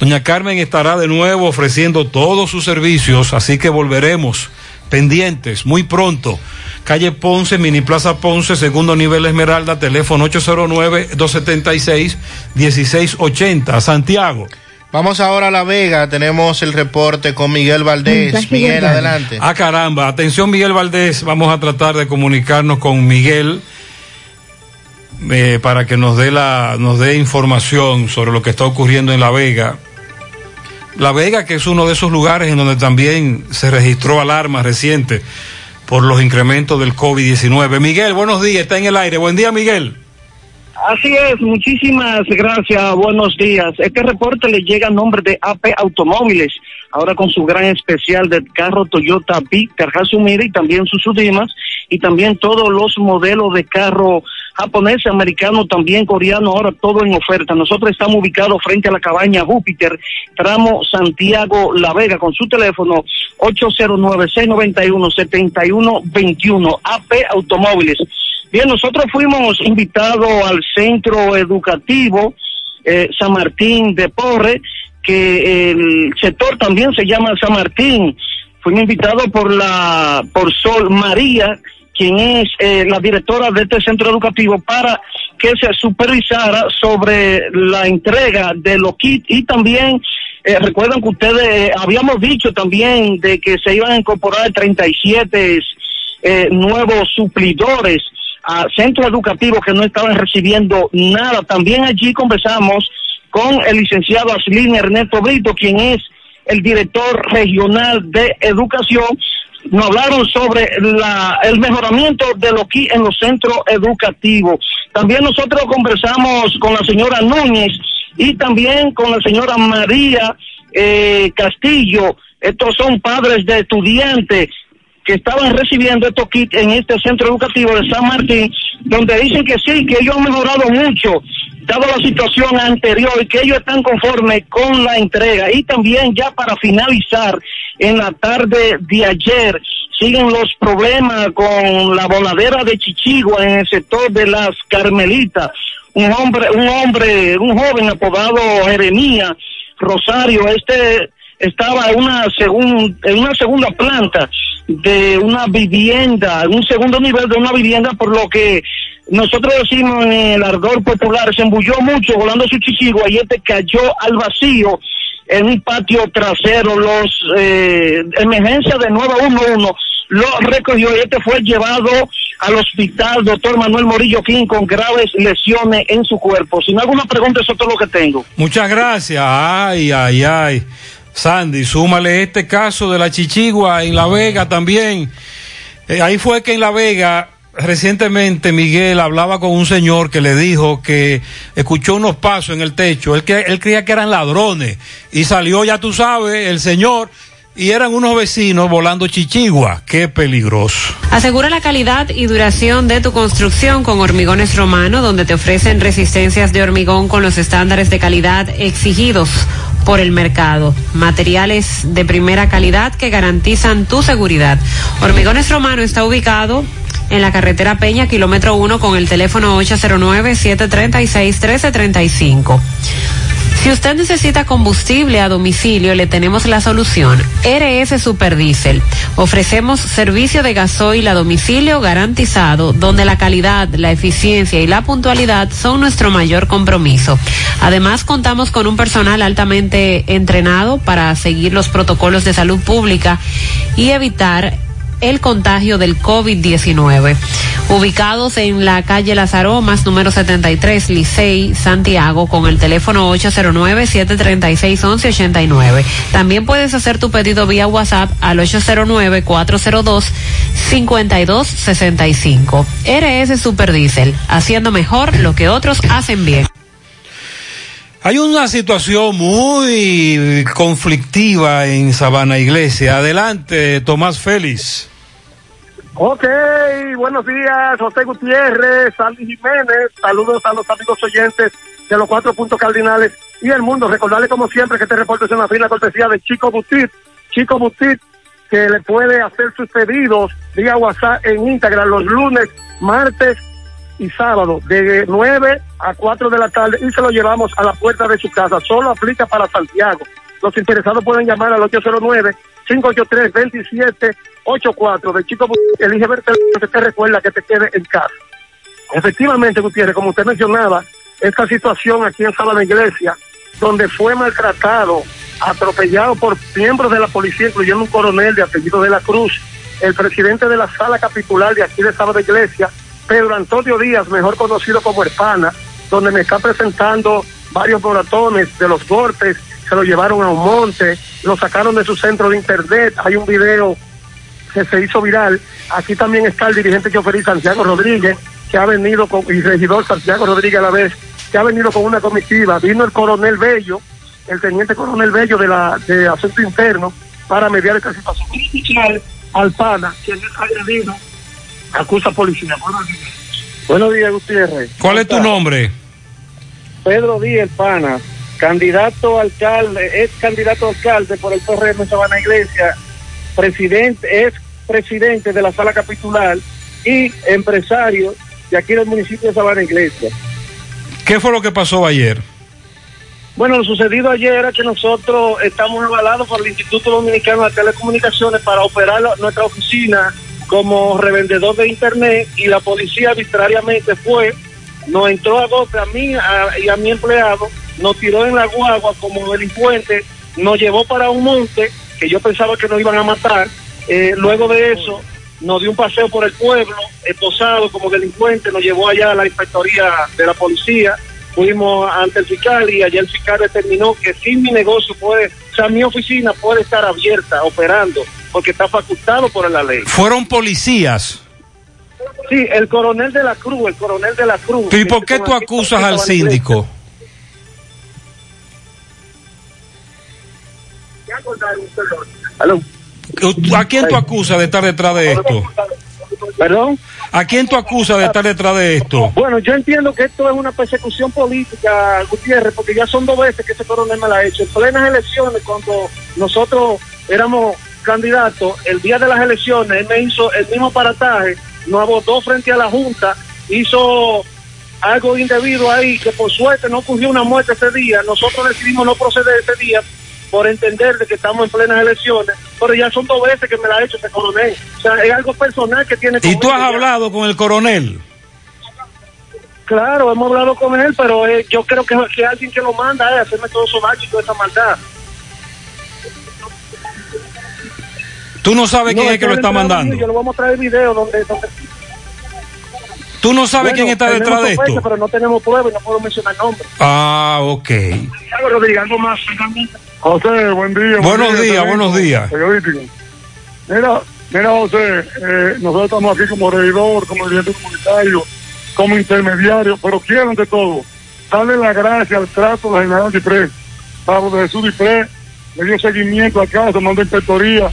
Speaker 7: doña Carmen estará de nuevo ofreciendo todos sus servicios, así que volveremos pendientes muy pronto. Calle Ponce, Mini Plaza Ponce, segundo nivel Esmeralda, teléfono 809-276-1680, Santiago.
Speaker 8: Vamos ahora a La Vega, tenemos el reporte con Miguel Valdés. Miguel, adelante.
Speaker 7: Ah, caramba. Atención, Miguel Valdés. Vamos a tratar de comunicarnos con Miguel eh, para que nos dé, la, nos dé información sobre lo que está ocurriendo en La Vega. La Vega, que es uno de esos lugares en donde también se registró alarma reciente por los incrementos del COVID-19. Miguel, buenos días. Está en el aire. Buen día, Miguel.
Speaker 62: Así es, muchísimas gracias, buenos días. Este reporte le llega a nombre de AP Automóviles, ahora con su gran especial del carro Toyota Victor Hasumira y también sus Sudimas, y también todos los modelos de carro japonés, americano, también coreano, ahora todo en oferta. Nosotros estamos ubicados frente a la cabaña Júpiter, tramo Santiago La Vega, con su teléfono 809-691-7121, AP Automóviles. Bien, nosotros fuimos invitados al centro educativo eh, San Martín de Porre, que el sector también se llama San Martín. Fuimos invitados por la por Sol María, quien es eh, la directora de este centro educativo, para que se supervisara sobre la entrega de los kits y también eh, recuerdan que ustedes eh, habíamos dicho también de que se iban a incorporar 37 eh, nuevos suplidores a centros educativos que no estaban recibiendo nada. También allí conversamos con el licenciado Aslin Ernesto Brito, quien es el director regional de educación. Nos hablaron sobre la, el mejoramiento de lo que en los centros educativos. También nosotros conversamos con la señora Núñez y también con la señora María eh, Castillo. Estos son padres de estudiantes que estaban recibiendo estos kits en este centro educativo de San Martín, donde dicen que sí, que ellos han mejorado mucho, dado la situación anterior, y que ellos están conformes con la entrega. Y también ya para finalizar, en la tarde de ayer, siguen los problemas con la voladera de Chichigua en el sector de las Carmelitas. Un hombre, un hombre, un joven apodado Jeremías Rosario, este estaba en una, segun- en una segunda planta de una vivienda, en un segundo nivel de una vivienda, por lo que nosotros decimos en el ardor popular, se embulló mucho volando su chichigua y este cayó al vacío en un patio trasero. Los eh, emergencia de 911 lo recogió y este fue llevado al hospital doctor Manuel Morillo King con graves lesiones en su cuerpo. Si no hay alguna pregunta, eso es todo lo que tengo.
Speaker 7: Muchas gracias. Ay, ay, ay. Sandy, súmale este caso de la Chichigua en La Vega también. Eh, ahí fue que en La Vega recientemente Miguel hablaba con un señor que le dijo que escuchó unos pasos en el techo. Él, él creía que eran ladrones y salió, ya tú sabes, el señor y eran unos vecinos volando Chichigua. Qué peligroso.
Speaker 49: Asegura la calidad y duración de tu construcción con Hormigones Romano, donde te ofrecen resistencias de hormigón con los estándares de calidad exigidos por el mercado. Materiales de primera calidad que garantizan tu seguridad. Hormigones Romano está ubicado en la carretera Peña, kilómetro 1, con el teléfono 809-736-1335. Si usted necesita combustible a domicilio, le tenemos la solución. RS Superdiesel. Ofrecemos servicio de gasoil a domicilio garantizado, donde la calidad, la eficiencia y la puntualidad son nuestro mayor compromiso. Además, contamos con un personal altamente entrenado para seguir los protocolos de salud pública y evitar el contagio del COVID-19. Ubicados en la calle Las Aromas, número 73, Licey, Santiago, con el teléfono 809-736-1189. También puedes hacer tu pedido vía WhatsApp al 809-402-5265. RS Superdiesel, haciendo mejor lo que otros hacen bien.
Speaker 7: Hay una situación muy conflictiva en Sabana Iglesia. Adelante, Tomás Félix.
Speaker 47: Ok, buenos días, José Gutiérrez, Sandy Jiménez, saludos a los amigos oyentes de los cuatro puntos cardinales y el mundo. Recordarle como siempre que este reporte es una fina cortesía de Chico Butit, Chico Butit, que le puede hacer sus pedidos vía WhatsApp en Instagram los lunes, martes y sábado de 9 a 4 de la tarde y se lo llevamos a la puerta de su casa. Solo aplica para Santiago. Los interesados pueden llamar al 809-583-2784 de Chico. Elige verte te recuerda que te quede en casa. Efectivamente, Gutiérrez, como usted mencionaba, esta situación aquí en Sala de Iglesia, donde fue maltratado, atropellado por miembros de la policía, incluyendo un coronel de apellido de la Cruz, el presidente de la sala capitular de aquí de Sala de Iglesia, Pedro Antonio Díaz, mejor conocido como El Pana, donde me está presentando varios moratones de los golpes, se lo llevaron a un monte, lo sacaron de su centro de internet, hay un video que se hizo viral, aquí también está el dirigente choferí Santiago Rodríguez, que ha venido con, y regidor Santiago Rodríguez a la vez, que ha venido con una comitiva, vino el coronel Bello, el teniente coronel Bello de la de Asunto Interno, para mediar esta situación. Oficial al PANA, quien es agredido, acusa a policía. Buenos días.
Speaker 63: Buenos días, Gutiérrez.
Speaker 7: ¿Cuál es tu nombre?
Speaker 63: Pedro Díaz Pana, candidato alcalde, es candidato alcalde por el PRM en Sabana Iglesia, presidente, es presidente de la sala capitular y empresario de aquí del municipio de Sabana Iglesia.
Speaker 7: ¿Qué fue lo que pasó ayer?
Speaker 63: Bueno, lo sucedido ayer era que nosotros estamos avalados por el Instituto Dominicano de Telecomunicaciones para operar nuestra oficina como revendedor de Internet y la policía arbitrariamente fue
Speaker 47: nos entró a golpe a mí a- y a mi empleado, nos tiró en la guagua como delincuente, nos llevó para un monte que yo pensaba que nos iban a matar. Eh, luego de eso, nos dio un paseo por el pueblo, esposado como delincuente, nos llevó allá a la inspectoría de la policía. Fuimos ante el fiscal y allá el fiscal determinó que sí mi negocio puede, o sea, mi oficina puede estar abierta, operando, porque está facultado por la ley.
Speaker 7: Fueron policías.
Speaker 47: Sí, el coronel de la Cruz, el coronel de la Cruz.
Speaker 7: ¿Y por qué tú acusas al síndico?
Speaker 47: Aló.
Speaker 7: ¿A quién tú acusas de estar detrás de esto?
Speaker 47: ¿Perdón?
Speaker 7: ¿A quién tú acusas de estar detrás de esto?
Speaker 47: Bueno, yo entiendo que esto es una persecución política, Gutiérrez, porque ya son dos veces que ese coronel me la ha hecho. En plenas elecciones, cuando nosotros éramos candidatos, el día de las elecciones, él me hizo el mismo aparataje, nos abordó frente a la Junta, hizo algo indebido ahí, que por suerte no ocurrió una muerte ese día. Nosotros decidimos no proceder ese día por entender de que estamos en plenas elecciones, pero ya son dos veces que me la ha hecho ese coronel. O sea, es algo personal que tiene
Speaker 7: ¿Y tú has
Speaker 47: ya.
Speaker 7: hablado con el coronel?
Speaker 47: Claro, hemos hablado con él, pero eh, yo creo que, que alguien que lo manda es hacerme todo eso daño y toda esa maldad.
Speaker 7: Tú no sabes quién es que lo está mandando.
Speaker 47: Yo le voy a mostrar el video donde... donde
Speaker 7: Tú no sabes
Speaker 47: Bueno,
Speaker 7: quién está detrás de esto.
Speaker 47: Pero no tenemos pruebas y no puedo mencionar nombres.
Speaker 7: Ah, ok.
Speaker 47: Rodríguez, algo más.
Speaker 64: José, buen día. buen
Speaker 7: Buenos días,
Speaker 64: también,
Speaker 7: buenos días.
Speaker 64: Periodístico. Mira, mira, José, eh, nosotros estamos aquí como regidor, como dirigente comunitario, como intermediario, pero quiero ante todo darle la gracia al trato de la general Dipré. Pablo de Jesús Dipré le dio seguimiento al caso, mandó inspectoría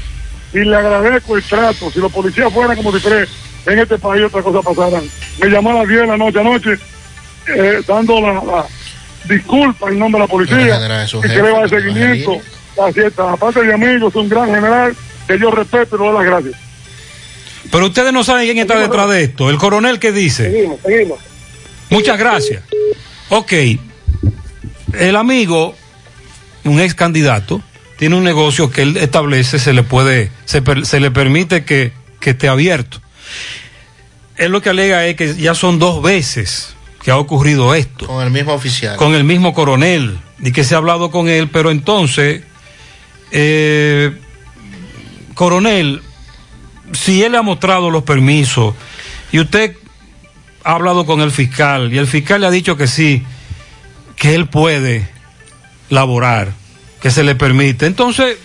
Speaker 64: y le agradezco el trato. Si los policías fueran como Dipré, en este país otra cosa pasaran. Me llamó a las 10 de la noche anoche eh, dando la, la disculpa en nombre de la policía que
Speaker 8: jefe,
Speaker 64: le va a dar
Speaker 8: que
Speaker 64: seguimiento. Así está. Aparte de amigos, un gran general que yo respeto y le doy las gracias.
Speaker 7: Pero ustedes no saben quién está detrás de esto. El coronel que dice.
Speaker 47: Seguimos, seguimos.
Speaker 7: Muchas gracias. Ok. El amigo, un ex candidato, tiene un negocio que él establece, se le puede, se, per- se le permite que, que esté abierto. Él lo que alega es que ya son dos veces que ha ocurrido esto.
Speaker 8: Con el mismo oficial.
Speaker 7: Con el mismo coronel. Y que se ha hablado con él, pero entonces, eh, coronel, si él ha mostrado los permisos y usted ha hablado con el fiscal y el fiscal le ha dicho que sí, que él puede laborar, que se le permite. Entonces,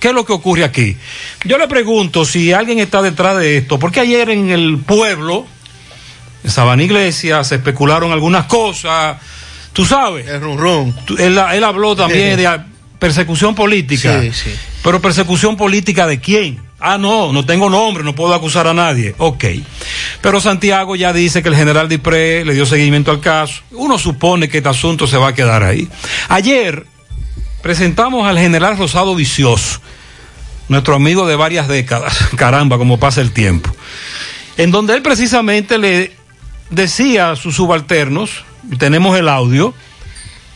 Speaker 7: ¿qué es lo que ocurre aquí? Yo le pregunto si alguien está detrás de esto, porque ayer en el pueblo, en Sabana Iglesia, se especularon algunas cosas, tú sabes.
Speaker 8: El rum rum.
Speaker 7: Él, él habló también de persecución política.
Speaker 8: Sí, sí.
Speaker 7: Pero persecución política de quién? Ah, no, no tengo nombre, no puedo acusar a nadie. Ok. Pero Santiago ya dice que el general Dipré le dio seguimiento al caso. Uno supone que este asunto se va a quedar ahí. Ayer presentamos al general Rosado Vicioso, nuestro amigo de varias décadas. Caramba, como pasa el tiempo. En donde él precisamente le decía a sus subalternos, y tenemos el audio,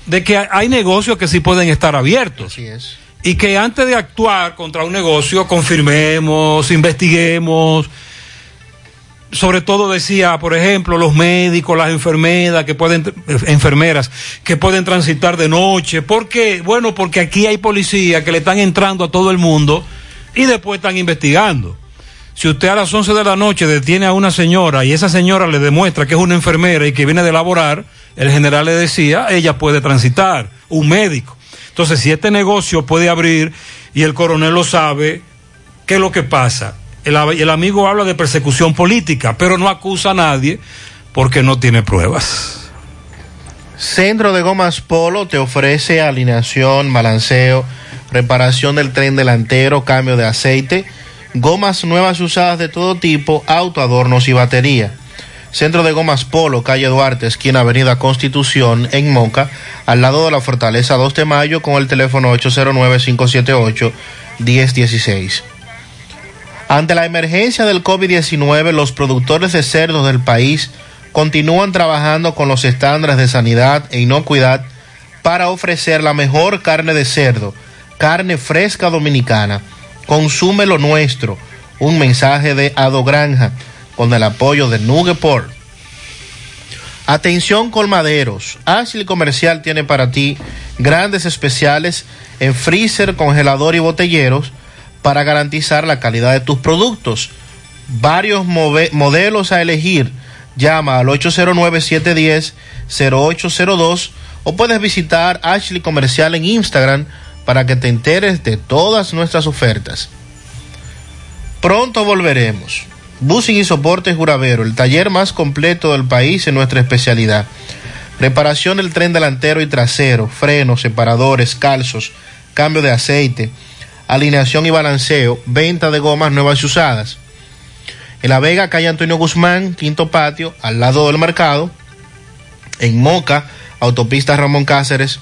Speaker 7: de que hay negocios que sí pueden estar abiertos.
Speaker 8: Así es.
Speaker 7: Y que antes de actuar contra un negocio, confirmemos, investiguemos. Sobre todo decía, por ejemplo, los médicos, las enfermeras que pueden, enfermeras que pueden transitar de noche. ¿Por qué? Bueno, porque aquí hay policías que le están entrando a todo el mundo y después están investigando. Si usted a las 11 de la noche detiene a una señora y esa señora le demuestra que es una enfermera y que viene de laborar, el general le decía, ella puede transitar, un médico. Entonces, si este negocio puede abrir y el coronel lo sabe, ¿qué es lo que pasa? El, el amigo habla de persecución política, pero no acusa a nadie porque no tiene pruebas.
Speaker 8: Centro de Gomas Polo te ofrece alineación, balanceo, reparación del tren delantero, cambio de aceite, gomas nuevas usadas de todo tipo, auto, adornos y batería. Centro de Gomas Polo, calle Duarte, esquina Avenida Constitución, en Moca, al lado de la Fortaleza 2 de Mayo, con el teléfono 809-578-1016. Ante la emergencia del COVID-19, los productores de cerdos del país continúan trabajando con los estándares de sanidad e inocuidad para ofrecer la mejor carne de cerdo, carne fresca dominicana. Consume lo nuestro. Un mensaje de Ado Granja con el apoyo de Nugeport. Atención colmaderos, Ashley Comercial tiene para ti grandes especiales en freezer, congelador y botelleros para garantizar la calidad de tus productos. Varios modelos a elegir. Llama al 809-710-0802 o puedes visitar Ashley Comercial en Instagram para que te enteres de todas nuestras ofertas. Pronto volveremos. Busing y Soportes Juravero, el taller más completo del país en nuestra especialidad. Reparación del tren delantero y trasero, frenos, separadores, calzos, cambio de aceite, alineación y balanceo, venta de gomas nuevas y usadas. En La Vega, calle Antonio Guzmán, quinto patio, al lado del mercado. En Moca, autopista Ramón Cáceres,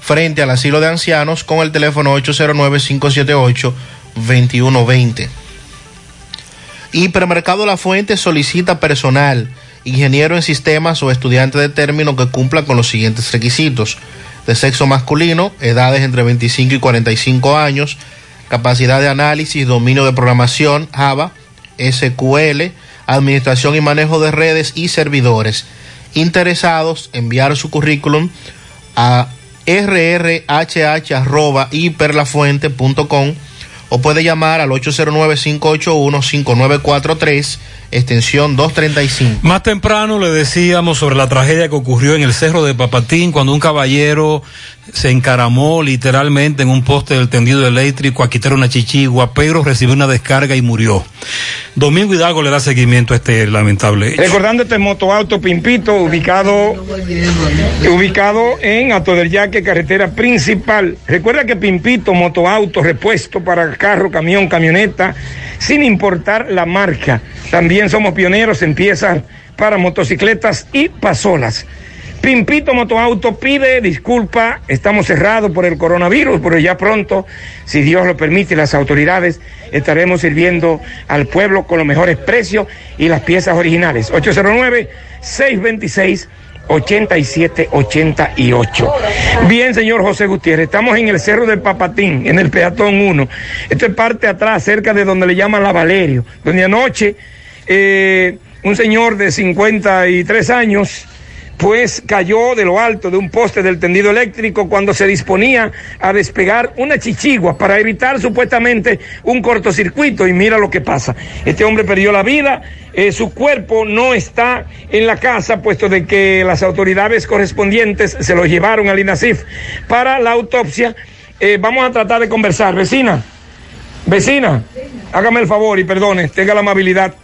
Speaker 8: frente al asilo de ancianos, con el teléfono 809-578-2120. Hipermercado La Fuente solicita personal, ingeniero en sistemas o estudiante de término que cumpla con los siguientes requisitos. De sexo masculino, edades entre 25 y 45 años, capacidad de análisis, dominio de programación, Java, SQL, administración y manejo de redes y servidores. Interesados, enviar su currículum a rrhh.hiperlafuente.com o puede llamar al 809-581-5943, extensión 235.
Speaker 7: Más temprano le decíamos sobre la tragedia que ocurrió en el Cerro de Papatín cuando un caballero se encaramó literalmente en un poste del tendido eléctrico a quitar una chichigua, pero recibió una descarga y murió. Domingo Hidalgo le da seguimiento a este lamentable hecho.
Speaker 65: Recordando este motoauto Pimpito, ubicado, ubicado en Ato del Yaque, carretera principal. Recuerda que Pimpito, motoauto, repuesto para carro, camión, camioneta, sin importar la marca. También somos pioneros en piezas para motocicletas y pasolas. Pimpito Motoauto pide disculpa, estamos cerrados por el coronavirus, pero ya pronto, si Dios lo permite, las autoridades estaremos sirviendo al pueblo con los mejores precios y las piezas originales. 809-626. 8788. Bien, señor José Gutiérrez, estamos en el Cerro del Papatín, en el Peatón 1. Esto es parte atrás, cerca de donde le llaman la Valerio, donde anoche eh, un señor de 53 años pues cayó de lo alto de un poste del tendido eléctrico cuando se disponía a despegar una chichigua para evitar supuestamente un cortocircuito y mira lo que pasa. Este hombre perdió la vida, eh, su cuerpo no está en la casa puesto de que las autoridades correspondientes se lo llevaron al INASIF para la autopsia. Eh, vamos a tratar de conversar. Vecina, vecina, hágame el favor y perdone, tenga la amabilidad.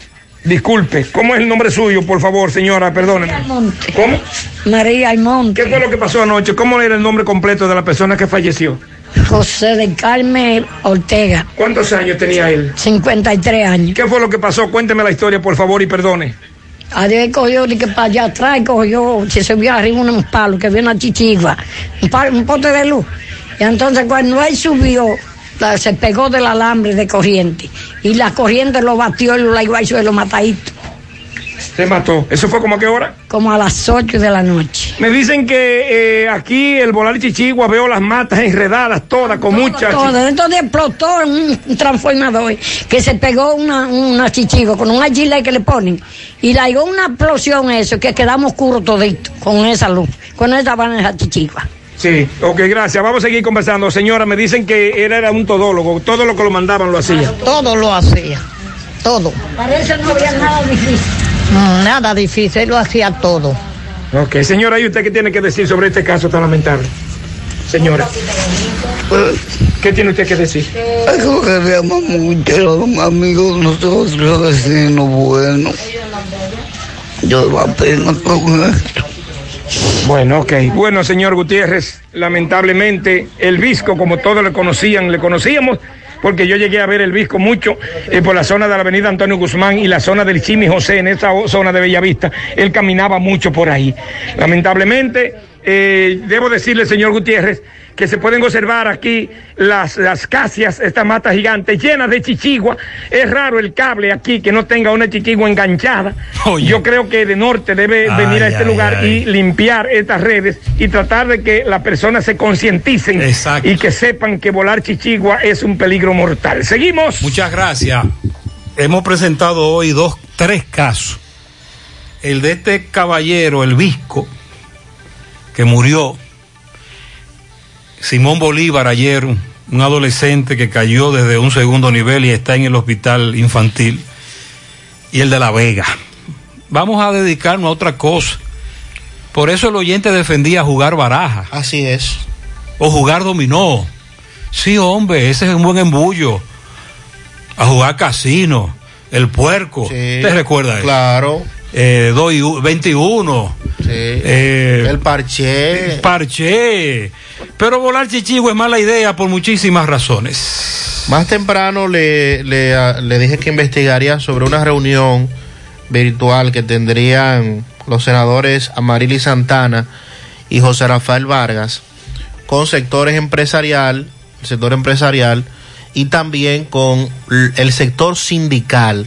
Speaker 65: Disculpe, ¿cómo es el nombre suyo, por favor, señora? Perdóneme.
Speaker 66: Almonte.
Speaker 65: ¿Cómo?
Speaker 66: María Almonte.
Speaker 65: ¿Qué fue lo que pasó anoche? ¿Cómo era el nombre completo de la persona que falleció?
Speaker 66: José de Carmen Ortega.
Speaker 65: ¿Cuántos años tenía él?
Speaker 66: 53 años.
Speaker 65: ¿Qué fue lo que pasó? Cuénteme la historia, por favor, y perdone.
Speaker 66: Adiós cogió de que para allá atrás cogió, se subió arriba unos palos, que había una chichigua, un, palo, un pote de luz. Y entonces cuando él subió, se pegó del alambre de corriente. Y la corriente lo batió y lo la y lo matadito.
Speaker 65: Se mató. ¿Eso fue como a qué hora?
Speaker 66: Como a las 8 de la noche.
Speaker 65: Me dicen que eh, aquí el volar chichigua veo las matas enredadas todas con muchas.
Speaker 66: Todo. Entonces explotó un, transformador que se pegó una, una chichigo con un agile que le ponen. Y le dio una explosión eso, que quedamos oscuros toditos con esa luz, con esa van esa chichigua.
Speaker 65: Sí, ok, gracias. Vamos a seguir conversando. Señora, me dicen que él era un todólogo. Todo lo que lo mandaban lo hacía.
Speaker 66: Todo lo hacía, todo. Parece no había nada difícil. Nada difícil, él lo hacía todo.
Speaker 65: Ok, señora, ¿y usted qué tiene que decir sobre este caso tan lamentable? Señora. ¿Qué tiene usted que decir?
Speaker 67: Es que queríamos mucho, amigos nosotros, los vecinos buenos. Yo la pena con esto.
Speaker 65: Bueno, ok. Bueno, señor Gutiérrez, lamentablemente el Visco, como todos le conocían, le conocíamos, porque yo llegué a ver el Visco mucho eh, por la zona de la avenida Antonio Guzmán y la zona del Chimi José, en esa zona de Bellavista. Él caminaba mucho por ahí. Lamentablemente, eh, debo decirle, señor Gutiérrez, que se pueden observar aquí las, las casias, estas matas gigantes llenas de chichigua. Es raro el cable aquí que no tenga una chichigua enganchada. Yo creo que de norte debe
Speaker 7: Ay,
Speaker 65: venir a este
Speaker 7: ay,
Speaker 65: lugar
Speaker 7: ay.
Speaker 65: y limpiar estas redes y tratar de que las personas se concienticen y que sepan que volar chichigua es un peligro mortal. Seguimos.
Speaker 7: Muchas gracias. Hemos presentado hoy dos, tres casos el de este caballero, el Visco, que murió, Simón Bolívar ayer, un adolescente que cayó desde un segundo nivel y está en el hospital infantil, y el de La Vega. Vamos a dedicarnos a otra cosa. Por eso el oyente defendía jugar baraja.
Speaker 8: Así es.
Speaker 7: O jugar dominó. Sí, hombre, ese es un buen embullo. A jugar casino, el puerco. ¿Te recuerda eso?
Speaker 8: Claro.
Speaker 7: Eh, dos y u- 21. Eh,
Speaker 8: el parché.
Speaker 7: Parché. Pero volar chichigo es mala idea por muchísimas razones.
Speaker 8: Más temprano le, le, le dije que investigaría sobre una reunión virtual que tendrían los senadores Amarili Santana y José Rafael Vargas con sectores empresarial, el sector empresarial y también con el sector sindical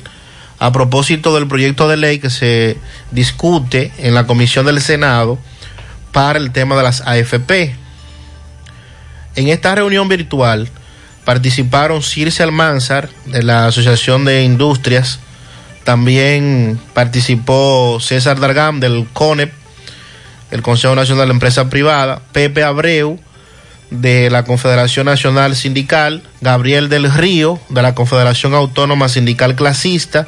Speaker 8: a propósito del proyecto de ley que se discute en la comisión del Senado para el tema de las AFP. En esta reunión virtual participaron Circe Almanzar de la Asociación de Industrias, también participó César Dargam del CONEP, el Consejo Nacional de Empresa Privada, Pepe Abreu de la Confederación Nacional Sindical, Gabriel del Río de la Confederación Autónoma Sindical Clasista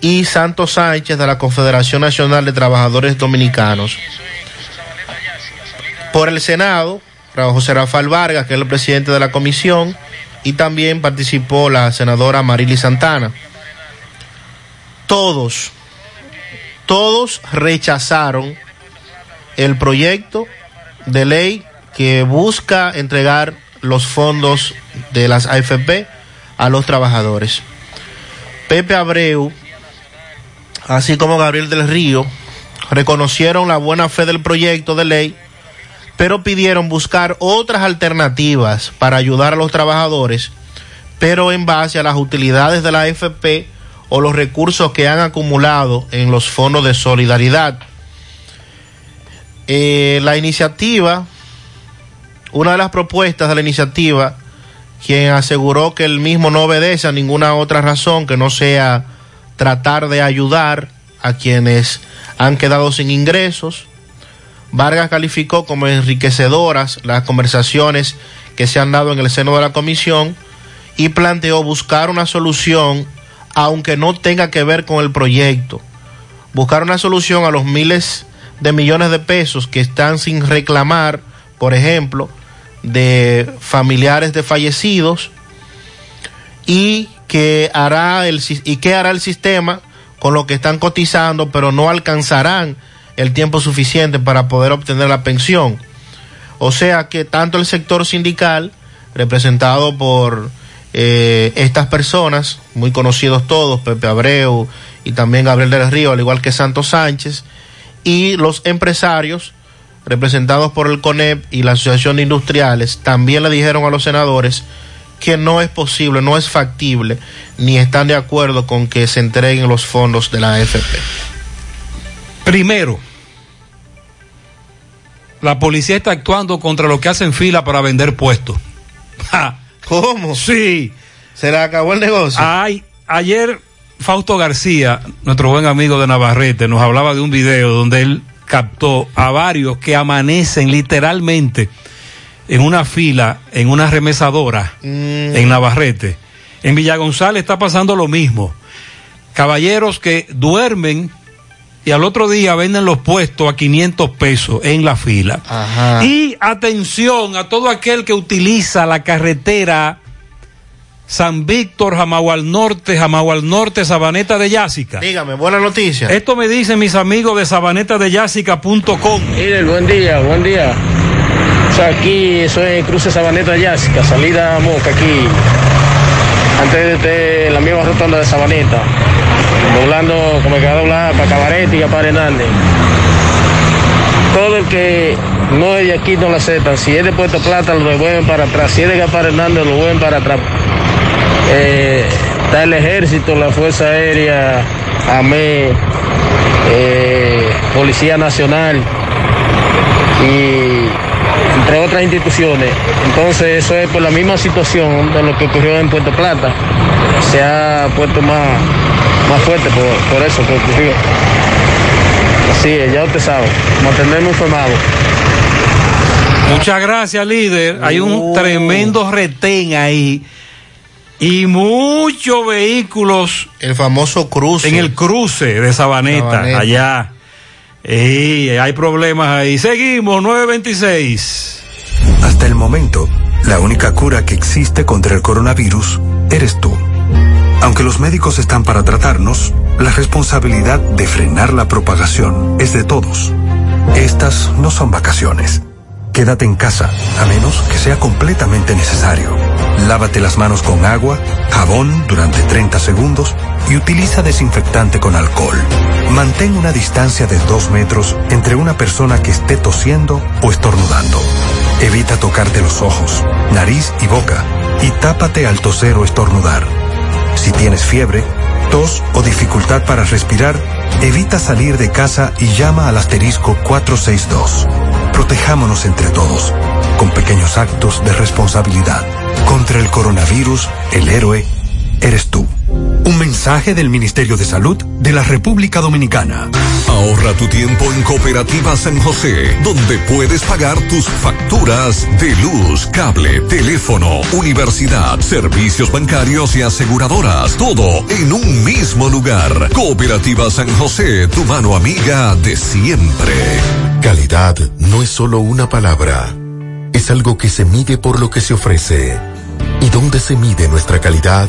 Speaker 8: y Santos Sánchez de la Confederación Nacional de Trabajadores Dominicanos. Por el Senado, José Rafael Vargas, que es el presidente de la comisión, y también participó la senadora Marily Santana. Todos, todos rechazaron el proyecto de ley que busca entregar los fondos de las AFP a los trabajadores. Pepe Abreu, así como Gabriel del Río, reconocieron la buena fe del proyecto de ley, pero pidieron buscar otras alternativas para ayudar a los trabajadores, pero en base a las utilidades de la AFP o los recursos que han acumulado en los fondos de solidaridad. Eh, la iniciativa, una de las propuestas de la iniciativa, quien aseguró que el mismo no obedece a ninguna otra razón que no sea tratar de ayudar a quienes han quedado sin ingresos. Vargas calificó como enriquecedoras las conversaciones que se han dado en el seno de la comisión y planteó buscar una solución aunque no tenga que ver con el proyecto. Buscar una solución a los miles de millones de pesos que están sin reclamar, por ejemplo, de familiares de fallecidos y que hará el y qué hará el sistema con lo que están cotizando, pero no alcanzarán el tiempo suficiente para poder obtener la pensión. O sea que tanto el sector sindical, representado por eh, estas personas, muy conocidos todos, Pepe Abreu y también Gabriel del Río, al igual que Santos Sánchez, y los empresarios, representados por el CONEP y la Asociación de Industriales, también le dijeron a los senadores que no es posible, no es factible, ni están de acuerdo con que se entreguen los fondos de la AFP.
Speaker 7: Primero, la policía está actuando contra los que hacen fila para vender puestos. Ja.
Speaker 8: ¿Cómo?
Speaker 7: Sí.
Speaker 8: ¿Se le acabó el negocio?
Speaker 7: Ay, ayer Fausto García, nuestro buen amigo de Navarrete, nos hablaba de un video donde él captó a varios que amanecen literalmente en una fila, en una remesadora, en Navarrete. En Villa González está pasando lo mismo. Caballeros que duermen y al otro día venden los puestos a 500 pesos en la fila.
Speaker 8: Ajá.
Speaker 7: Y atención a todo aquel que utiliza la carretera San Víctor, Jamao al Norte, Jamao al Norte, Sabaneta de Yásica.
Speaker 8: Dígame, buena noticia.
Speaker 7: Esto me dicen mis amigos de sabanetadeyásica.com.
Speaker 68: Mire, buen día, buen día. Aquí eso es Cruce Sabaneta Yásica, salida Moca aquí. Antes de la misma rotonda de Sabaneta. Doblando, como que va para Cabarete y para Hernández. Todo el que no es de aquí no lo aceptan. Si es de Puerto Plata, lo devuelven para atrás. Si es de Gaspar Hernández, lo vuelven para atrás. Eh, está el ejército, la Fuerza Aérea, AME, eh, Policía Nacional y entre otras instituciones. Entonces eso es por la misma situación de lo que ocurrió en Puerto Plata. Se ha puesto más, más fuerte por, por eso que ocurrió. Así es, ya usted sabe, mantenernos informados.
Speaker 7: Muchas gracias, líder. Hay un tremendo retén ahí. Y muchos vehículos.
Speaker 8: El famoso cruce.
Speaker 7: En el cruce de Sabaneta,
Speaker 8: Sabaneta.
Speaker 7: allá. Y hay problemas ahí. Seguimos, 926.
Speaker 9: Hasta el momento, la única cura que existe contra el coronavirus eres tú. Aunque los médicos están para tratarnos, la responsabilidad de frenar la propagación es de todos. Estas no son vacaciones. Quédate en casa, a menos que sea completamente necesario. Lávate las manos con agua, jabón durante 30 segundos y utiliza desinfectante con alcohol. Mantén una distancia de 2 metros entre una persona que esté tosiendo o estornudando. Evita tocarte los ojos, nariz y boca y tápate al toser o estornudar. Si tienes fiebre, tos o dificultad para respirar, evita salir de casa y llama al asterisco 462. Protejámonos entre todos, con pequeños actos de responsabilidad. Contra el coronavirus, el héroe eres tú. Un mensaje del Ministerio de Salud de la República Dominicana.
Speaker 4: Ahorra tu tiempo en Cooperativa San José, donde puedes pagar tus facturas de luz, cable, teléfono, universidad, servicios bancarios y aseguradoras. Todo en un mismo lugar. Cooperativa San José, tu mano amiga de siempre.
Speaker 16: Calidad no es solo una palabra, es algo que se mide por lo que se ofrece. ¿Y dónde se mide nuestra calidad?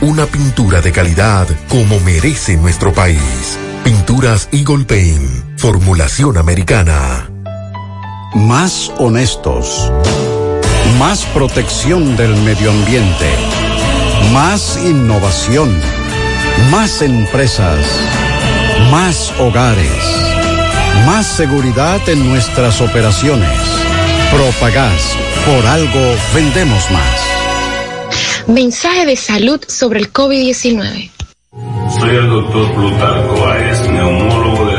Speaker 16: una pintura de calidad como merece nuestro país. Pinturas Eagle Paint, formulación americana.
Speaker 69: Más honestos. Más protección del medio ambiente. Más innovación. Más empresas. Más hogares. Más seguridad en nuestras operaciones. Propagás. Por algo vendemos más.
Speaker 32: Mensaje de salud sobre el COVID-19.
Speaker 70: Soy el doctor Plutarco Báez, neumólogo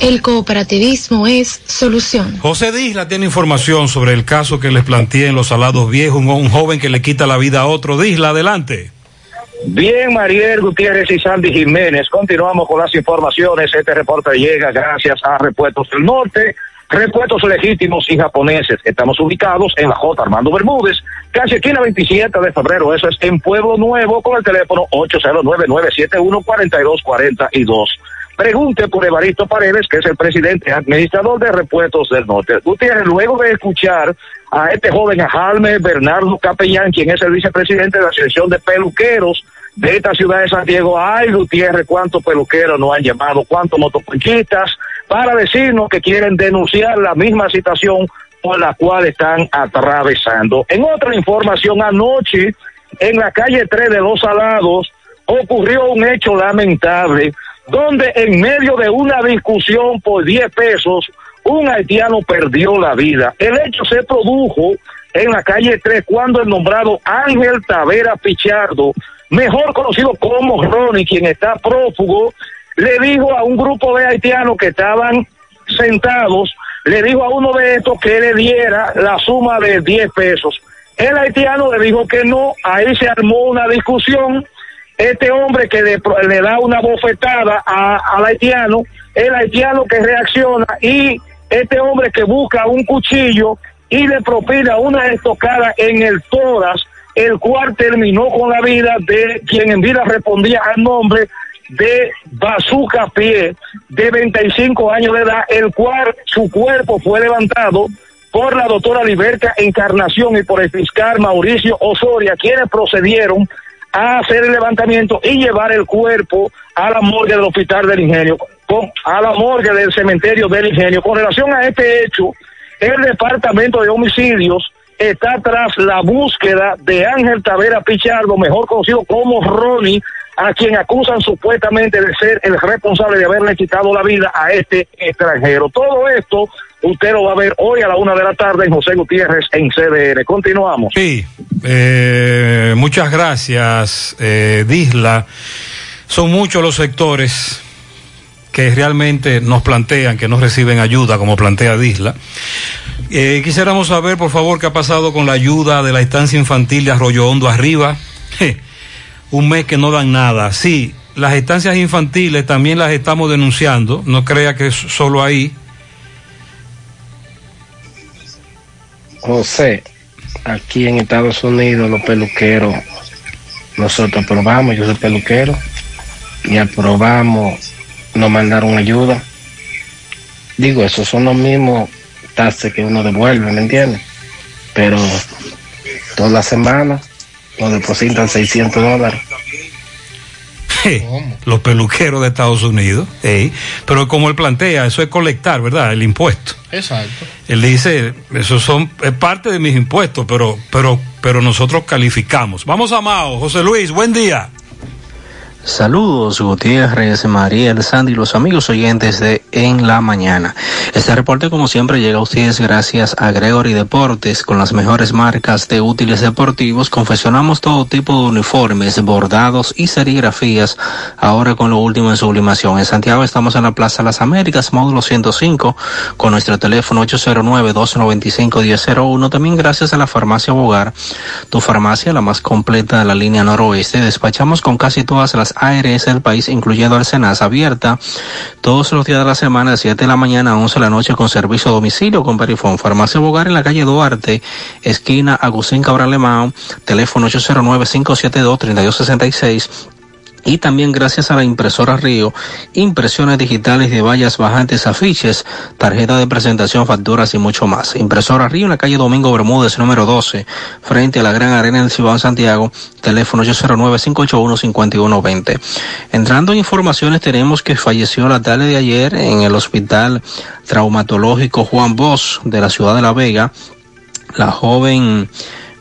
Speaker 32: El cooperativismo es solución.
Speaker 7: José Disla tiene información sobre el caso que les planteé en Los Salados Viejos, un, un joven que le quita la vida a otro. Disla, adelante.
Speaker 47: Bien, Mariel Gutiérrez y Sandy Jiménez, continuamos con las informaciones. Este reporte llega gracias a Repuestos del Norte, repuestos legítimos y japoneses. Estamos ubicados en la J. Armando Bermúdez, calle esquina 27 de febrero. Eso es en Pueblo Nuevo con el teléfono 809-971-4242. Pregunte por Evaristo Paredes, que es el presidente administrador de Repuestos del Norte. Gutiérrez, luego de escuchar a este joven, a Jalme Bernardo Capellán, quien es el vicepresidente de la Asociación de Peluqueros de esta ciudad de Santiago, ay Gutiérrez, cuántos peluqueros nos han llamado, cuántos motoconquistas, para decirnos que quieren denunciar la misma situación por la cual están atravesando. En otra información, anoche, en la calle 3 de Los Salados, ocurrió un hecho lamentable donde en medio de una discusión por 10 pesos, un haitiano perdió la vida. El hecho se produjo en la calle 3 cuando el nombrado Ángel Tavera Pichardo, mejor conocido como Ronnie, quien está prófugo, le dijo a un grupo de haitianos que estaban sentados le dijo a uno de estos que le diera la suma de 10 pesos. El haitiano le dijo que no, ahí se armó una discusión. Este hombre que le, le da una bofetada a- al haitiano, el haitiano que reacciona y este hombre que busca un cuchillo y le propina una estocada en el tórax, el cual terminó con la vida de quien en vida respondía al nombre de Bazooka Pie, de 25 años de edad, el cual su cuerpo fue levantado por la doctora Liberta Encarnación y por el fiscal Mauricio Osoria, quienes procedieron a hacer el levantamiento y llevar el cuerpo a la morgue del hospital del ingenio, con, a la morgue del cementerio del ingenio. Con relación a este hecho, el departamento de homicidios está tras la búsqueda de Ángel Tavera Pichardo, mejor conocido como Ronnie, a quien acusan supuestamente de ser el responsable de haberle quitado la vida a este extranjero. Todo esto usted lo va a ver hoy a la una de la tarde en José Gutiérrez en CDR. Continuamos.
Speaker 7: Sí, eh, muchas gracias, eh, Disla. Son muchos los sectores que realmente nos plantean que no reciben ayuda, como plantea Disla. Eh, quisiéramos saber, por favor, qué ha pasado con la ayuda de la estancia infantil de Arroyo Hondo arriba. Un mes que no dan nada. Sí, las estancias infantiles también las estamos denunciando. No crea que es solo ahí.
Speaker 68: José, aquí en Estados Unidos los peluqueros, nosotros aprobamos, yo soy peluquero, y aprobamos, nos mandaron ayuda. Digo, esos son los mismos taxes que uno devuelve, ¿me entiendes? Pero toda la semana nos depositan 600 dólares.
Speaker 7: Los peluqueros de Estados Unidos. Pero como él plantea, eso es colectar, ¿verdad? El impuesto.
Speaker 8: Exacto.
Speaker 7: Él dice, eso son, es parte de mis impuestos, pero, pero, pero nosotros calificamos. Vamos a Mao, José Luis, buen día.
Speaker 71: Saludos Gutiérrez, Mariel, Sandy, los amigos oyentes de En la Mañana. Este reporte como siempre llega a ustedes gracias a Gregory Deportes con las mejores marcas de útiles deportivos. Confeccionamos todo tipo de uniformes, bordados y serigrafías ahora con lo último en sublimación. En Santiago estamos en la Plaza Las Américas, módulo 105 con nuestro teléfono 809-295-1001. También gracias a la farmacia Bogar, tu farmacia la más completa de la línea noroeste. Despachamos con casi todas las ARS del país, incluyendo Arsenas, abierta todos los días de la semana, de 7 de la mañana a 11 de la noche, con servicio a domicilio con Perifón. Farmacia Bogar en la calle Duarte, esquina Agustín Cabral Lemao, teléfono 809-572-3266. Y también gracias a la impresora Río, impresiones digitales de vallas bajantes, afiches, tarjeta de presentación, facturas y mucho más. Impresora Río en la calle Domingo Bermúdez, número 12, frente a la Gran Arena del Ciudad Santiago, teléfono 809-581-5120. Entrando en informaciones, tenemos que falleció la tarde de ayer en el Hospital Traumatológico Juan Bosch de la ciudad de La Vega, la joven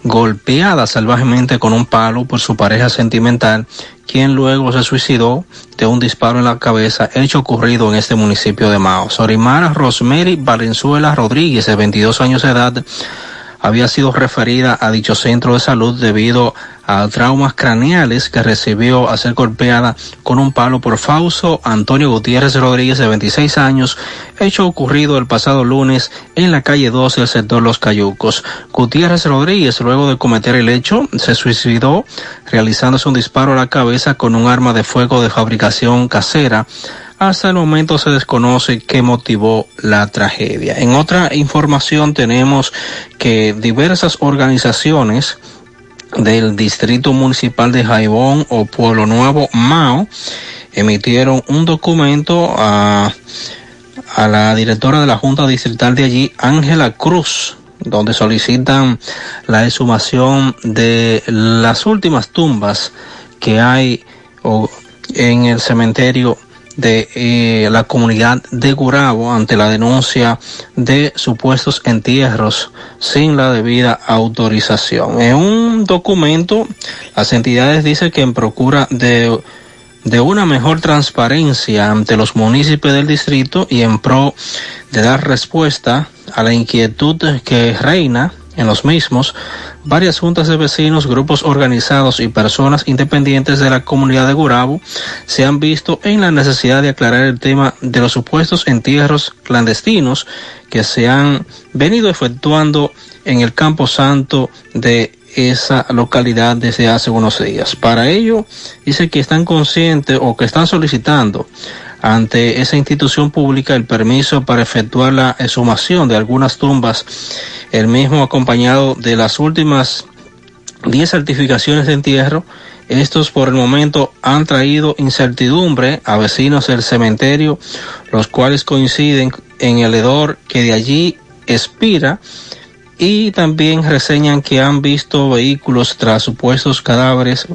Speaker 71: golpeada salvajemente con un palo por su pareja sentimental, quien luego se suicidó de un disparo en la cabeza, hecho ocurrido en este municipio de Mao. Sorimara Rosemary Valenzuela Rodríguez, de 22 años de edad, había sido referida a dicho centro de salud debido a traumas craneales que recibió al ser golpeada con un palo por Fausto Antonio Gutiérrez Rodríguez de 26 años, hecho ocurrido el pasado lunes en la calle 12 del sector Los Cayucos. Gutiérrez Rodríguez, luego de cometer el hecho, se suicidó realizándose un disparo a la cabeza con un arma de fuego de fabricación casera. Hasta el momento se desconoce qué motivó la tragedia. En otra información tenemos que diversas organizaciones del Distrito Municipal de Jaibón o Pueblo Nuevo, Mao, emitieron un documento a, a la directora de la Junta Distrital de allí, Ángela Cruz, donde solicitan la exhumación de las últimas tumbas que hay en el cementerio de eh, la comunidad de Gurabo ante la denuncia de supuestos entierros sin la debida autorización. En un documento, las entidades dicen que en procura de, de una mejor transparencia ante los municipios del distrito y en pro de dar respuesta a la inquietud que reina en los mismos, varias juntas de vecinos, grupos organizados y personas independientes de la comunidad de Gurabo se han visto en la necesidad de aclarar el tema de los supuestos entierros clandestinos que se han venido efectuando en el Campo Santo de esa localidad desde hace unos días. Para ello, dice que están conscientes o que están solicitando ante esa institución pública el permiso para efectuar la exhumación de algunas tumbas, el mismo acompañado de las últimas 10 certificaciones de entierro. Estos por el momento han traído incertidumbre a vecinos del cementerio, los cuales coinciden en el hedor que de allí expira y también reseñan que han visto vehículos tras supuestos cadáveres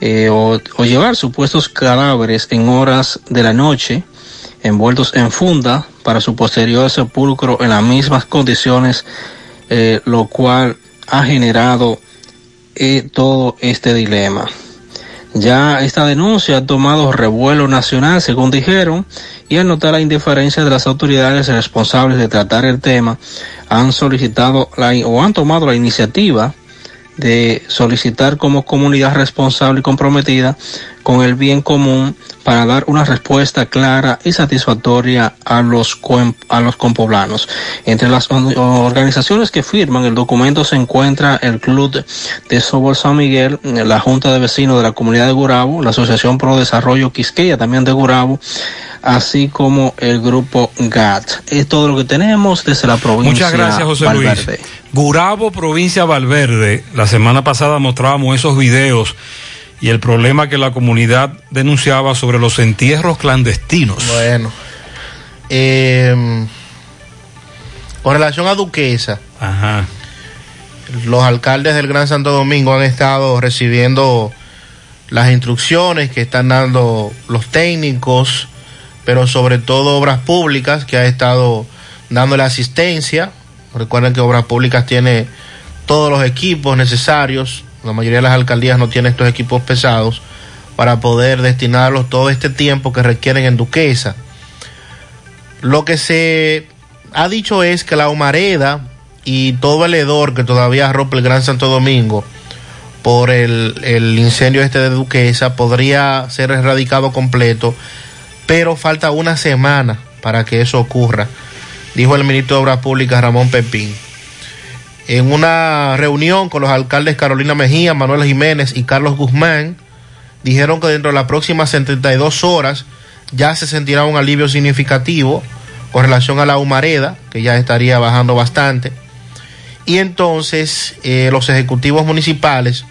Speaker 71: eh, o, llevar supuestos cadáveres en horas de la noche envueltos en funda para su posterior sepulcro en las mismas condiciones, eh, lo cual ha generado eh, todo este dilema. Ya esta denuncia ha tomado revuelo nacional, según dijeron, y al notar la indiferencia de las autoridades responsables de tratar el tema, han solicitado la, o han tomado la iniciativa de solicitar como comunidad responsable y comprometida con el bien común para dar una respuesta clara y satisfactoria a los, a los compoblanos. Entre las organizaciones que firman el documento se encuentra el Club de Sobol San Miguel, la Junta de Vecinos de la Comunidad de Gurabo, la Asociación Pro Desarrollo Quisqueya también de Gurabo, así como el grupo GAT. Es todo lo que tenemos desde la provincia.
Speaker 7: Muchas gracias, José
Speaker 71: Valverde.
Speaker 7: Luis. Gurabo, provincia Valverde. La semana pasada mostrábamos esos videos y el problema que la comunidad denunciaba sobre los entierros clandestinos.
Speaker 8: Bueno, eh, con relación a Duquesa,
Speaker 7: Ajá.
Speaker 8: los alcaldes del Gran Santo Domingo han estado recibiendo las instrucciones que están dando los técnicos, pero sobre todo obras públicas que ha estado dándole asistencia. Recuerden que Obras Públicas tiene todos los equipos necesarios la mayoría de las alcaldías no tienen estos equipos pesados para poder destinarlos todo este tiempo que requieren en Duquesa. Lo que se ha dicho es que la humareda y todo el hedor que todavía rompe el Gran Santo Domingo por el, el incendio este de Duquesa podría ser erradicado completo, pero falta una semana para que eso ocurra, dijo el ministro de Obras Públicas Ramón Pepín en una reunión con los alcaldes Carolina Mejía, Manuel Jiménez y Carlos Guzmán, dijeron que dentro de las próximas 72 horas ya se sentirá un alivio significativo con relación a la humareda, que ya estaría bajando bastante. Y entonces eh, los ejecutivos municipales,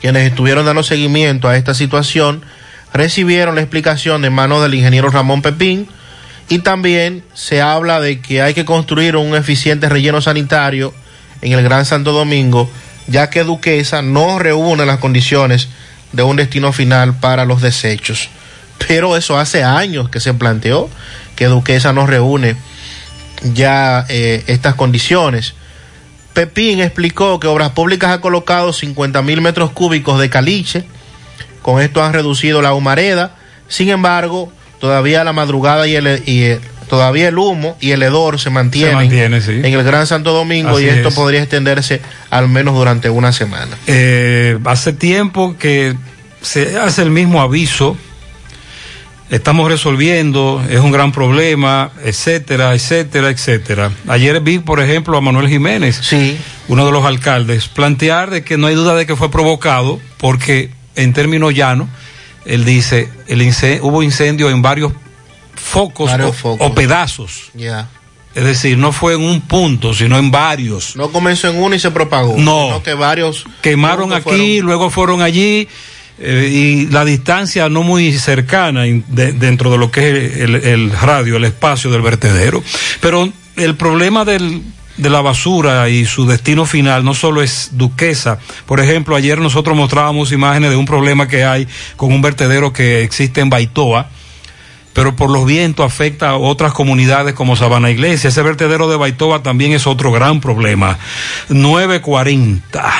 Speaker 8: quienes estuvieron dando seguimiento a esta situación, recibieron la explicación de manos del ingeniero Ramón Pepín, y también se habla de que hay que construir un eficiente relleno sanitario en el Gran Santo Domingo, ya que Duquesa no reúne las condiciones de un destino final para los desechos. Pero eso hace años que se planteó que Duquesa no reúne ya eh, estas condiciones. Pepín explicó que Obras Públicas ha colocado 50 mil metros cúbicos de caliche, con esto han reducido la humareda, sin embargo, todavía la madrugada y el, y el, todavía el humo y el hedor se mantienen
Speaker 7: Se mantiene, sí.
Speaker 8: en el Gran Santo Domingo
Speaker 7: Así
Speaker 8: y esto
Speaker 7: es.
Speaker 8: podría extenderse al menos durante una semana.
Speaker 7: Eh, hace tiempo que se hace el mismo aviso. Estamos resolviendo, es un gran problema, etcétera, etcétera, etcétera. Ayer vi, por ejemplo, a Manuel Jiménez, uno de los alcaldes, plantear de que no hay duda de que fue provocado, porque en términos llanos, él dice, el hubo incendio en varios focos,
Speaker 8: Varios
Speaker 7: o,
Speaker 8: focos.
Speaker 7: o pedazos. Es decir, no fue en un punto, sino en varios.
Speaker 8: No comenzó en uno y se propagó.
Speaker 7: No.
Speaker 8: sino que varios
Speaker 7: Quemaron aquí, luego fueron allí, eh, y la distancia no muy cercana de- dentro de lo que es el, el radio, el espacio del vertedero. Pero el problema del, de la basura y su destino final no solo es Duquesa. Por ejemplo, ayer nosotros mostrábamos imágenes de un problema que hay con un vertedero que existe en Baitoa pero por los vientos afecta a otras comunidades como Sabana Iglesia. Ese vertedero de Baitoa también es otro gran problema. 940.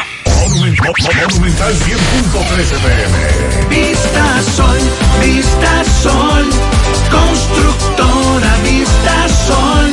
Speaker 4: Monumental 100.13 pm.
Speaker 72: Vista Sol, Vista Sol, constructora Vista Sol,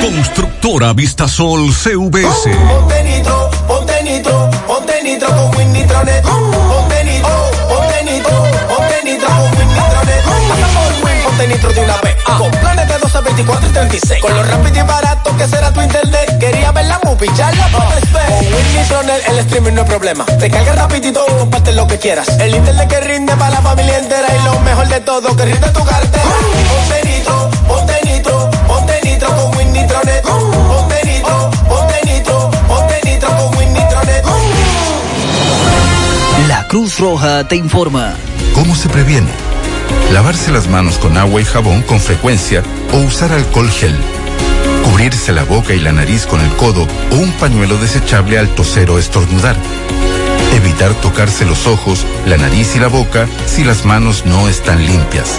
Speaker 4: Constructora Vistasol CVS.
Speaker 73: Ponte nitro, ponte nitro, ponte nitro con Win Nitronet. Ponte nitro, ponte nitro, ponte nitro con Win ponte nitro de una vez. Con planes de 12, 24 y 36. Con lo rápido y barato que será tu internet. Quería ver la movie, ya la puedes ver. Con Win Nitronet el streaming no es problema. Te carga rapidito, comparte lo que quieras. El internet que rinde para la familia entera. Y lo mejor de todo, que rinde tu cartera. Ponte nitro, ponte nitro, Nitronet. Ponte nitro, ponte nitro, ponte nitro con Win Nitronet.
Speaker 74: La Cruz Roja te informa.
Speaker 9: ¿Cómo se previene? Lavarse las manos con agua y jabón con frecuencia o usar alcohol gel. Cubrirse la boca y la nariz con el codo o un pañuelo desechable al toser o estornudar. Evitar tocarse los ojos, la nariz y la boca si las manos no están limpias.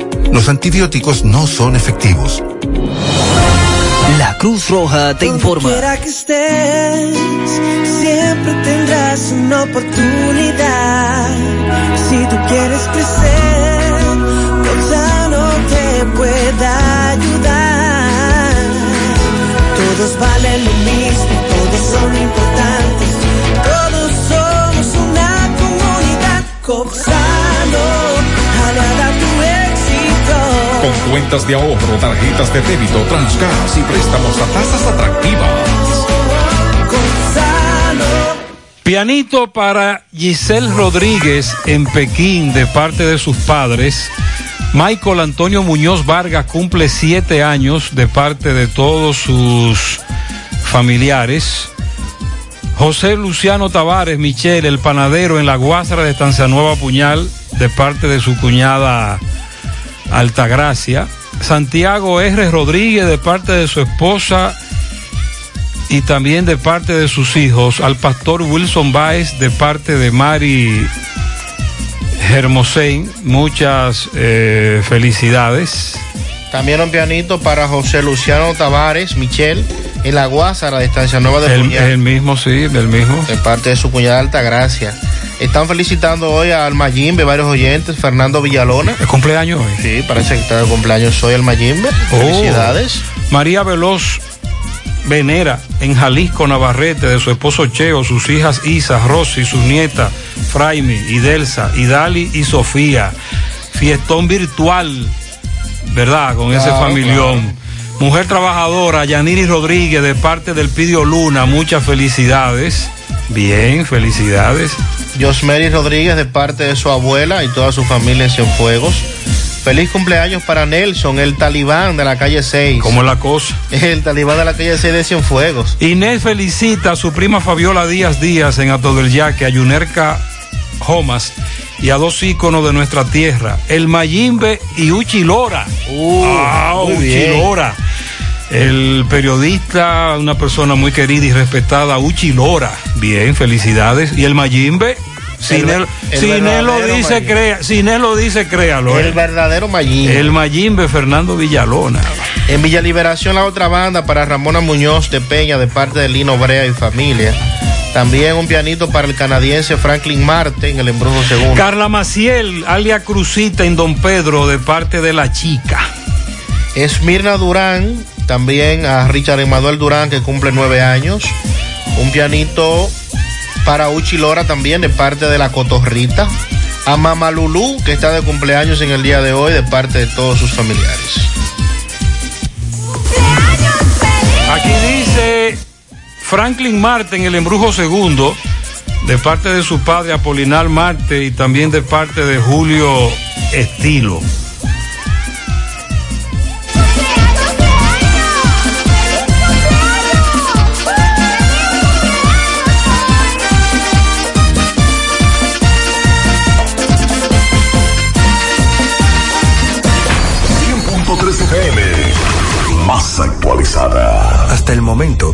Speaker 9: Los antibióticos no son efectivos.
Speaker 74: La Cruz Roja te informa.
Speaker 75: Quiera que estés, siempre tendrás una oportunidad. Si tú quieres crecer, no te pueda ayudar. Todos valen lo mismo, todos son importantes. Todos somos una comunidad. Copsano, hará tu éxito.
Speaker 4: Con cuentas de ahorro, tarjetas de débito, transgas y préstamos a tasas atractivas.
Speaker 7: Pianito para Giselle Rodríguez en Pekín de parte de sus padres. Michael Antonio Muñoz Vargas cumple siete años de parte de todos sus familiares. José Luciano Tavares Michel, el panadero en la Guásara de Estancia Nueva Puñal, de parte de su cuñada Altagracia. Santiago R. Rodríguez, de parte de su esposa y también de parte de sus hijos. Al pastor Wilson Baez, de parte de Mari Hermosein. Muchas eh, felicidades.
Speaker 8: También un pianito para José Luciano Tavares, Michel, en la Guásara de Estancia Nueva de
Speaker 7: El,
Speaker 8: Puñal.
Speaker 7: el mismo, sí, del mismo.
Speaker 8: de parte de su cuñada Altagracia. Están felicitando hoy al Mayimbe, varios oyentes, Fernando Villalona.
Speaker 7: ¿El cumpleaños hoy?
Speaker 8: Sí, parece que está de cumpleaños hoy el Mayimbe.
Speaker 7: Oh.
Speaker 8: Felicidades.
Speaker 7: María Veloz Venera en Jalisco, Navarrete, de su esposo Cheo, sus hijas Isa, Rosy, sus nietas Fraimi, Idelsa, Idali y Sofía. Fiestón virtual, ¿verdad? Con ese
Speaker 8: Claro,
Speaker 7: familión. Mujer trabajadora, Yaniri Rodríguez, de parte del Pidio Luna, muchas felicidades. Bien, felicidades.
Speaker 8: Josmary Rodríguez de parte de su abuela y toda su familia en Cienfuegos. Feliz cumpleaños para Nelson, el talibán de la calle 6.
Speaker 7: ¿Cómo es la cosa?
Speaker 8: El talibán de la calle 6 de Cienfuegos.
Speaker 7: Inés felicita a su prima Fabiola Díaz Díaz en Ato del Yaque, a Yunerca Jomas y a dos íconos de nuestra tierra, el Mayimbe y Uchi Lora. ah,
Speaker 8: muy
Speaker 7: Uchi
Speaker 8: bien.
Speaker 7: Lora. El periodista, una persona muy querida y respetada, Uchi Lora. Bien, felicidades. Y el Mayimbe, si
Speaker 8: El-
Speaker 7: él, lo dice,
Speaker 8: Mayimbe.
Speaker 7: crea, él lo dice, créalo.
Speaker 8: El
Speaker 7: eh.
Speaker 8: verdadero Mayimbe.
Speaker 7: El Mayimbe, Fernando Villalona.
Speaker 8: En Villa Liberación, la otra banda para Ramona Muñoz de Peña, de parte de Lino Brea y familia. También un pianito para el canadiense Franklin Marte en el embrujo segundo.
Speaker 7: Carla Maciel, alia Cruzita en Don Pedro, de parte de la chica.
Speaker 8: Esmirna Durán, también a Richard Emanuel Durán, que cumple nueve años. Un pianito para Uchi Lora también, de parte de la Cotorrita. A Mamalulú, que está de cumpleaños en el día de hoy, de parte de todos sus familiares.
Speaker 7: Aquí dice Franklin Marte en el embrujo segundo, de parte de su padre Apolinar Marte y también de parte de Julio Estilo.
Speaker 4: FM, más actualizada.
Speaker 9: Hasta el momento,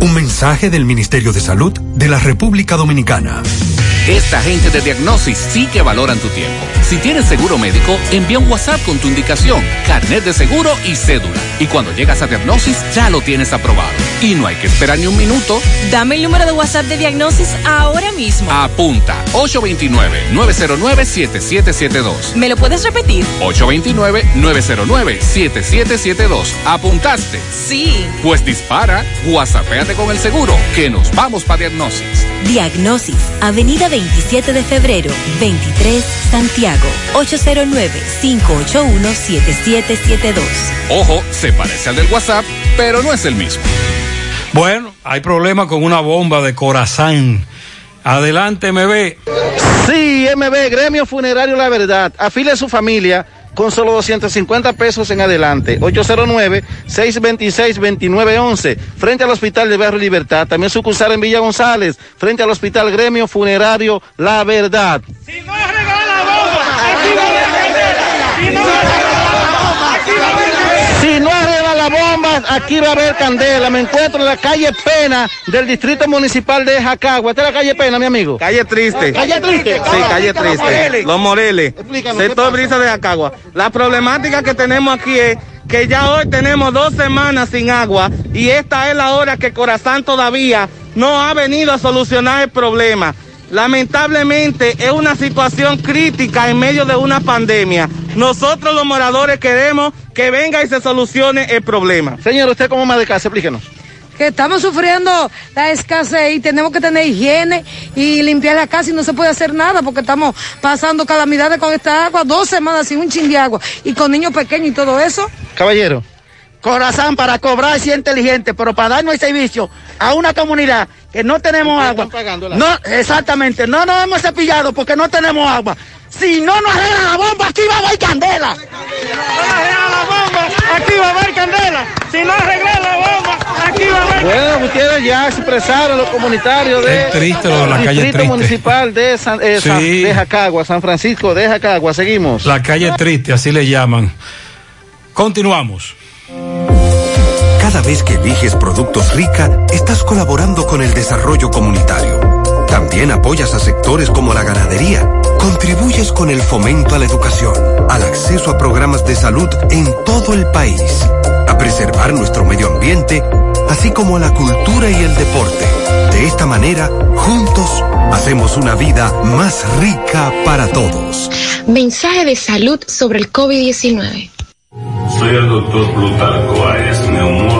Speaker 9: Un mensaje del Ministerio de Salud de la República Dominicana.
Speaker 76: Esta gente de Diagnosis sí que valoran tu tiempo. Si tienes seguro médico, envía un WhatsApp con tu indicación, carnet de seguro y cédula. Y cuando llegas a Diagnosis, ya lo tienes aprobado. Y no hay que esperar ni un minuto.
Speaker 77: Dame el número de WhatsApp de Diagnosis ahora mismo.
Speaker 76: Apunta 829-909-7772.
Speaker 77: ¿Me lo puedes repetir?
Speaker 76: 829-909-7772. ¿Apuntaste?
Speaker 77: Sí.
Speaker 76: Pues dispara, WhatsAppéate con el seguro, que nos vamos para Diagnosis.
Speaker 78: Diagnosis, Avenida 27 de febrero, 23, Santiago, 809-581-7772.
Speaker 76: Ojo, se parece al del WhatsApp, pero no es el mismo.
Speaker 7: Bueno, hay problema con una bomba de corazón. Adelante, MB.
Speaker 41: Sí, MB, Gremio Funerario La Verdad. Afile a su familia con solo 250 pesos en adelante. 809-626-2911. Frente al Hospital de Barrio Libertad. También sucursal en Villa González. Frente al Hospital Gremio Funerario La Verdad.
Speaker 79: Si no la bomba, aquí va. Si no arregla la bomba, aquí va a haber candela.
Speaker 41: Si no aquí va a haber candela. Me encuentro en la calle Pena del Distrito Municipal de Jacagua. ¿Esta es la calle Pena, mi amigo?
Speaker 80: Calle Triste.
Speaker 41: ¿Calle Triste?
Speaker 80: Sí, calle Triste. Los Moreles. Sector Brisa de Jacagua. La problemática que tenemos aquí es que ya hoy tenemos dos semanas sin agua y esta es la hora que Corazán todavía no ha venido a solucionar el problema. Lamentablemente es una situación crítica en medio de una pandemia. Nosotros los moradores queremos que venga y se solucione el problema.
Speaker 41: Señor, usted como más de casa, explíquenos.
Speaker 81: que estamos sufriendo la escasez y tenemos que tener higiene y limpiar la casa y no se puede hacer nada porque estamos pasando calamidades con esta agua, dos semanas sin un chin de agua y con niños pequeños y todo eso.
Speaker 41: Caballero.
Speaker 82: Corazón para cobrar y ser inteligente, pero para darnos el servicio a una comunidad que no tenemos agua. No, exactamente, no nos hemos cepillado porque no tenemos agua. Si no nos arreglan la bomba, aquí va a haber candela.
Speaker 79: la bomba, aquí va a haber candela. Si no arreglan la bomba, aquí va a haber
Speaker 41: Bueno, ustedes ya expresaron los comunitarios de
Speaker 7: Es triste lo de la calle
Speaker 41: Distrito
Speaker 7: triste.
Speaker 41: Municipal de, San, eh, San- de Jacagua, San Francisco de Jacagua. Seguimos.
Speaker 7: La calle triste, así le llaman. Continuamos.
Speaker 9: Cada vez que eliges productos rica, estás colaborando con el desarrollo comunitario. También apoyas a sectores como la ganadería. Contribuyes con el fomento a la educación, al acceso a programas de salud en todo el país, a preservar nuestro medio ambiente, así como a la cultura y el deporte. De esta manera, juntos, hacemos una vida más rica para todos.
Speaker 32: Mensaje de salud sobre el COVID-19.
Speaker 83: Soy el doctor Plutarco la Clínica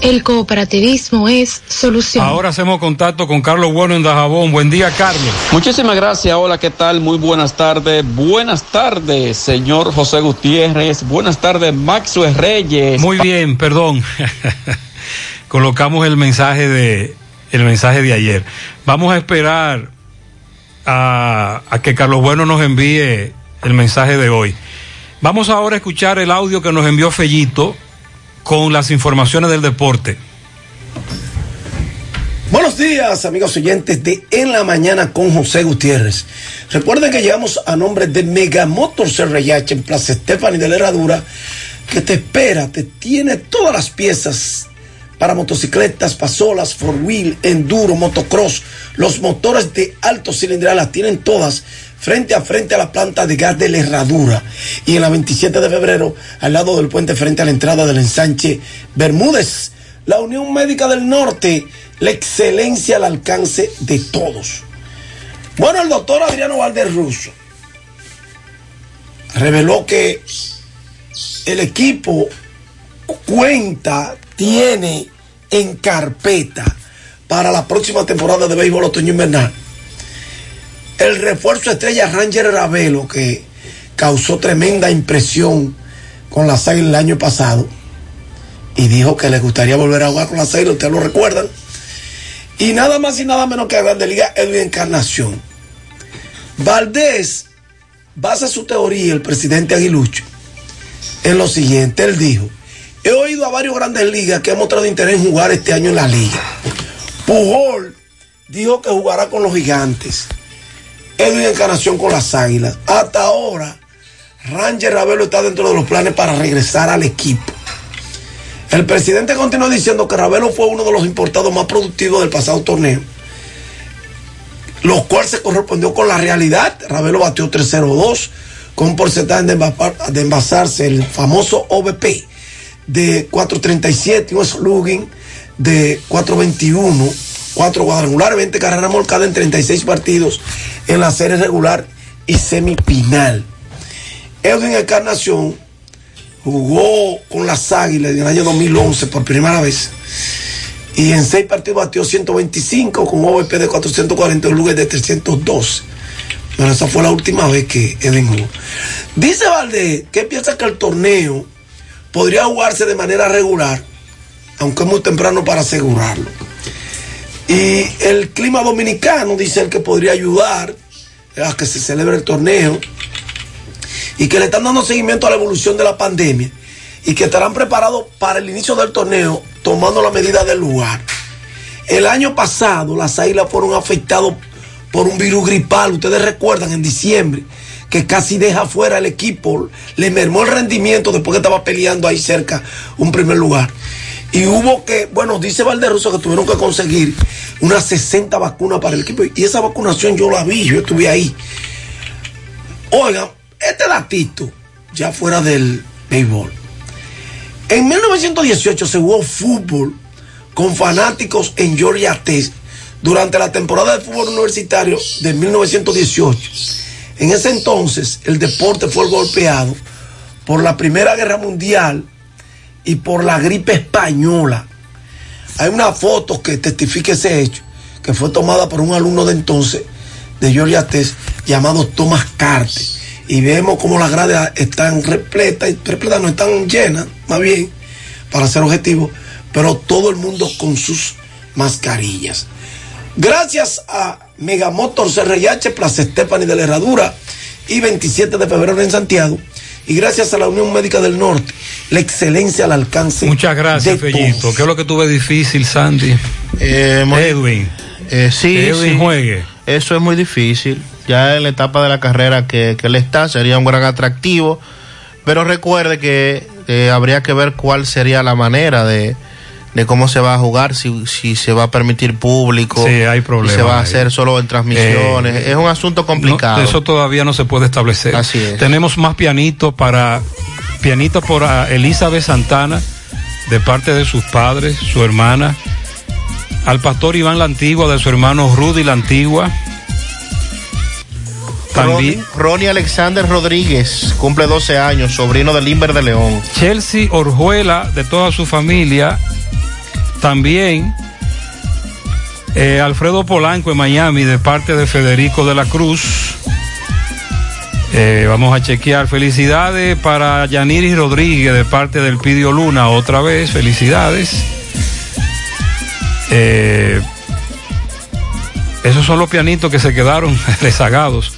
Speaker 32: El cooperativismo es solución.
Speaker 7: Ahora hacemos contacto con Carlos Bueno en Dajabón. Buen día, Carlos.
Speaker 84: Muchísimas gracias. Hola, ¿qué tal? Muy buenas tardes. Buenas tardes, señor José Gutiérrez. Buenas tardes, Maxwell Reyes.
Speaker 7: Muy bien, perdón. Colocamos el mensaje de el mensaje de ayer. Vamos a esperar a, a que Carlos Bueno nos envíe el mensaje de hoy. Vamos ahora a escuchar el audio que nos envió Fellito con las informaciones del deporte.
Speaker 1: Buenos días, amigos oyentes de En la Mañana con José Gutiérrez. Recuerden que llegamos a nombre de Megamotor CRH en Plaza Estefani de la Herradura, que te espera, te tiene todas las piezas para motocicletas, pasolas, four wheel, enduro, motocross. Los motores de alto cilindrada las tienen todas frente a frente a la planta de gas de la Herradura. Y en la 27 de febrero, al lado del puente, frente a la entrada del ensanche Bermúdez. La Unión Médica del Norte, la excelencia al alcance de todos. Bueno, el doctor Adriano Valdez Russo reveló que el equipo cuenta, tiene en carpeta para la próxima temporada de béisbol otoño invernal el refuerzo estrella Ranger Ravelo que causó tremenda impresión con las águilas el año pasado y dijo que le gustaría volver a jugar con las águilas, ustedes lo recuerdan. Y nada más y nada menos que a Grande Liga Edwin Encarnación. Valdés basa su teoría, el presidente Aguilucho, en lo siguiente. Él dijo, he oído a varios grandes ligas que han mostrado interés en jugar este año en la liga. Pujol dijo que jugará con los gigantes. Edwin Encarnación con las águilas. Hasta ahora, Ranger Ravelo está dentro de los planes para regresar al equipo. El presidente continuó diciendo que Ravelo fue uno de los importados más productivos del pasado torneo, lo cual se correspondió con la realidad. Ravelo batió 302 con un porcentaje de, envasarse, el famoso OVP de 437 y un slugging de 421 cuatro cuadrangulares, 20 carreras molcadas en 36 partidos en la serie regular y semifinal. Edwin Encarnación jugó con las Águilas en el año 2011 por primera vez y en seis partidos batió 125 con OVP de 440 y lugar de 312. Pero esa fue la última vez que Edwin jugó. Dice Valdés que piensa que el torneo podría jugarse de manera regular, aunque es muy temprano para asegurarlo. Y el clima dominicano, dice él, que podría ayudar a que se celebre el torneo y que le están dando seguimiento a la evolución de la pandemia y que estarán preparados para el inicio del torneo tomando la medida del lugar. El año pasado las águilas fueron afectadas por un virus gripal, ustedes recuerdan, en diciembre, que casi deja fuera el equipo, le mermó el rendimiento después que estaba peleando ahí cerca un primer lugar. Y hubo que, bueno, dice Valderuso que tuvieron que conseguir unas 60 vacunas para el equipo. Y esa vacunación yo la vi, yo estuve ahí. Oigan, este datito, ya fuera del béisbol. En 1918 se jugó fútbol con fanáticos en Georgia Tech durante la temporada de fútbol universitario de 1918. En ese entonces el deporte fue golpeado por la Primera Guerra Mundial y por la gripe española. Hay una foto que testifica ese hecho, que fue tomada por un alumno de entonces de Georgia Tech llamado Thomas Carter. Y vemos como las gradas están repletas, repletas no están llenas, más bien, para ser objetivo, pero todo el mundo con sus mascarillas. Gracias a Megamotor CRH, Plaza Estefani de la Herradura y 27 de febrero en Santiago y gracias a la Unión Médica del Norte, la excelencia al alcance.
Speaker 7: Muchas gracias, Fellito. ¿Qué es lo que tuve difícil, Sandy?
Speaker 8: Eh,
Speaker 7: Edwin.
Speaker 8: Eh, sí,
Speaker 7: Edwin
Speaker 8: sí.
Speaker 7: juegue.
Speaker 8: Eso es muy difícil. Ya en la etapa de la carrera que, que él está, sería un gran atractivo. Pero recuerde que eh, habría que ver cuál sería la manera de, de cómo se va a jugar, si, si se va a permitir público,
Speaker 7: Sí, hay problemas
Speaker 8: si se va a hacer solo en transmisiones.
Speaker 7: Eh,
Speaker 8: es un asunto complicado.
Speaker 7: No, eso todavía no se puede establecer.
Speaker 8: Así es.
Speaker 7: Tenemos más pianitos para pianito por ah, Elizabeth Santana de parte de sus padres, su hermana, al pastor Iván La Antigua de su hermano Rudy La Antigua. También
Speaker 8: Ronnie, Ronnie Alexander Rodríguez cumple 12 años, sobrino del Limber de León.
Speaker 7: Chelsea Orjuela de toda su familia. También eh, Alfredo Polanco en Miami de parte de Federico de la Cruz. Eh, vamos a chequear. Felicidades para Yaniris Rodríguez de parte del Pidio Luna. Otra vez, felicidades. Eh, esos son los pianitos que se quedaron rezagados.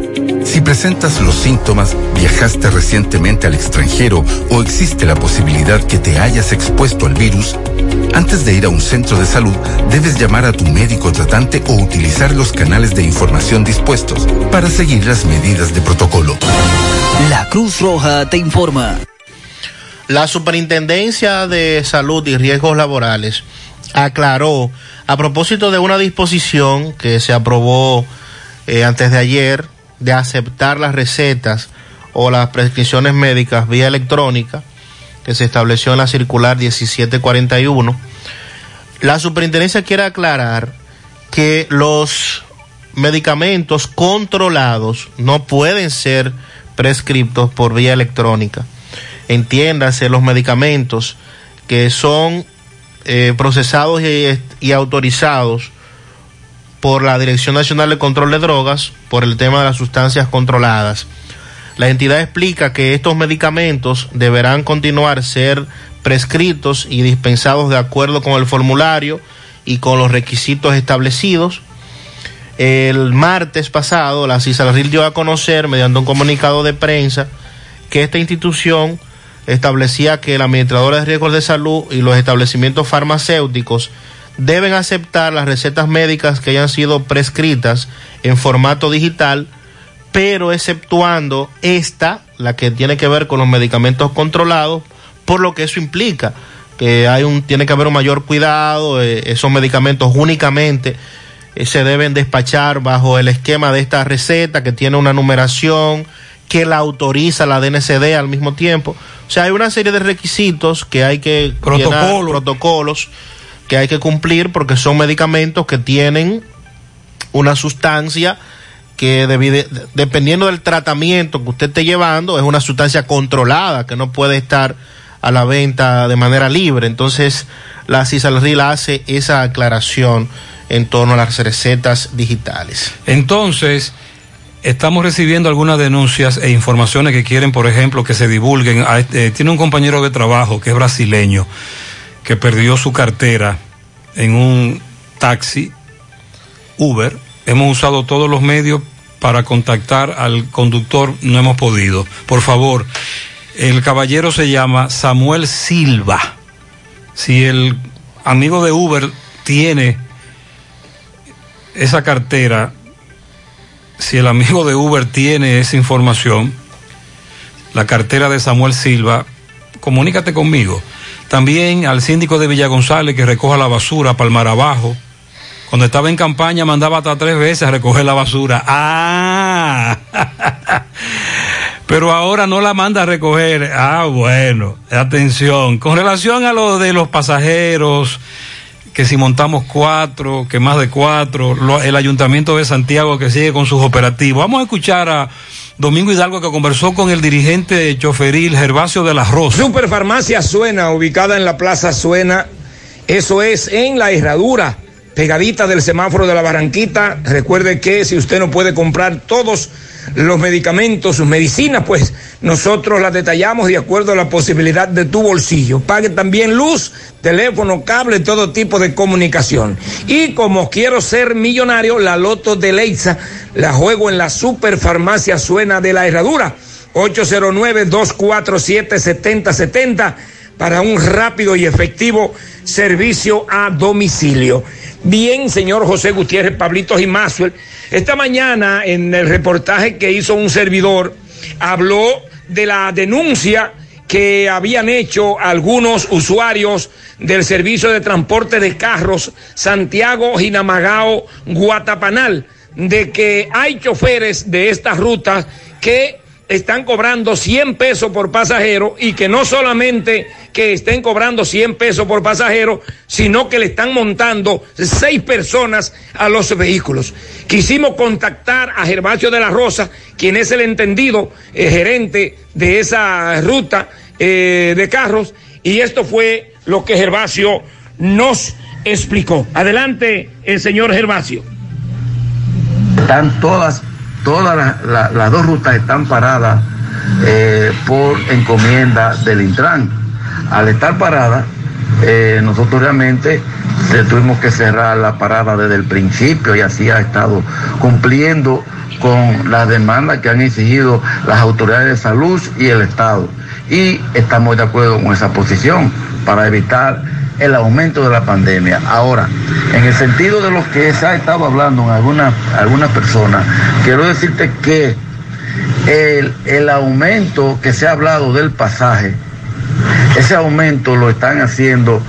Speaker 85: Si presentas los síntomas, viajaste recientemente al extranjero o existe la posibilidad que te hayas expuesto al virus, antes de ir a un centro de salud, debes llamar a tu médico tratante o utilizar los canales de información dispuestos para seguir las medidas de protocolo.
Speaker 74: La Cruz Roja te informa.
Speaker 8: La Superintendencia de Salud y Riesgos Laborales aclaró a propósito de una disposición que se aprobó eh, antes de ayer de aceptar las recetas o las prescripciones médicas vía electrónica que se estableció en la circular 1741. La superintendencia quiere aclarar que los medicamentos controlados no pueden ser prescriptos por vía electrónica. Entiéndase los medicamentos que son eh, procesados y, y autorizados por la Dirección Nacional de Control de Drogas por el tema de las sustancias controladas. La entidad explica que estos medicamentos deberán continuar ser prescritos y dispensados de acuerdo con el formulario y con los requisitos establecidos. El martes pasado, la CISALRIL dio a conocer, mediante un comunicado de prensa, que esta institución establecía que la administradora de riesgos de salud y los establecimientos farmacéuticos deben aceptar las recetas médicas que hayan sido prescritas en formato digital, pero exceptuando esta, la que tiene que ver con los medicamentos controlados, por lo que eso implica que hay un tiene que haber un mayor cuidado, eh, esos medicamentos únicamente eh, se deben despachar bajo el esquema de esta receta que tiene una numeración que la autoriza la DNCD al mismo tiempo. O sea, hay una serie de requisitos que hay que
Speaker 7: Protocolo.
Speaker 8: llenar, protocolos que hay que cumplir porque son medicamentos que tienen una sustancia que dependiendo del tratamiento que usted esté llevando es una sustancia controlada que no puede estar a la venta de manera libre. Entonces la CISALRIL hace esa aclaración en torno a las recetas digitales.
Speaker 7: Entonces, estamos recibiendo algunas denuncias e informaciones que quieren, por ejemplo, que se divulguen. A este- tiene un compañero de trabajo que es brasileño, que perdió su cartera en un taxi Uber. Hemos usado todos los medios para contactar al conductor, no hemos podido. Por favor, el caballero se llama Samuel Silva. Si el amigo de Uber tiene esa cartera, si el amigo de Uber tiene esa información, la cartera de Samuel Silva, comunícate conmigo. También al síndico de Villa González que recoja la basura, Palmar Abajo. Cuando estaba en campaña mandaba hasta tres veces a recoger la basura. Ah, pero ahora no la manda a recoger. Ah, bueno, atención. Con relación a lo de los pasajeros, que si montamos cuatro, que más de cuatro, el ayuntamiento de Santiago que sigue con sus operativos. Vamos a escuchar a Domingo Hidalgo, que conversó con el dirigente choferil Gervasio de la Rosa.
Speaker 65: Superfarmacia Suena, ubicada en la Plaza Suena, eso es en la herradura, pegadita del semáforo de la Barranquita. Recuerde que si usted no puede comprar todos los medicamentos, sus medicinas, pues nosotros las detallamos de acuerdo a la posibilidad de tu bolsillo. Pague también luz, teléfono, cable, todo tipo de comunicación. Y como quiero ser millonario, la Loto de Leitza la juego en la Superfarmacia Suena de la Herradura. 809-247-7070 para un rápido y efectivo servicio a domicilio. Bien, señor José Gutiérrez, Pablito Maxwell, esta mañana en el reportaje que hizo un servidor, habló de la denuncia que habían hecho algunos usuarios del servicio de transporte de carros Santiago, Jinamagao, Guatapanal, de que hay choferes de estas rutas que están cobrando 100 pesos por pasajero y que no solamente que estén cobrando 100 pesos por pasajero, sino que le están montando seis personas a los vehículos. Quisimos contactar a Gervasio de la Rosa, quien es el entendido eh, gerente de esa ruta eh, de carros, y esto fue lo que Gervasio nos explicó. Adelante, el señor Gervasio.
Speaker 86: Están todas todas las, dos rutas están paradas eh, por encomienda del Intran. Al estar paradas, eh, nosotros realmente tuvimos que cerrar la parada desde el principio y así ha estado cumpliendo con las demandas que han exigido las autoridades de salud y el Estado. Y estamos de acuerdo con esa posición para evitar el aumento de la pandemia. Ahora, en el sentido de lo que se ha estado hablando en algunas algunas personas, quiero decirte que el, el aumento que se ha hablado del pasaje, ese aumento lo están haciendo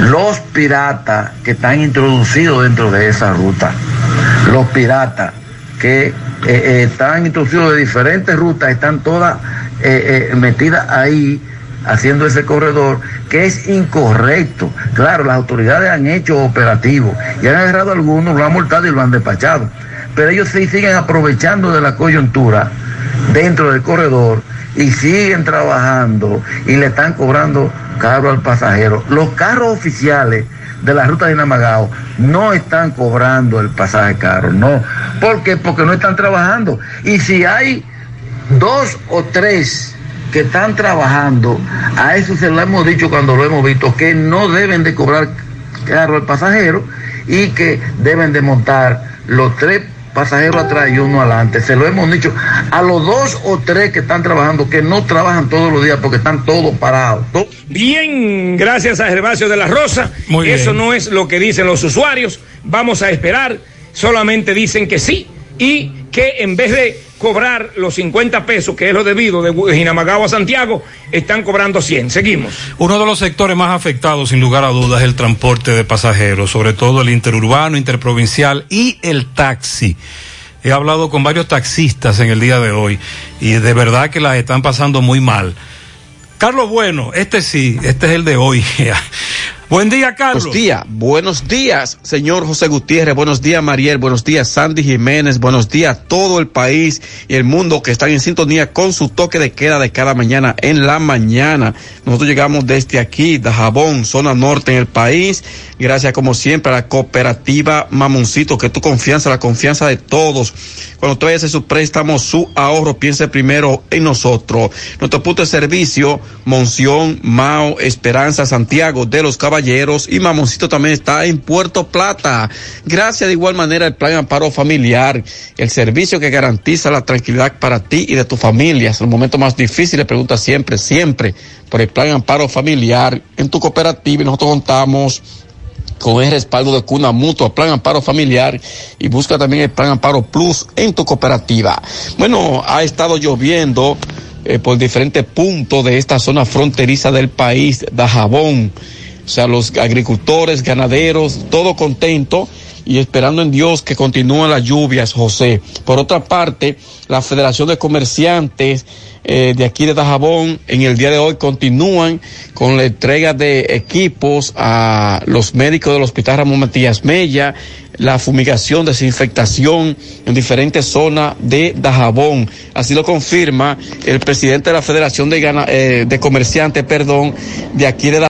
Speaker 86: los piratas que están introducidos dentro de esa ruta. Los piratas que eh, eh, están introducidos de diferentes rutas, están todas eh, metidas ahí haciendo ese corredor, que es incorrecto. Claro, las autoridades han hecho operativos y han agarrado algunos, lo han multado y lo han despachado. Pero ellos sí siguen aprovechando de la coyuntura dentro del corredor y siguen trabajando y le están cobrando caro al pasajero. Los carros oficiales de la ruta de Namagao no están cobrando el pasaje caro, no. ¿Por qué? Porque no están trabajando. Y si hay dos o tres que están trabajando, a eso se lo hemos dicho cuando lo hemos visto, que no deben de cobrar caro al pasajero y que deben de montar los tres pasajeros atrás y uno adelante. Se lo hemos dicho a los dos o tres que están trabajando, que no trabajan todos los días porque están todos parados.
Speaker 65: Bien, gracias a Gervasio de la Rosa.
Speaker 7: Muy
Speaker 65: Eso
Speaker 7: bien.
Speaker 65: no es lo que dicen los usuarios. Vamos a esperar. Solamente dicen que sí y que en vez de cobrar los 50 pesos, que es lo debido de Jinamagao a Santiago, están cobrando 100. Seguimos.
Speaker 7: Uno de los sectores más afectados, sin lugar a dudas, es el transporte de pasajeros, sobre todo el interurbano, interprovincial y el taxi. He hablado con varios taxistas en el día de hoy y de verdad que las están pasando muy mal. Carlos Bueno, este sí, este es el de hoy. Buen día, Carlos.
Speaker 84: Buenos días, buenos días, señor José Gutiérrez, buenos días, Mariel, buenos días, Sandy Jiménez, buenos días todo el país y el mundo que están en sintonía con su toque de queda de cada mañana en la mañana. Nosotros llegamos desde aquí, de Jabón, zona norte en el país, gracias como siempre a la cooperativa Mamoncito, que tu confianza, la confianza de todos. Cuando tú a su préstamo, su ahorro, piense primero en nosotros. Nuestro punto de servicio, Monción, Mao, Esperanza, Santiago de los Caballeros y Mamoncito también está en Puerto Plata. Gracias de igual manera el Plan Amparo Familiar, el servicio que garantiza la tranquilidad para ti y de tu familia. Es el momento más difícil, le pregunta siempre, siempre por el Plan Amparo Familiar en tu cooperativa y nosotros contamos con el respaldo de Cuna Mutua, Plan Amparo Familiar y busca también el Plan Amparo Plus en tu cooperativa. Bueno, ha estado lloviendo eh, por diferentes puntos de esta zona fronteriza del país, de Jabón. O sea, los agricultores, ganaderos, todo contento y esperando en Dios que continúen las lluvias, José. Por otra parte, la Federación de Comerciantes eh, de aquí de Dajabón en el día de hoy continúan con la entrega de equipos a los médicos del Hospital Ramón Matías Mella, la fumigación, desinfectación en diferentes zonas de Dajabón. Así lo confirma el presidente de la Federación de, eh, de Comerciantes, perdón, de aquí de